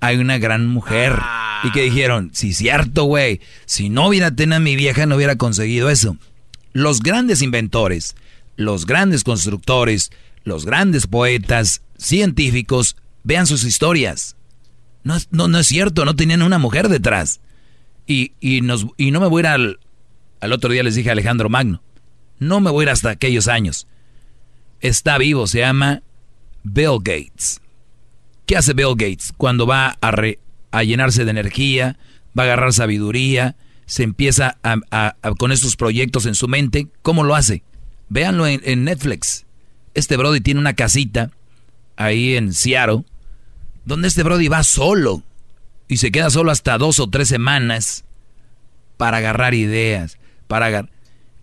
hay una gran mujer. Y que dijeron, sí, cierto, güey, si no hubiera tenido a mi vieja no hubiera conseguido eso. Los grandes inventores, los grandes constructores, los grandes poetas, científicos, vean sus historias. No, es- no, no es cierto, no tenían una mujer detrás. Y, y, nos, y no me voy a ir al, al otro día les dije a Alejandro Magno, no me voy a ir hasta aquellos años. Está vivo, se llama Bill Gates. ¿Qué hace Bill Gates cuando va a, a llenarse de energía, va a agarrar sabiduría, se empieza a, con estos proyectos en su mente? ¿Cómo lo hace? Véanlo en, Netflix. Este Brody tiene una casita ahí en Seattle, donde este Brody va solo y se queda solo hasta dos o tres semanas para agarrar ideas, para agarrar...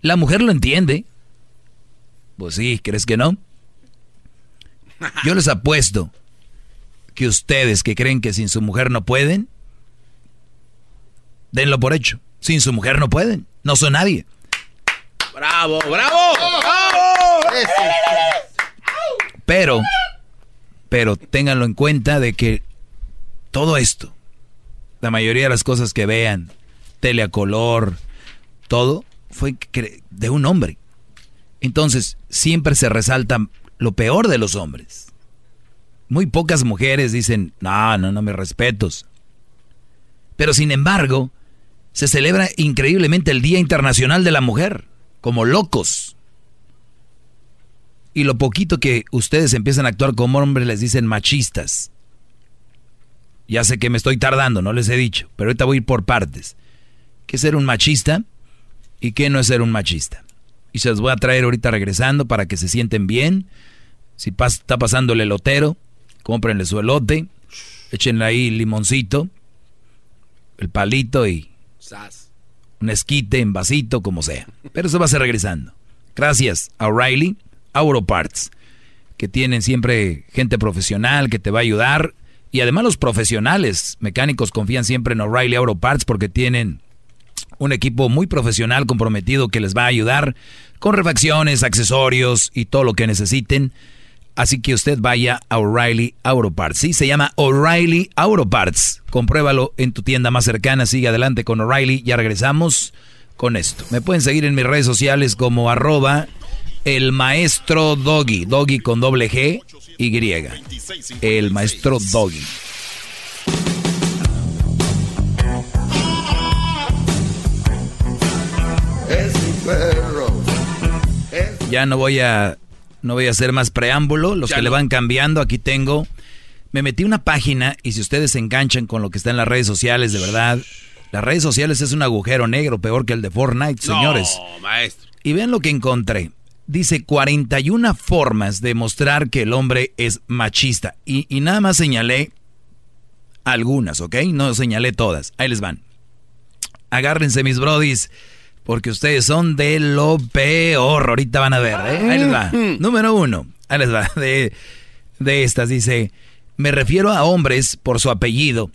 La mujer lo entiende. Pues sí, ¿crees que no? Yo les apuesto que ustedes que creen que sin su mujer no pueden, denlo por hecho. Sin su mujer no pueden, no son nadie. ¡Bravo, bravo! ¡Bravo! Pero, pero ténganlo en cuenta de que todo esto, la mayoría de las cosas que vean, tele a color, todo, fue de un hombre. Entonces, siempre se resalta lo peor de los hombres. Muy pocas mujeres dicen, no, no, no me respetos. Pero sin embargo, se celebra increíblemente el Día Internacional de la Mujer, como locos. Y lo poquito que ustedes empiezan a actuar como hombres les dicen machistas. Ya sé que me estoy tardando, no les he dicho, pero ahorita voy a ir por partes. ¿Qué es ser un machista y qué no es ser un machista? Y se los voy a traer ahorita regresando para que se sienten bien. Si está pasando el elotero, cómprenle su elote, échenle ahí limoncito, el palito y esquite en vasito, como sea. Pero eso va a ser regresando. Gracias a O'Reilly Auto Parts, que tienen siempre gente profesional que te va a ayudar. Y además los profesionales mecánicos confían siempre en O'Reilly Auto Parts porque tienen un equipo muy profesional comprometido que les va a ayudar con refacciones, accesorios y todo lo que necesiten. Así que usted vaya a O'Reilly Auto Parts. Sí, se llama O'Reilly Auto Parts. Compruébalo en tu tienda más cercana. Sigue adelante con O'Reilly. Ya regresamos con esto. Me pueden seguir en mis redes sociales como arroba el maestro Doggy. Doggy con doble G y. El maestro Doggy. Ya no voy a no voy a hacer más preámbulo. Los que le van cambiando, aquí tengo. Me metí una página y si ustedes se enganchan con lo que está en las redes sociales, de verdad, las redes sociales es un agujero negro peor que el de Fortnite, señores. No, maestro. Y ven lo que encontré. Dice 41 formas de mostrar que el hombre es machista. Y, y nada más señalé algunas, ¿ok? No señalé todas. Ahí les van. Agárrense mis brodis porque ustedes son de lo peor. Ahorita van a ver, ¿eh? Ahí les va. Número uno. Ahí les va. De, de estas dice, me refiero a hombres por su apellido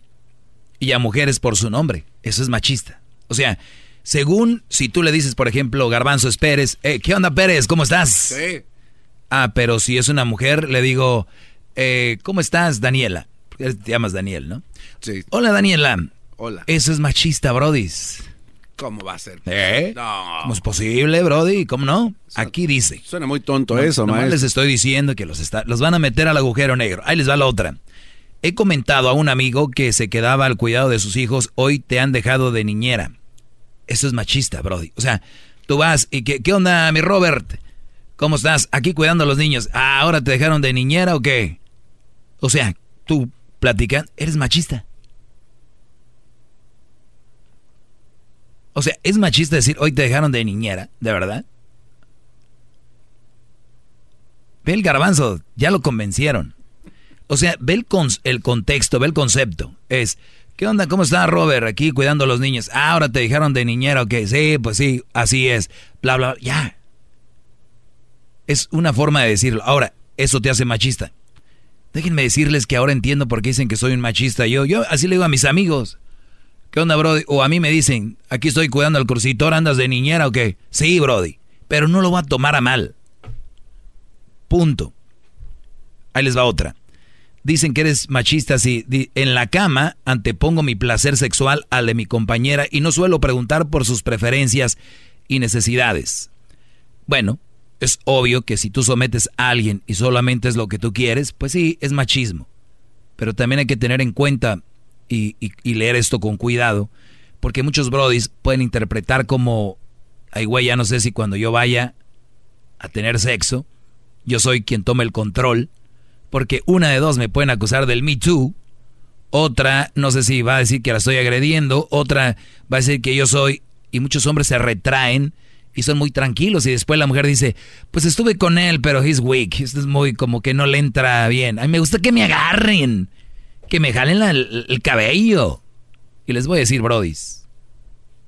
y a mujeres por su nombre. Eso es machista. O sea, según si tú le dices, por ejemplo, Garbanzo es Pérez, eh, ¿qué onda Pérez? ¿Cómo estás? Sí. Ah, pero si es una mujer, le digo, eh, ¿cómo estás, Daniela? Te llamas Daniel, ¿no? Sí. Hola, Daniela. Hola. Eso es machista, brodis. ¿Cómo va a ser? ¿Eh? No. ¿Cómo es posible, Brody? ¿Cómo no? Aquí dice. Suena muy tonto eso, maestro. les estoy diciendo que los, está, los van a meter al agujero negro. Ahí les va la otra. He comentado a un amigo que se quedaba al cuidado de sus hijos, hoy te han dejado de niñera. Eso es machista, Brody. O sea, tú vas y ¿qué, qué onda, mi Robert? ¿Cómo estás? Aquí cuidando a los niños. Ah, ¿Ahora te dejaron de niñera o qué? O sea, tú platicas, eres machista. O sea, ¿es machista decir hoy te dejaron de niñera? ¿De verdad? Ve el garbanzo, ya lo convencieron. O sea, ve el, el contexto, ve el concepto. Es, ¿qué onda? ¿Cómo está Robert aquí cuidando a los niños? Ah, ahora te dejaron de niñera, ok. Sí, pues sí, así es. Bla, bla, bla. Ya. Es una forma de decirlo. Ahora, eso te hace machista. Déjenme decirles que ahora entiendo por qué dicen que soy un machista. Yo, yo así le digo a mis amigos. ¿Qué onda, Brody? O a mí me dicen, aquí estoy cuidando al crucitor, ¿andas de niñera o qué? Sí, Brody. Pero no lo voy a tomar a mal. Punto. Ahí les va otra. Dicen que eres machista si en la cama antepongo mi placer sexual al de mi compañera y no suelo preguntar por sus preferencias y necesidades. Bueno, es obvio que si tú sometes a alguien y solamente es lo que tú quieres, pues sí, es machismo. Pero también hay que tener en cuenta y, leer esto con cuidado, porque muchos brodis pueden interpretar como, ay güey, ya no sé si cuando yo vaya a tener sexo, yo soy quien toma el control, Porque una de dos me pueden acusar del Me Too. Otra, no sé si va a decir que la estoy agrediendo. Otra va a decir que yo soy. Y muchos hombres se retraen y son muy tranquilos. Y después la mujer dice, pues estuve con él, pero he's weak. Esto es muy como que no le entra bien. A mí me gusta que me agarren, que me jalen el, el cabello. Y les voy a decir, brodis,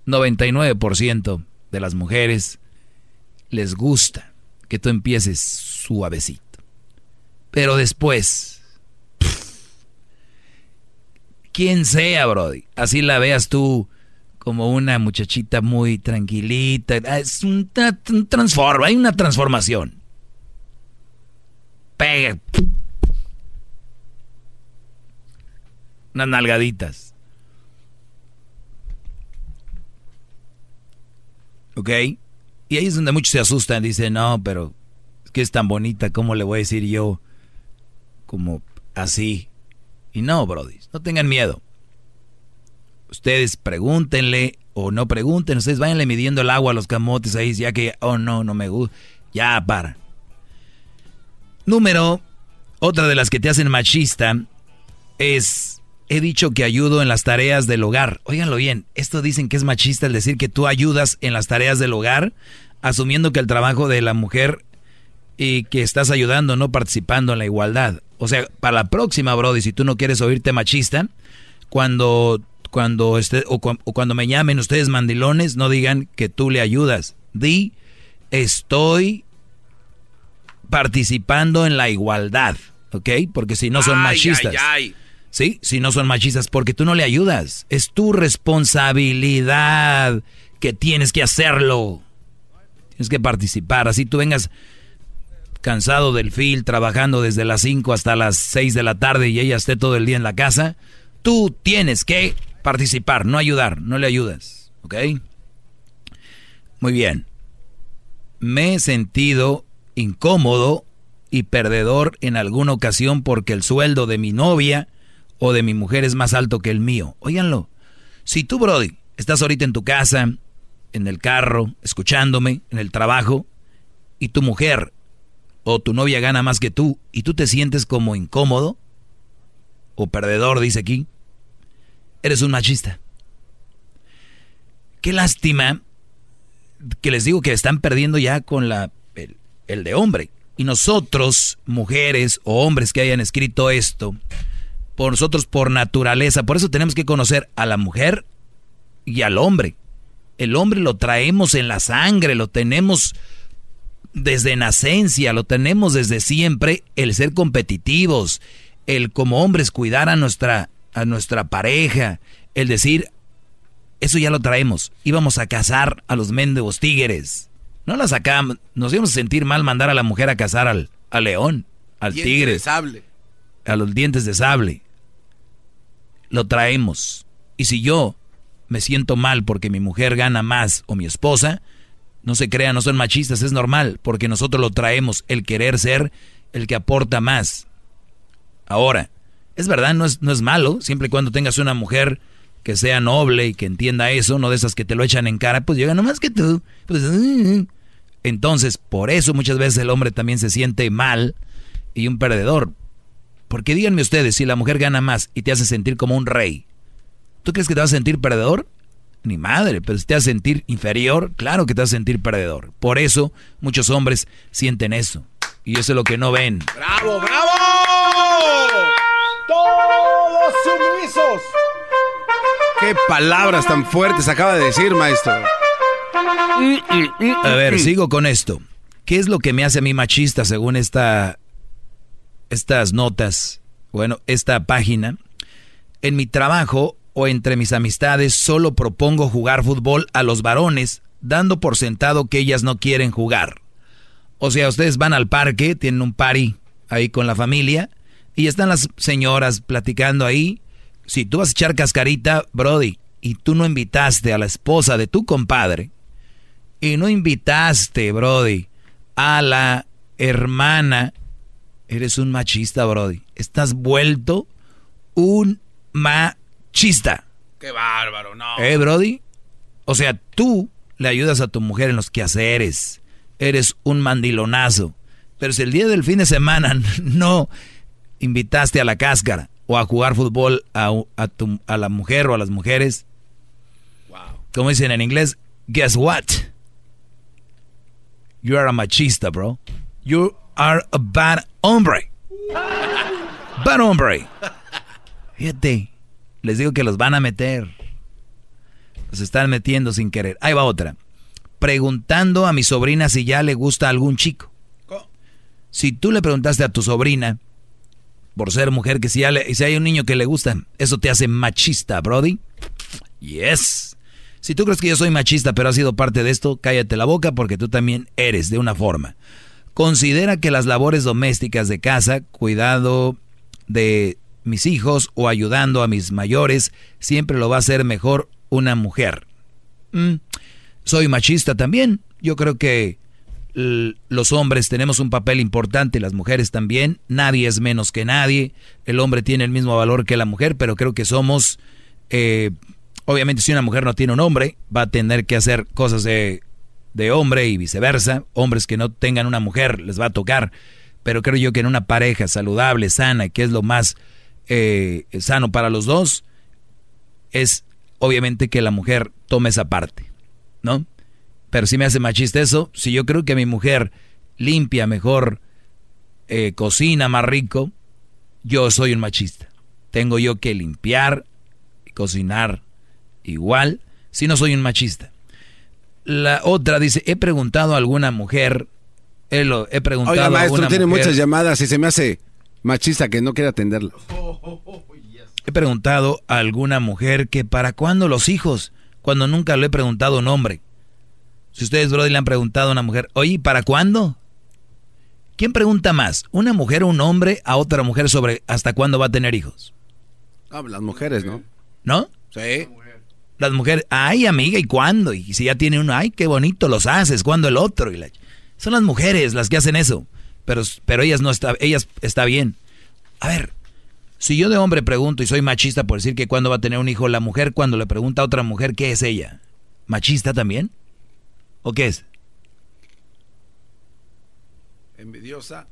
99% de las mujeres les gusta que tú empieces suavecito. Pero después, quien sea, Brody, así la veas tú como una muchachita muy tranquilita, es un, transforma, hay una transformación. Pega. Unas nalgaditas. ¿Ok? Y ahí es donde muchos se asustan, dicen, no, pero es que es tan bonita, ¿cómo le voy a decir yo? Como así. Y no, Brody, no tengan miedo. Ustedes pregúntenle o no pregunten, ustedes váyanle midiendo el agua a los camotes ahí, ya que, oh no, no me gusta. Ya, para. Número, otra de las que te hacen machista es, he dicho que ayudo en las tareas del hogar. Óiganlo bien, esto dicen que es machista el decir que tú ayudas en las tareas del hogar, asumiendo que el trabajo de la mujer y que estás ayudando, no participando en la igualdad. O sea, para la próxima, Brody, si tú no quieres oírte machista, cuando, cuando, esté, o, cuando me llamen ustedes mandilones, no digan que tú le ayudas. Di, estoy participando en la igualdad, ¿ok? Porque si no son machistas. ¿Sí? Si no son machistas, porque tú no le ayudas. Es tu responsabilidad que tienes que hacerlo. Tienes que participar. Así tú vengas cansado del fil, trabajando desde las 5 hasta las 6 de la tarde y ella esté todo el día en la casa, tú tienes que participar, no ayudar, no le ayudas, ¿ok? Muy bien. Me he sentido incómodo y perdedor en alguna ocasión porque el sueldo de mi novia o de mi mujer es más alto que el mío. Óiganlo. Si tú, Brody, estás ahorita en tu casa, en el carro, escuchándome, en el trabajo, y tu mujer o tu novia gana más que tú y tú te sientes como incómodo o perdedor, dice aquí, eres un machista. Qué lástima que les digo que están perdiendo ya con la, el, el de hombre. Y nosotros, mujeres o hombres que hayan escrito esto, por nosotros por naturaleza, por eso tenemos que conocer a la mujer y al hombre. El hombre lo traemos en la sangre, lo tenemos desde nacencia, lo tenemos desde siempre, el ser competitivos, el como hombres cuidar a nuestra, a nuestra pareja, el decir, eso ya lo traemos, íbamos a cazar a los mendigos tigres. No la sacamos, nos íbamos a sentir mal mandar a la mujer a cazar al, al león, al tigre, sable. a los dientes de sable. Lo traemos. Y si yo me siento mal porque mi mujer gana más o mi esposa, no se crean, no son machistas, es normal, porque nosotros lo traemos, el querer ser el que aporta más. Ahora, es verdad, no es, no es malo, siempre y cuando tengas una mujer que sea noble y que entienda eso, no de esas que te lo echan en cara, pues llega nomás que tú. Pues, entonces, por eso muchas veces el hombre también se siente mal y un perdedor. Porque díganme ustedes, si la mujer gana más y te hace sentir como un rey, ¿tú crees que te vas a sentir perdedor? Ni madre, pero si te vas a sentir inferior, claro que te vas a sentir perdedor. Por eso muchos hombres sienten eso. Y eso es lo que no ven. ¡Bravo, bravo! ¡Todos sumisos! ¡Qué palabras tan fuertes acaba de decir, maestro! A ver, sigo con esto. ¿Qué es lo que me hace a mí machista según esta, estas notas? Bueno, esta página. En mi trabajo o entre mis amistades solo propongo jugar fútbol a los varones, dando por sentado que ellas no quieren jugar. O sea, ustedes van al parque, tienen un party ahí con la familia, y están las señoras platicando ahí. Si tú vas a echar cascarita, Brody, y tú no invitaste a la esposa de tu compadre, y no invitaste, Brody, a la hermana, eres un machista, Brody. Estás vuelto un machista chista. Qué bárbaro, no. ¿Eh, Brody? O sea, tú le ayudas a tu mujer en los quehaceres. Eres un mandilonazo. Pero si el día del fin de semana no invitaste a la cáscara o a jugar fútbol a, a, tu, a la mujer o a las mujeres, como dicen en inglés, guess what? You are a machista, bro. You are a bad hombre. Bad hombre. Fíjate, les digo que los van a meter. Los están metiendo sin querer. Ahí va otra. Preguntando a mi sobrina si ya le gusta algún chico. Si tú le preguntaste a tu sobrina, por ser mujer, que si, si hay un niño que le gusta, eso te hace machista, Brody. Yes. Si tú crees que yo soy machista, pero has sido parte de esto, cállate la boca porque tú también eres de una forma. Considera que las labores domésticas de casa, cuidado de mis hijos o ayudando a mis mayores, siempre lo va a hacer mejor una mujer. Mm, soy machista también. Yo creo que los hombres tenemos un papel importante, las mujeres también. Nadie es menos que nadie. El hombre tiene el mismo valor que la mujer, pero creo que somos... Eh, obviamente si una mujer no tiene un hombre, va a tener que hacer cosas de, de hombre y viceversa. Hombres que no tengan una mujer les va a tocar. Pero creo yo que en una pareja saludable, sana, que es lo más eh, sano para los dos, es obviamente que la mujer tome esa parte, ¿no? Pero si me hace machista eso, si yo creo que mi mujer limpia mejor, eh, cocina más rico, yo soy un machista. Tengo yo que limpiar y cocinar igual, si no soy un machista. La otra dice, he preguntado a alguna mujer, he, he preguntado Oiga, maestro, a tiene muchas llamadas y se me hace machista que no quiere atenderlo. He preguntado a alguna mujer que para cuándo los hijos, cuando nunca le he preguntado a un hombre. Si ustedes, Brody, le han preguntado a una mujer, oye, ¿para cuándo? ¿Quién pregunta más? ¿Una mujer o un hombre a otra mujer sobre hasta cuándo va a tener hijos? Ah, las mujeres, ¿no? ¿No? Sí. Las mujeres, ay, amiga, ¿y cuándo? Y si ya tiene uno, ay, qué bonito los haces, ¿cuándo el otro? Y la... Son las mujeres las que hacen eso. Pero, pero ellas no está, ellas está bien. A ver, si yo de hombre pregunto y soy machista por decir que cuándo va a tener un hijo, la mujer cuando le pregunta a otra mujer qué es ella, ¿machista también? ¿O qué es? Envidiosa.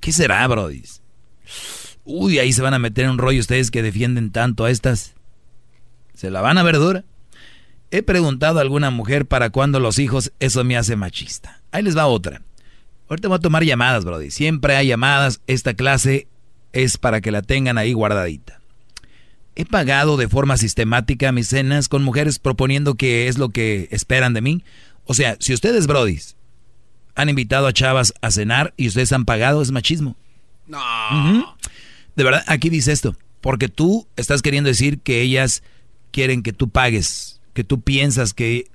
¿Qué será, Brody? Uy, ahí se van a meter en un rollo ustedes que defienden tanto a estas. Se la van a ver dura. He preguntado a alguna mujer para cuándo los hijos, eso me hace machista. Ahí les va otra. Ahorita voy a tomar llamadas, Brody. Siempre hay llamadas. Esta clase es para que la tengan ahí guardadita. He pagado de forma sistemática mis cenas con mujeres proponiendo que es lo que esperan de mí. O sea, si ustedes, Brody, han invitado a chavas a cenar y ustedes han pagado, es machismo. No. De verdad, aquí dice esto. Porque tú estás queriendo decir que ellas quieren que tú pagues, que tú piensas que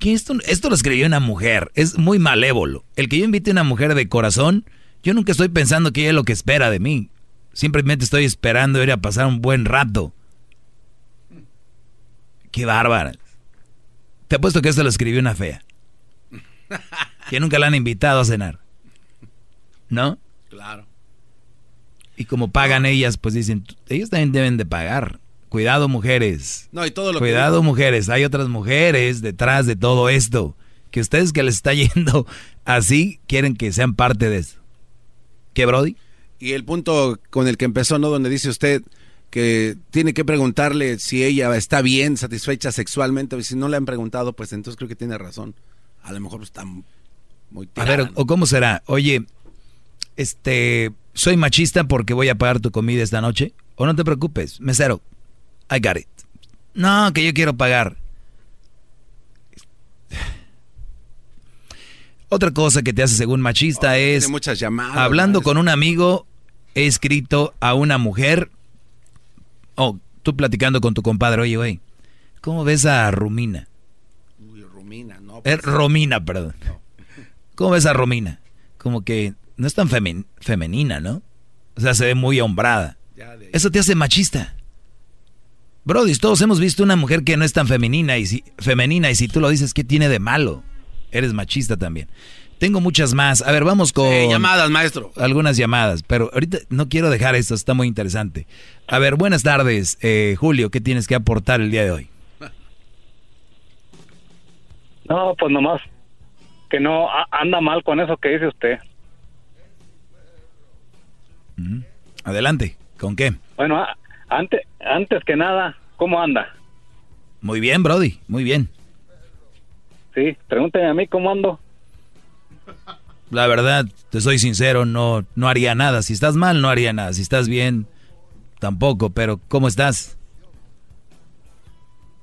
esto, esto lo escribió una mujer, es muy malévolo. El que yo invite a una mujer de corazón, yo nunca estoy pensando que ella es lo que espera de mí. Simplemente estoy esperando ir a pasar un buen rato. Qué bárbara. Te apuesto que esto lo escribió una fea. Que nunca la han invitado a cenar. ¿No? Claro. Y como pagan ellas, pues dicen, ellos también deben de pagar. Cuidado mujeres. No, y todo lo Cuidado mujeres. Hay otras mujeres detrás de todo esto. Que ustedes que les está yendo así quieren que sean parte de eso. ¿Qué, Brody? Y el punto con el que empezó, ¿no? Donde dice usted que tiene que preguntarle si ella está bien, satisfecha sexualmente. Y si no le han preguntado, pues entonces creo que tiene razón. A lo mejor está muy A ver, ¿o cómo será? Oye, este, soy machista porque voy a pagar tu comida esta noche. O no te preocupes, mesero, I got it. No, que yo quiero pagar. Otra cosa que te hace según machista Oh, es... tiene muchas llamadas, Hablando con un amigo, he escrito a una mujer... Oh, tú platicando con tu compadre, oye, güey, ¿cómo ves a Rumina? Uy, Romina, no. Eh, Romina, perdón. ¿Cómo ves a Romina? Como que no es tan femen- femenina, ¿no? O sea, se ve muy hombrada. Eso te hace machista. Brody, todos hemos visto una mujer que no es tan femenina y si, femenina y si tú lo dices, ¿qué tiene de malo? Eres machista también. Tengo muchas más. A ver, vamos con... Sí, llamadas, maestro. Algunas llamadas, pero ahorita no quiero dejar esto, está muy interesante. A ver, buenas tardes, eh, Julio, ¿qué tienes que aportar el día de hoy? No, pues nomás que no a- anda mal con eso que dice usted. Adelante, ¿con qué? Bueno, antes, antes que nada, ¿cómo anda? Muy bien, Brody, muy bien. Sí, pregúnteme a mí cómo ando. La verdad, te soy sincero, no, no haría nada. Si estás mal, no haría nada. Si estás bien, tampoco. Pero, ¿cómo estás?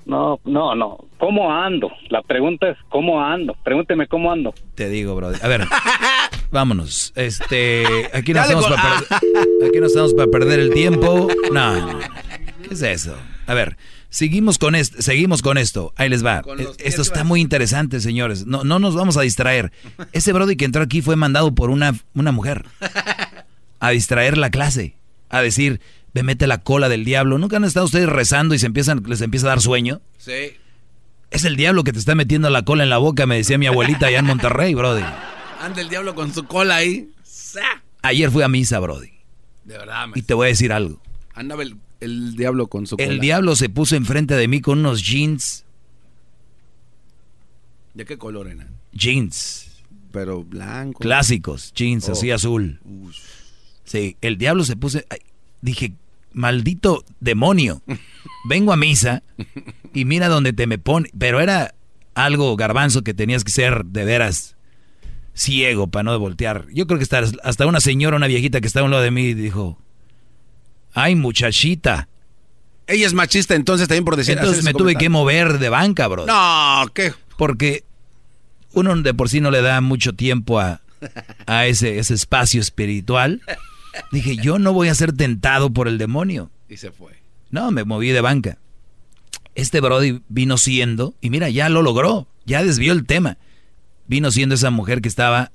No, no, no. ¿Cómo ando? La pregunta es ¿cómo ando? Pregúnteme cómo ando. Te digo, Brody. A ver, vámonos. Este, aquí no, estamos para perder, aquí no estamos para perder el tiempo. No, no, no. ¿Qué es eso? A ver, seguimos con esto. Seguimos con esto. Ahí les va. Eh, Esto está muy interesante, señores. No, no nos vamos a distraer. Ese Brody que entró aquí fue mandado por una, una mujer a distraer la clase, a decir, me mete la cola del diablo. ¿Nunca han estado ustedes rezando y se empiezan, les empieza a dar sueño? Sí. Es el diablo que te está metiendo la cola en la boca, me decía mi abuelita allá en Monterrey, Brody. Anda el diablo con su cola ahí. Ayer fui a misa, Brody. De verdad, Y te voy a decir algo. Andaba el, el diablo con su cola. El diablo se puso enfrente de mí con unos jeans. ¿De qué color eran? Jeans. Pero blanco. Clásicos, jeans Oh. así azul. Sí, el diablo se puso... dije, maldito demonio. Vengo a misa y mira donde te me pone. Pero era algo garbanzo que tenías que ser de veras ciego para no voltear. Yo creo que hasta, hasta una señora, una viejita que estaba a un lado de mí dijo, ay muchachita. Ella es machista, entonces también por decir. Entonces me tuve que mover de banca, bro. No, ¿qué? Porque uno de por sí no le da mucho tiempo a, a ese, ese espacio espiritual. Dije, yo no voy a ser tentado por el demonio. Y se fue. No, me moví de banca. Este Brody vino siendo, y mira, ya lo logró, ya desvió el tema. Vino siendo esa mujer que estaba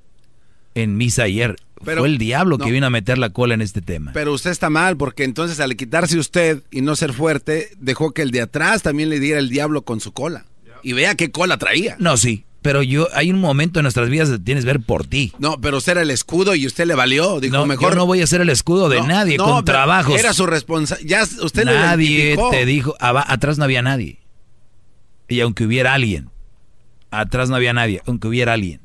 en misa ayer. Pero- Fue el diablo no. que vino a meter la cola en este tema. Pero usted está mal, porque entonces al quitarse usted y no ser fuerte, dejó que el de atrás también le diera el diablo con su cola. Y vea qué cola traía. No, sí, pero yo, hay un momento en nuestras vidas que tienes que ver por ti. No, pero usted era el escudo y usted le valió. Dijo, No, mejor. yo no voy a ser el escudo de No, nadie no, con trabajos. Era su responsabilidad. Usted nadie te dijo, atrás no había nadie. Y aunque hubiera alguien, atrás no había nadie, aunque hubiera alguien.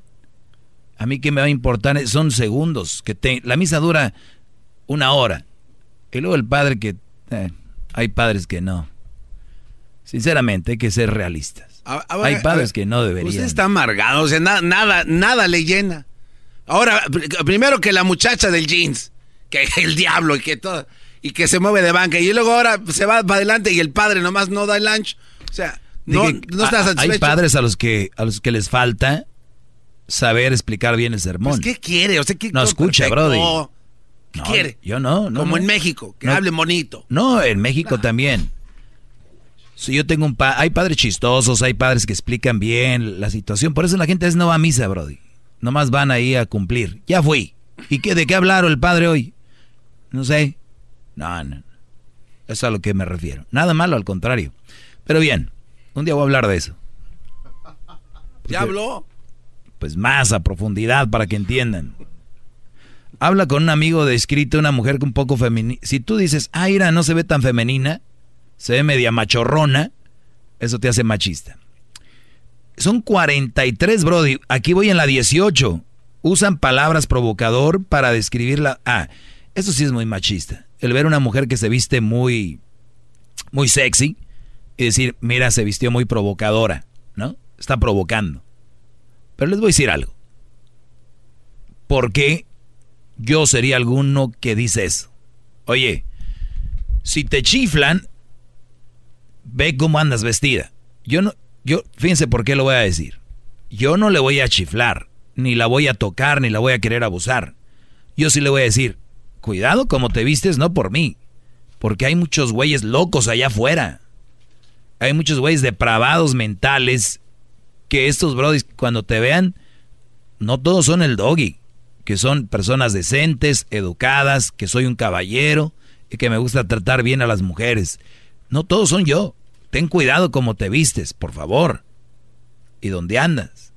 A mí que me va a importar, son segundos. que te, La misa dura una hora. Y luego el padre que... eh, hay padres que no. Sinceramente, hay que ser realistas. A- a ver, hay padres que no deberían. Usted está amargado, o sea, na- nada, nada le llena. Ahora, pr- primero que la muchacha del jeans, que el diablo y que todo, y que se mueve de banca, y luego ahora se va para adelante y el padre nomás no da el lunch. O sea, no, no está satisfecho. Hay padres a los que a los que les falta saber explicar bien el sermón. Pues, ¿Qué quiere? O sea, ¿qué no escucha, perfecto. Brody. ¿Qué No, quiere? Yo no, no. Como no. en México, que hable bonito. No, en México también. Si yo tengo un pa hay padres chistosos, hay padres que explican bien la situación, por eso la gente veces no va a misa, Brody. Nomás van ahí a cumplir. Ya fui. ¿Y qué de qué hablaron el padre hoy? No sé. No, no. Eso es a lo que me refiero. Nada malo, al contrario. Pero bien, un día voy a hablar de eso. ¿Ya habló? Pues más a profundidad para que entiendan. Habla con un amigo de escrito, una mujer un poco femenina. Si tú dices, ah, Ira, no se ve tan femenina, se ve media machorrona, eso te hace machista. Son 43, Brody. Aquí voy en la 18. Usan palabras provocador para describirla. Ah, eso sí es muy machista. El ver una mujer que se viste muy, muy sexy y decir, mira, se vistió muy provocadora, ¿no? Está provocando. Pero les voy a decir algo. ¿Por qué yo sería alguno que dice eso? Oye, si te chiflan, ve cómo andas vestida. Yo no, yo, fíjense por qué lo voy a decir. Yo no le voy a chiflar, ni la voy a tocar, ni la voy a querer abusar. Yo sí le voy a decir, cuidado como te vistes, no por mí. Porque hay muchos güeyes locos allá afuera. Hay muchos güeyes depravados mentales que estos brodis cuando te vean, no todos son el doggy, que son personas decentes, educadas, que soy un caballero y que me gusta tratar bien a las mujeres. No todos son yo. Ten cuidado como te vistes, por favor. Y dónde andas.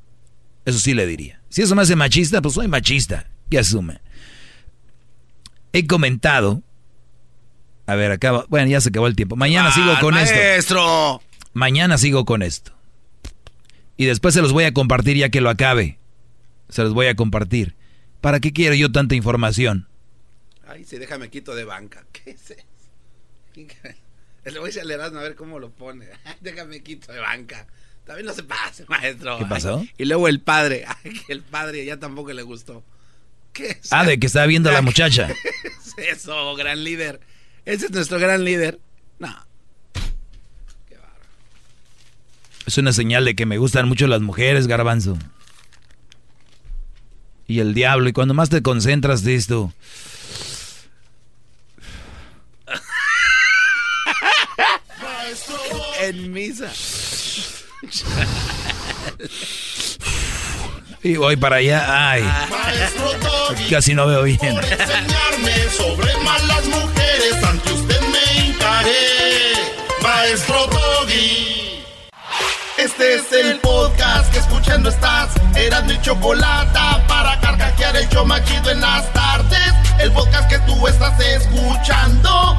Eso sí le diría. Si eso me hace machista, pues soy machista. Que asume. He comentado. A ver, acaba. Bueno, ya se acabó el tiempo. Mañana Ah, sigo con esto. maestro! Mañana sigo con esto. Y después se los voy a compartir ya que lo acabe. Se los voy a compartir. ¿Para qué quiero yo tanta información? Ay, sí, déjame quito de banca. ¿Qué es eso? Le voy a decir a ver cómo lo pone. déjame quito de banca. También no se pase, maestro. ¿Qué pasó? y luego el padre. Ay, que el padre ya tampoco le gustó. ¿Qué es ah, de que estaba viendo a la muchacha. ¿Qué es eso, gran líder? Ese es nuestro gran líder. No. Qué barro. Es una señal de que me gustan mucho las mujeres, garbanzo. Y el diablo. Y cuando más te concentras, dices tú. En misa. Y voy para allá, ay. Casi no veo bien. Por enseñarme sobre malas mujeres, ante usted me hincaré. Maestro Doggy. Este es el podcast que escuchando estás. Eran mi chocolate para carcajear el yo machido en las tardes. El podcast que tú estás escuchando.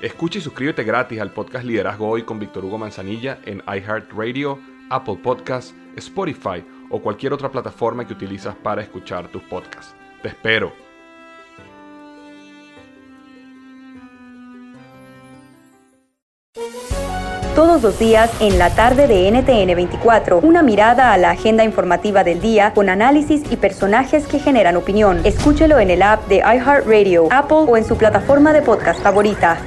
Escucha y suscríbete gratis al podcast Liderazgo Hoy con Víctor Hugo Manzanilla en iHeartRadio, Apple Podcasts, Spotify o cualquier otra plataforma que utilizas para escuchar tus podcasts. Te espero. Todos los días en la tarde de NTN 24, una mirada a la agenda informativa del día con análisis y personajes que generan opinión. Escúchelo en el app de iHeartRadio, Apple o en su plataforma de podcast favorita.